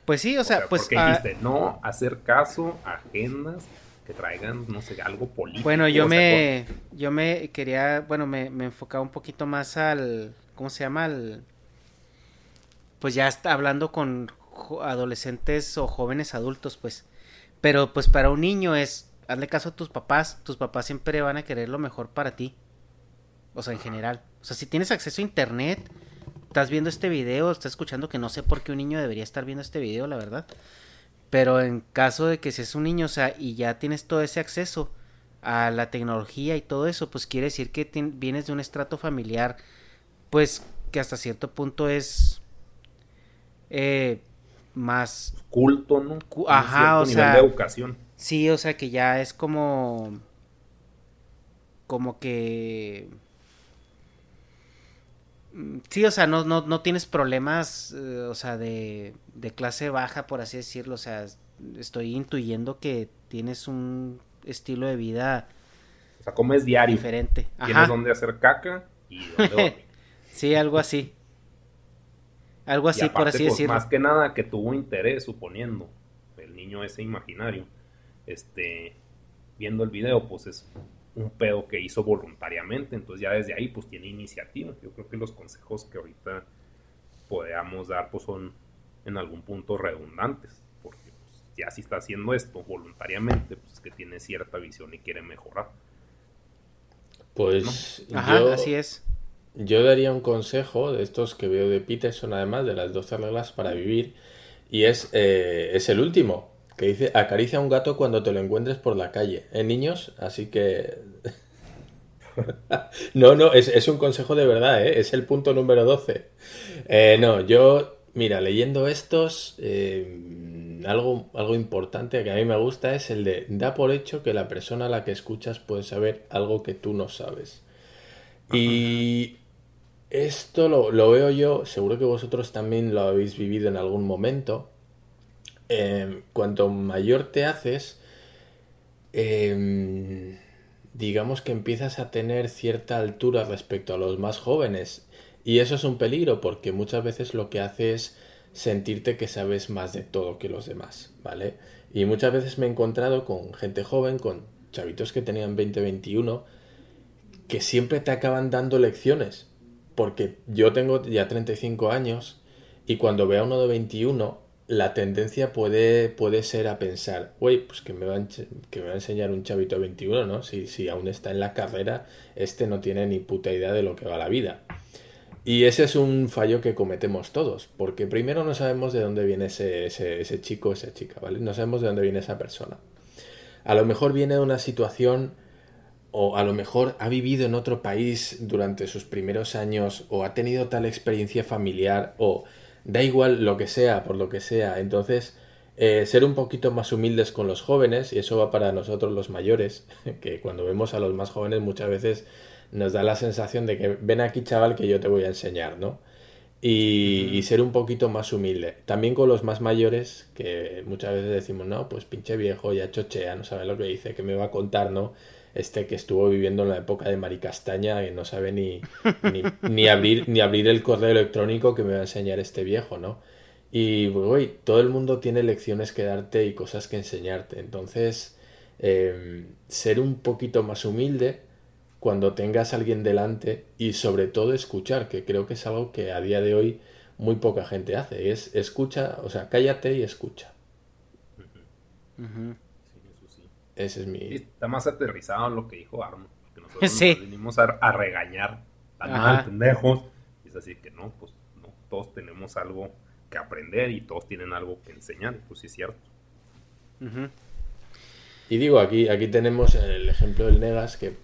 Pues sí, o sea, pues... Porque ah, dijiste, no hacer caso a agendas que traigan, no sé, algo político. Bueno, yo me, yo me quería, bueno, me, me enfocaba un poquito más al, ¿cómo se llama? Al, pues ya está hablando con adolescentes o jóvenes adultos, pues. Pero pues para un niño es, hazle caso a tus papás, tus papás siempre van a querer lo mejor para ti. O sea, en general. O sea, si tienes acceso a internet, estás viendo este video, estás escuchando que no sé por qué un niño debería estar viendo este video, la verdad. Pero en caso de que seas un niño, o sea, y ya tienes todo ese acceso a la tecnología y todo eso, pues quiere decir que vienes de un estrato familiar, pues que hasta cierto punto es eh, más culto, ¿no? Cu- Ajá, o nivel sea, de educación. Sí, o sea que ya es como como que Sí, o sea, no, no, no tienes problemas, eh, o sea, de, de clase baja, por así decirlo. O sea, estoy intuyendo que tienes un estilo de vida O sea, comes diario. diferente. Tienes Ajá. donde hacer caca y donde dormir. Sí, algo así. Algo Y así, por así pues, decirlo. Más que nada que tuvo interés, suponiendo, el niño ese imaginario, este, viendo el video, pues es un pedo que hizo voluntariamente, entonces ya desde ahí pues tiene iniciativa. Yo creo que los consejos que ahorita podamos dar pues son en algún punto redundantes, porque pues, ya si está haciendo esto voluntariamente, pues es que tiene cierta visión y quiere mejorar. Pues Ajá, yo, así es. Yo daría un consejo de estos que veo de Peterson, además de las 12 reglas para vivir, y es, eh, es el último, que dice, acaricia a un gato cuando te lo encuentres por la calle. ¿Eh, niños? Así que... no, no, es, es un consejo de verdad, ¿eh? Es el punto número 12. Eh, no, yo, mira, leyendo estos, eh, algo, algo importante que a mí me gusta es el de, da por hecho que la persona a la que escuchas puede saber algo que tú no sabes. Y esto lo, lo veo yo, seguro que vosotros también lo habéis vivido en algún momento. Eh, cuanto mayor te haces, eh, digamos que empiezas a tener cierta altura respecto a los más jóvenes. Y eso es un peligro porque muchas veces lo que hace es sentirte que sabes más de todo que los demás, ¿vale? Y muchas veces me he encontrado con gente joven, con chavitos que tenían 20, 21, que siempre te acaban dando lecciones. Porque yo tengo ya 35 años y cuando veo a uno de 21, la tendencia puede, puede ser a pensar, güey, pues que me, va a, enseñar un chavito de 21, ¿no? Si, si aún está en la carrera, este no tiene ni puta idea de lo que va la vida. Y ese es un fallo que cometemos todos, porque primero no sabemos de dónde viene ese, ese, ese chico esa chica, ¿vale? No sabemos de dónde viene esa persona. A lo mejor viene de una situación o a lo mejor ha vivido en otro país durante sus primeros años o ha tenido tal experiencia familiar o da igual lo que sea, por lo que sea. Entonces, eh, ser un poquito más humildes con los jóvenes, y eso va para nosotros los mayores, que cuando vemos a los más jóvenes muchas veces nos da la sensación de que ven aquí chaval que yo te voy a enseñar, ¿no? Y, y, ser un poquito más humilde. También con los más mayores, que muchas veces decimos, no, pues pinche viejo, ya chochea, no sabe lo que dice, que me va a contar, ¿no? Este que estuvo viviendo en la época de Maricastaña, que no sabe ni, ni, abrir, ni abrir el correo electrónico que me va a enseñar este viejo, ¿no? Y, güey, todo el mundo tiene lecciones que darte y cosas que enseñarte. Entonces, em, ser un poquito más humilde cuando tengas a alguien delante y sobre todo escuchar, que creo que es algo que a día de hoy muy poca gente hace, es escucha, o sea, cállate y escucha. Ese es mi. está más aterrizado en lo que dijo Arno. Que nosotros nos venimos a, regañar a pendejos. Y es así que no, pues no, todos tenemos algo que aprender y todos tienen algo que enseñar. Pues sí es cierto. Y digo, aquí, aquí tenemos el ejemplo del Negas que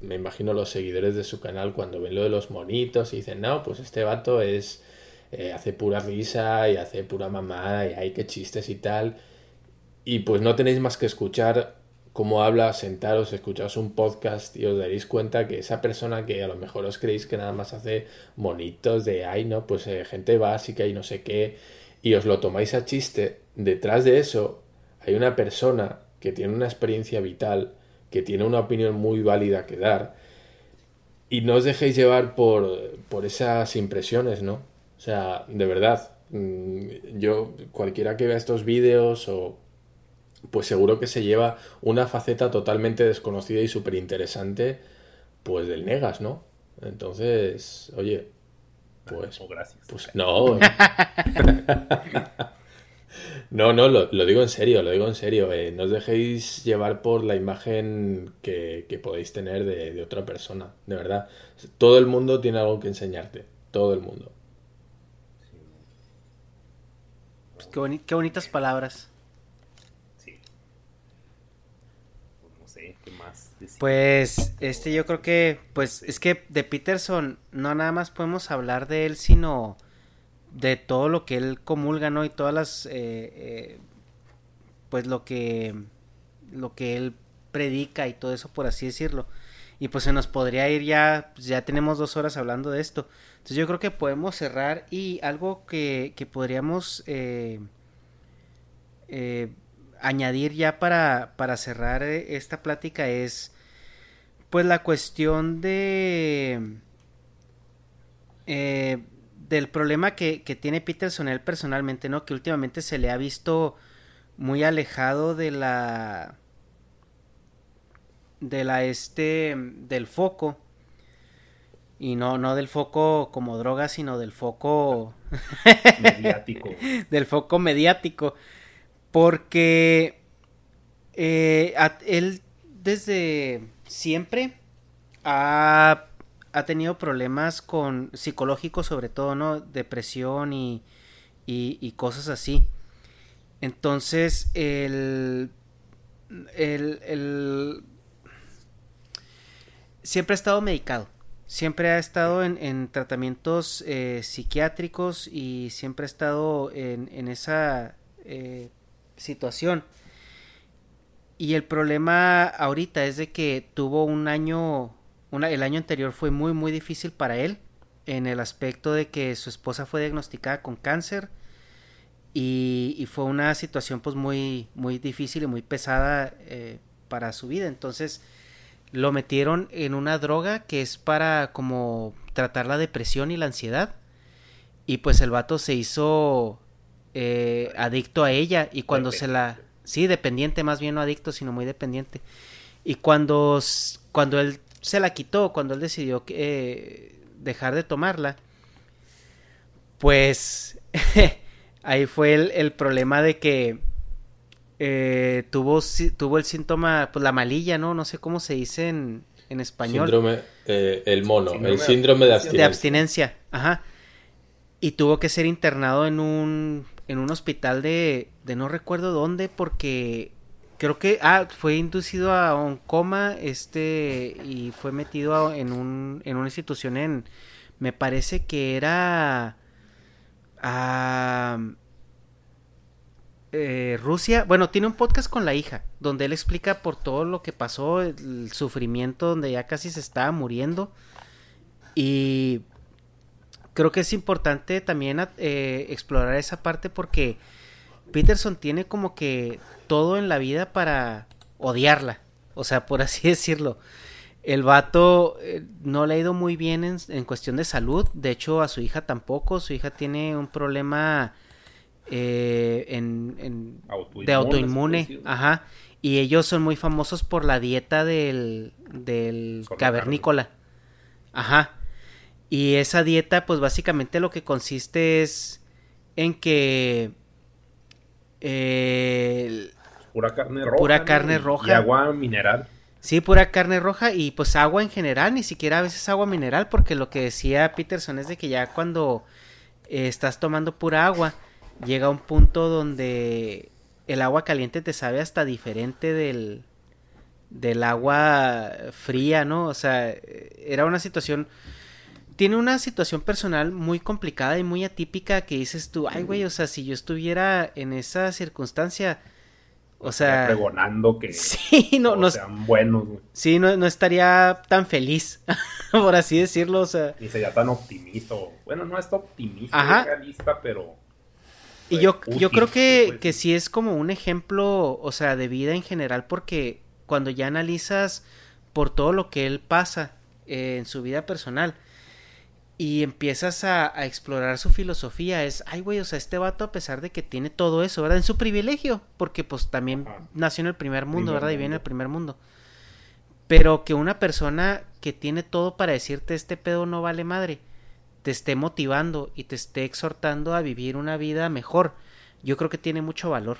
me imagino los seguidores de su canal cuando ven lo de los monitos y dicen, no, pues este vato es. Eh, hace pura risa y hace pura mamada y hay que chistes y tal. Y pues no tenéis más que escuchar cómo habla, sentaros, escucharos un podcast y os daréis cuenta que esa persona que a lo mejor os creéis que nada más hace monitos de, ay, no, pues eh, gente básica y no sé qué, y os lo tomáis a chiste, detrás de eso hay una persona que tiene una experiencia vital, que tiene una opinión muy válida que dar, y no os dejéis llevar por, por esas impresiones, ¿no? O sea, de verdad, mm, yo, cualquiera que vea estos vídeos o pues seguro que se lleva una faceta totalmente desconocida y súper interesante, pues del Negas, ¿no? Entonces, oye, pues... Oh, gracias. Pues no. no, no, lo, digo en serio, lo digo en serio. Eh, no os dejéis llevar por la imagen que, podéis tener de, otra persona, de verdad. Todo el mundo tiene algo que enseñarte, todo el mundo. Pues qué, qué bonitas palabras. Pues este yo creo que pues es que de Peterson no nada más podemos hablar de él sino de todo lo que él comulga no y todas las eh, eh, pues lo que lo que él predica y todo eso por así decirlo. Y pues se nos podría ir ya pues ya tenemos dos horas hablando de esto. Entonces yo creo que podemos cerrar y algo que, que podríamos eh, eh añadir ya para, para cerrar esta plática es pues la cuestión de eh, del problema que, que, tiene Peterson él personalmente, ¿no? Que últimamente se le ha visto muy alejado de la de la este del foco. Y no no del foco como droga sino del foco mediático. del foco mediático. Porque eh, él desde siempre ha, tenido problemas con psicológicos sobre todo, ¿no? Depresión y, y, cosas así. Entonces, el, el, siempre ha estado medicado. Siempre ha estado en, tratamientos eh, psiquiátricos y siempre ha estado en, en esa eh, situación. Y el problema ahorita es de que tuvo un año, el año anterior fue muy muy difícil para él en el aspecto de que su esposa fue diagnosticada con cáncer y, fue una situación pues muy muy difícil y muy pesada eh, para su vida. Entonces lo metieron en una droga que es para como tratar la depresión y la ansiedad y pues el vato se hizo eh, adicto a ella y cuando se la... Sí, dependiente, más bien no adicto, sino muy dependiente. Y cuando, cuando él se la quitó, cuando él decidió eh, dejar de tomarla, pues ahí fue el, problema de que eh, tuvo, tuvo el síntoma, pues la malilla, ¿no? No sé cómo se dice en, en español. Síndrome, el mono, el síndrome de abstinencia. De abstinencia, ajá. Y tuvo que ser internado en un en un hospital de, de no recuerdo dónde porque creo que, ah, fue inducido a un coma, este, y fue metido en, un, en una institución en, me parece que era... a eh, Rusia, bueno, tiene un podcast con la hija, donde él explica por todo lo que pasó, el sufrimiento, donde ya casi se estaba muriendo. Y creo que es importante también eh, explorar esa parte porque Peterson tiene como que todo en la vida para odiarla, o sea, por así decirlo. El vato eh, no le ha ido muy bien en, en, cuestión de salud, de hecho a su hija tampoco, su hija tiene un problema eh, en, de autoinmune, ajá, y ellos son muy famosos por la dieta del, del cavernícola, ajá, y esa dieta pues básicamente lo que consiste es en que eh, pura carne roja, pura carne roja y agua mineral. Sí, pura carne roja y pues agua en general, ni siquiera a veces agua mineral, porque lo que decía Peterson es de que ya cuando eh, estás tomando pura agua, llega un punto donde el agua caliente te sabe hasta diferente del, del agua fría, ¿no? O sea, era una situación... Tiene una situación personal muy complicada y muy atípica que dices tú, ay, güey, o sea, si yo estuviera en esa circunstancia, o sea... Pregonando que sí, no, no sean buenos, güey. Sí, no, no estaría tan feliz, por así decirlo, o sea... Ni sería tan optimista, bueno, no es optimista, realista, pero y yo, yo creo que, que sí es como un ejemplo, o sea, de vida en general, porque cuando ya analizas por todo lo que él pasa eh, en su vida personal y empiezas a, explorar su filosofía, es, ay, güey, o sea, este vato a pesar de que tiene todo eso, ¿verdad? En su privilegio, porque pues también nació en el primer mundo, ¿verdad? Y viene en el primer mundo. Pero que una persona que tiene todo para decirte este pedo no vale madre te esté motivando y te esté exhortando a vivir una vida mejor, yo creo que tiene mucho valor.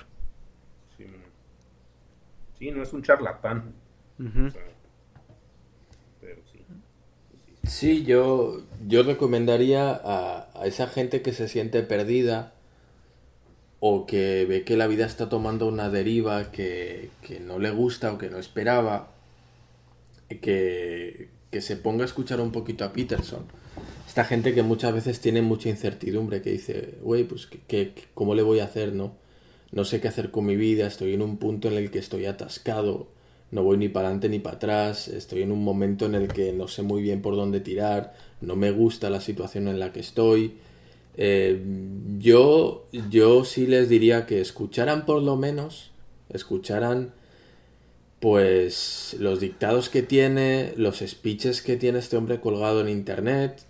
Sí, no es un charlatán. Sí. yo, yo recomendaría a, a, esa gente que se siente perdida o que ve que la vida está tomando una deriva que, que no le gusta o que no esperaba, que, que se ponga a escuchar un poquito a Peterson esta gente que muchas veces tiene mucha incertidumbre, que dice, güey, pues, ¿qué, cómo le voy a hacer, no? No sé qué hacer con mi vida, estoy en un punto en el que estoy atascado, no voy ni para adelante ni para atrás, estoy en un momento en el que no sé muy bien por dónde tirar, no me gusta la situación en la que estoy. Eh, yo, yo sí les diría que escucharan por lo menos, escucharan pues los dictados que tiene, los speeches que tiene este hombre colgado en internet,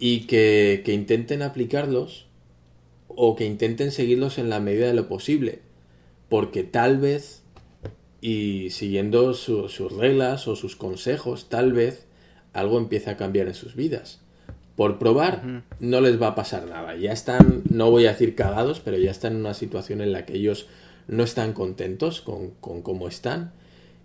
y que, intenten aplicarlos o que intenten seguirlos en la medida de lo posible. Porque tal vez, y siguiendo sus reglas o sus consejos, tal vez algo empiece a cambiar en sus vidas. Por probar, no les va a pasar nada. Ya están, no voy a decir cagados, pero ya están en una situación en la que ellos no están contentos con, con cómo están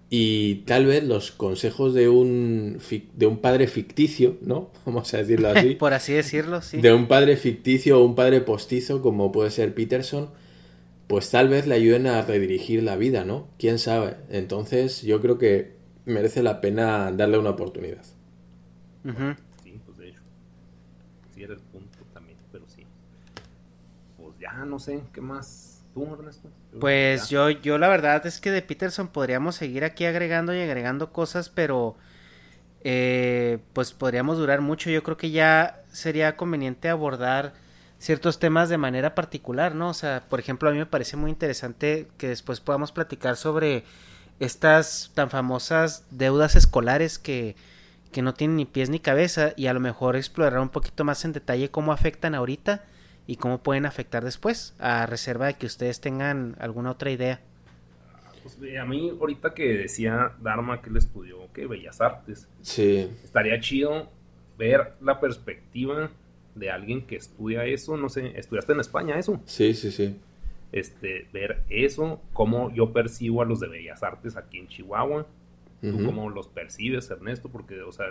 y tal vez los consejos de un, de un padre ficticio, ¿no? Vamos a decirlo así. Por así decirlo, sí. De un padre ficticio o un padre postizo, como puede ser Peterson, pues tal vez le ayuden a redirigir la vida, ¿no? ¿Quién sabe? Entonces yo creo que merece la pena darle una oportunidad. Sí, pues de hecho. Sí era el punto también, pero sí. Pues ya no sé, ¿qué más? ¿Tú, Ernesto? Pues yo, yo la verdad es que de Peterson podríamos seguir aquí agregando y agregando cosas, pero eh, pues podríamos durar mucho. Yo creo que ya sería conveniente abordar ciertos temas de manera particular, ¿no? O sea, por ejemplo, a mí me parece muy interesante que después podamos platicar sobre estas tan famosas deudas escolares que, que no tienen ni pies ni cabeza y a lo mejor explorar un poquito más en detalle cómo afectan ahorita y cómo pueden afectar después, a reserva de que ustedes tengan alguna otra idea. Pues, a mí ahorita que decía Dharma que él estudió que Bellas Artes, sí. estaría chido ver la perspectiva de alguien que estudia eso, no sé, estudiaste en España eso. Sí, sí, sí. Este, ver eso, cómo yo percibo a los de Bellas Artes aquí en Chihuahua, tú cómo los percibes, Ernesto, porque, o sea,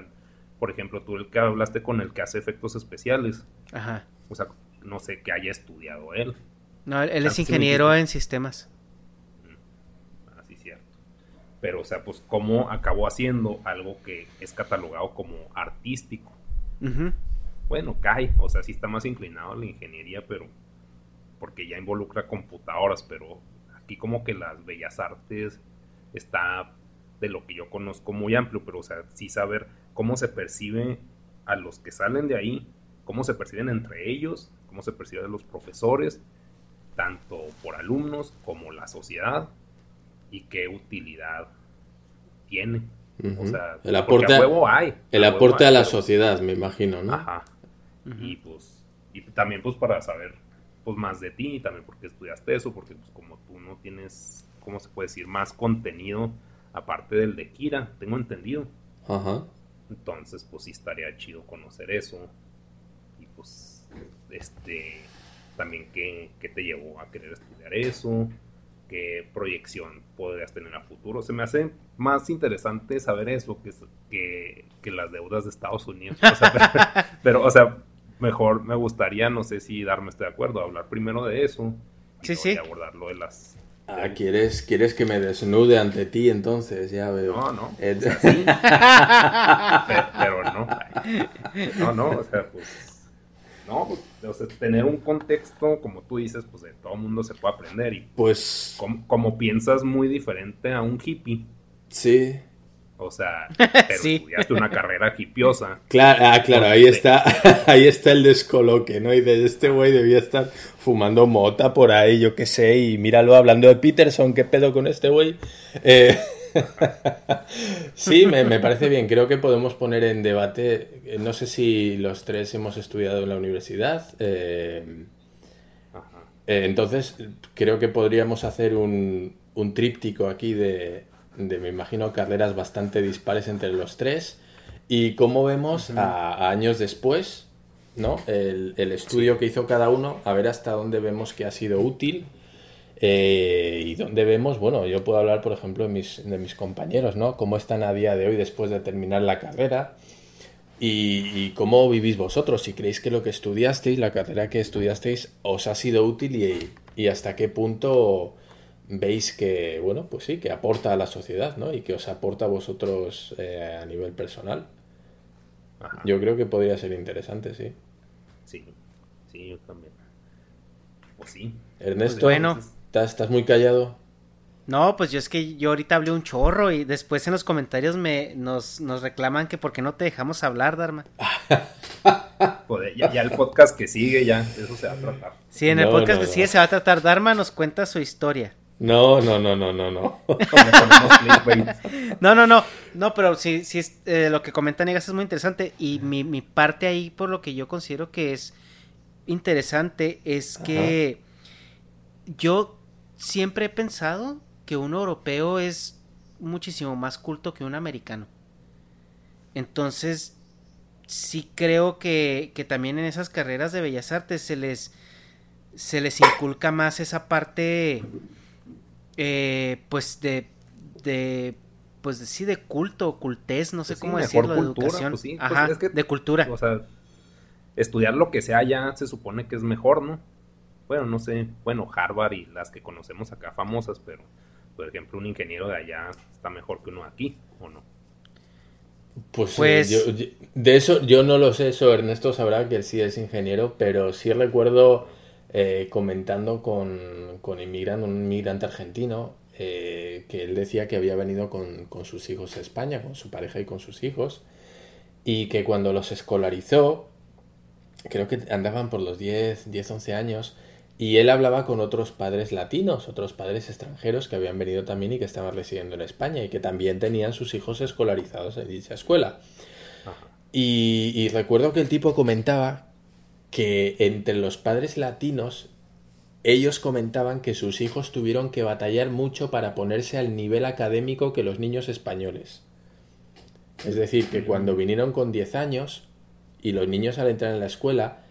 por ejemplo, tú el que hablaste con el que hace efectos especiales. Ajá. O sea, no sé qué haya estudiado él. No, él, es ingeniero en sistemas. Mm, Pero, o sea, pues cómo acabó haciendo algo que es catalogado como artístico. Bueno, cae, o sea, sí está más inclinado a la ingeniería, pero porque ya involucra computadoras, pero aquí como que las bellas artes está de lo que yo conozco muy amplio, pero o sea, sí saber cómo se percibe a los que salen de ahí, cómo se perciben entre ellos, cómo se perciben los profesores, tanto por alumnos como la sociedad, y qué utilidad tiene. O sea, el aporte, a huevo hay. El aporte a la sociedad, me imagino, ¿no? Ajá. Y pues, y también pues para saber pues más de ti, y también porque estudiaste eso, porque pues como tú no tienes, ¿cómo se puede decir? Más contenido aparte del de Kira, tengo entendido. Ajá. Entonces, pues sí estaría chido conocer eso. Y pues, este, también qué, qué te llevó a querer estudiar eso, qué proyección podrías tener a futuro. Se me hace más interesante saber eso que, que, las deudas de Estados Unidos. pero, o sea, mejor me gustaría, no sé si darme estoy de acuerdo, hablar primero de eso. Y sí, sí. abordarlo de las Ah, ¿quieres, ¿quieres que me desnude ante ti entonces? Ya veo. No, no. Eh, pero, no. No, no, o sea, pues. No, pues, o sea, tener un contexto, como tú dices, pues de todo mundo se puede aprender. Y pues. Como, piensas muy diferente a un hippie. Sí. O sea, pero sí. estudiaste una carrera hipiosa. Claro, ah, claro, ahí está, ahí está el descoloque, ¿no? Y de este güey debía estar fumando mota por ahí, yo qué sé, y míralo hablando de Peterson, ¿qué pedo con este güey? Eh, sí, me, parece bien, creo que podemos poner en debate, eh, no sé si los tres hemos estudiado en la universidad, eh, entonces creo que podríamos hacer un, un tríptico aquí de de, me imagino, carreras bastante dispares entre los tres. Y como vemos, a, años después, ¿no? El, estudio que hizo cada uno, a ver hasta dónde vemos que ha sido útil. Eh, y dónde vemos, bueno, yo puedo hablar, por ejemplo, de mis, de mis compañeros, ¿no? Cómo están a día de hoy después de terminar la carrera. Y, cómo vivís vosotros, si creéis que lo que estudiasteis, la carrera que estudiasteis, os ha sido útil y, y hasta qué punto veis que, bueno, pues sí, que aporta a la sociedad, ¿no? Y que os aporta a vosotros eh, a nivel personal. Yo creo que podría ser interesante, sí. Sí, sí, yo también. Pues sí. Ernesto, bueno. ¿estás, ¿estás muy callado? No, pues yo es que yo ahorita hablé un chorro y después en los comentarios me nos, nos reclaman que por qué no te dejamos hablar, Dharma. ya, ya, el podcast que sigue, ya, eso se va a tratar. Sí, en el podcast que sigue se va a tratar. Dharma nos cuenta su historia. No, no, no, no, no, no. no, no, no. No, pero sí, sí es, eh, lo que comenta Negas es muy interesante. Y mi, mi, parte ahí, por lo que yo considero que es interesante, es que yo siempre he pensado que un europeo es muchísimo más culto que un americano. Entonces, sí creo que, que también en esas carreras de bellas artes se les, se les inculca más esa parte eh, pues de, de, pues sí, de culto, cultez, no sé pues cómo decirlo, de educación. Pues pues Ajá, de cultura. O sea, estudiar lo que sea ya se supone que es mejor, ¿no? Bueno, no sé, bueno, Harvard y las que conocemos acá famosas, pero por ejemplo, un ingeniero de allá está mejor que uno aquí, ¿o no? Pues, eh, de eso yo no lo sé, eso Ernesto sabrá que él sí es ingeniero, pero sí recuerdo eh, comentando con, con inmigrante, un inmigrante argentino, eh, que él decía que había venido con, sus hijos a España, con su pareja y con sus hijos, y que cuando los escolarizó, creo que andaban por los 10, 10, 11 años, y él hablaba con otros padres latinos, otros padres extranjeros que habían venido también y que estaban residiendo en España y que también tenían sus hijos escolarizados en dicha escuela. Y, y, recuerdo que el tipo comentaba que entre los padres latinos ellos comentaban que sus hijos tuvieron que batallar mucho para ponerse al nivel académico que los niños españoles. Es decir, que cuando vinieron con 10 años y los niños al entrar en la escuela,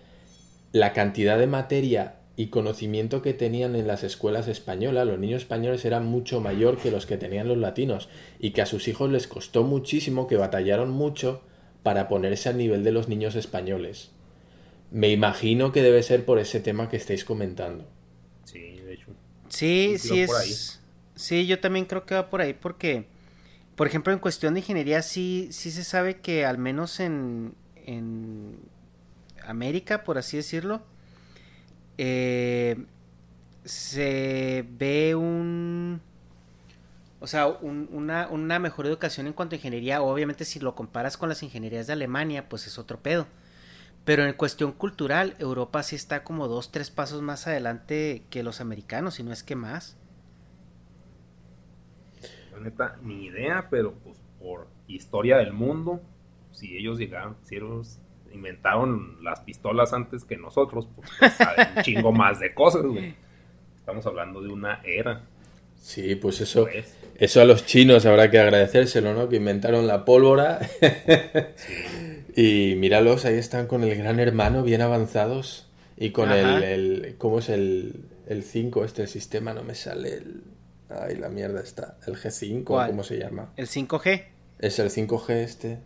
la cantidad de materia y conocimiento que tenían en las escuelas españolas, los niños españoles eran mucho mayor que los que tenían los latinos y que a sus hijos les costó muchísimo, que batallaron mucho para ponerse al nivel de los niños españoles. Me imagino que debe ser por ese tema que estáis comentando. Sí, de hecho. Sí, sí, es. Sí, yo también creo que va por ahí porque por ejemplo, en cuestión de ingeniería sí, sí se sabe que al menos en, en América, por así decirlo, eh, se ve un... O sea, una, una mejor educación en cuanto a ingeniería. Obviamente si lo comparas con las ingenierías de Alemania, pues es otro pedo. Pero en cuestión cultural, Europa sí está como dos, tres pasos más adelante que los americanos, si no es que más. La neta, ni idea, pero pues por historia del mundo, si ellos llegaron, si ellos inventaron las pistolas antes que nosotros, pues, pues saben un chingo más de cosas, güey. Estamos hablando de una era. Sí, pues eso, pues. eso a los chinos habrá que agradecérselo, ¿no? Que inventaron la pólvora. sí. Y míralos, ahí están con el gran hermano, bien avanzados. Y con el, el, ¿Cómo es el, el 5? Este sistema no me sale el. Ay, la mierda está. El G5, ¿cómo se llama? ¿El 5G? Es el 5G este.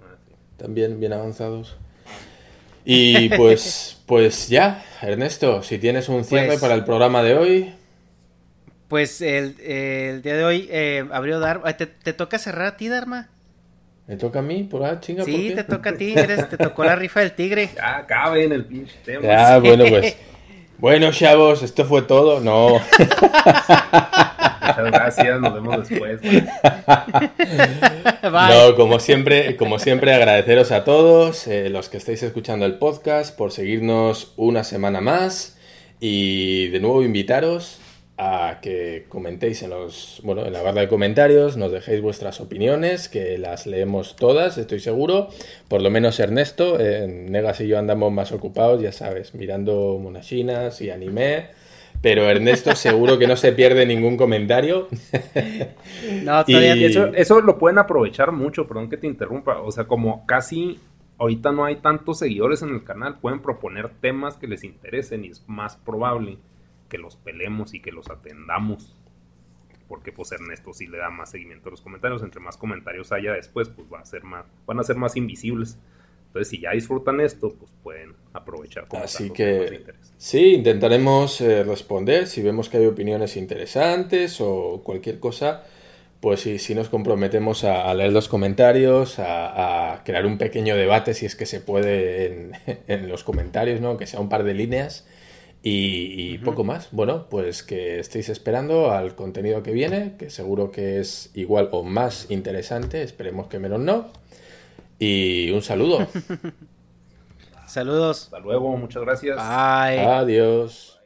También bien avanzados. Y pues, pues ya, Ernesto, si tienes un cierre pues para el programa de hoy. Pues el, el día de hoy eh, abrió Dharma. ¿Te, ¿Te, toca cerrar a ti, Dharma? ¿Me toca a mí? ¿Por ah, chinga? Sí, te toca a ti, eres, te tocó la rifa del tigre. Ya, cabe en el pinche tema. Ya, bueno, pues. Bueno, chavos, esto fue todo. No. Muchas gracias, nos vemos después. No, como siempre, como siempre, agradeceros a todos eh, los que estáis escuchando el podcast por seguirnos una semana más y de nuevo invitaros a que comentéis en los bueno en la barra de comentarios nos dejéis vuestras opiniones que las leemos todas estoy seguro. Por lo menos Ernesto en Negas y yo andamos más ocupados ya sabes mirando monachinas y anime. Pero Ernesto seguro que no se pierde ningún comentario. No todavía eso, eso lo pueden aprovechar mucho perdón que te interrumpa. O sea como casi ahorita no hay tantos seguidores en el canal pueden proponer temas que les interesen y es más probable que los pelemos y que los atendamos. Porque pues Ernesto sí le da más seguimiento a los comentarios. Entre más comentarios haya después, pues va a ser más, van a ser más invisibles. Entonces, si ya disfrutan esto, pues pueden aprovechar. Así que sí, intentaremos eh, responder. Si vemos que hay opiniones interesantes o cualquier cosa, pues sí, sí nos comprometemos a, leer los comentarios, a, crear un pequeño debate, si es que se puede, en, en los comentarios, ¿no? Que sea un par de líneas y, poco más. Bueno, pues que estéis esperando al contenido que viene, que seguro que es igual o más interesante, esperemos que menos no. Y un saludo. Saludos. Hasta luego, muchas gracias. Bye. Adiós.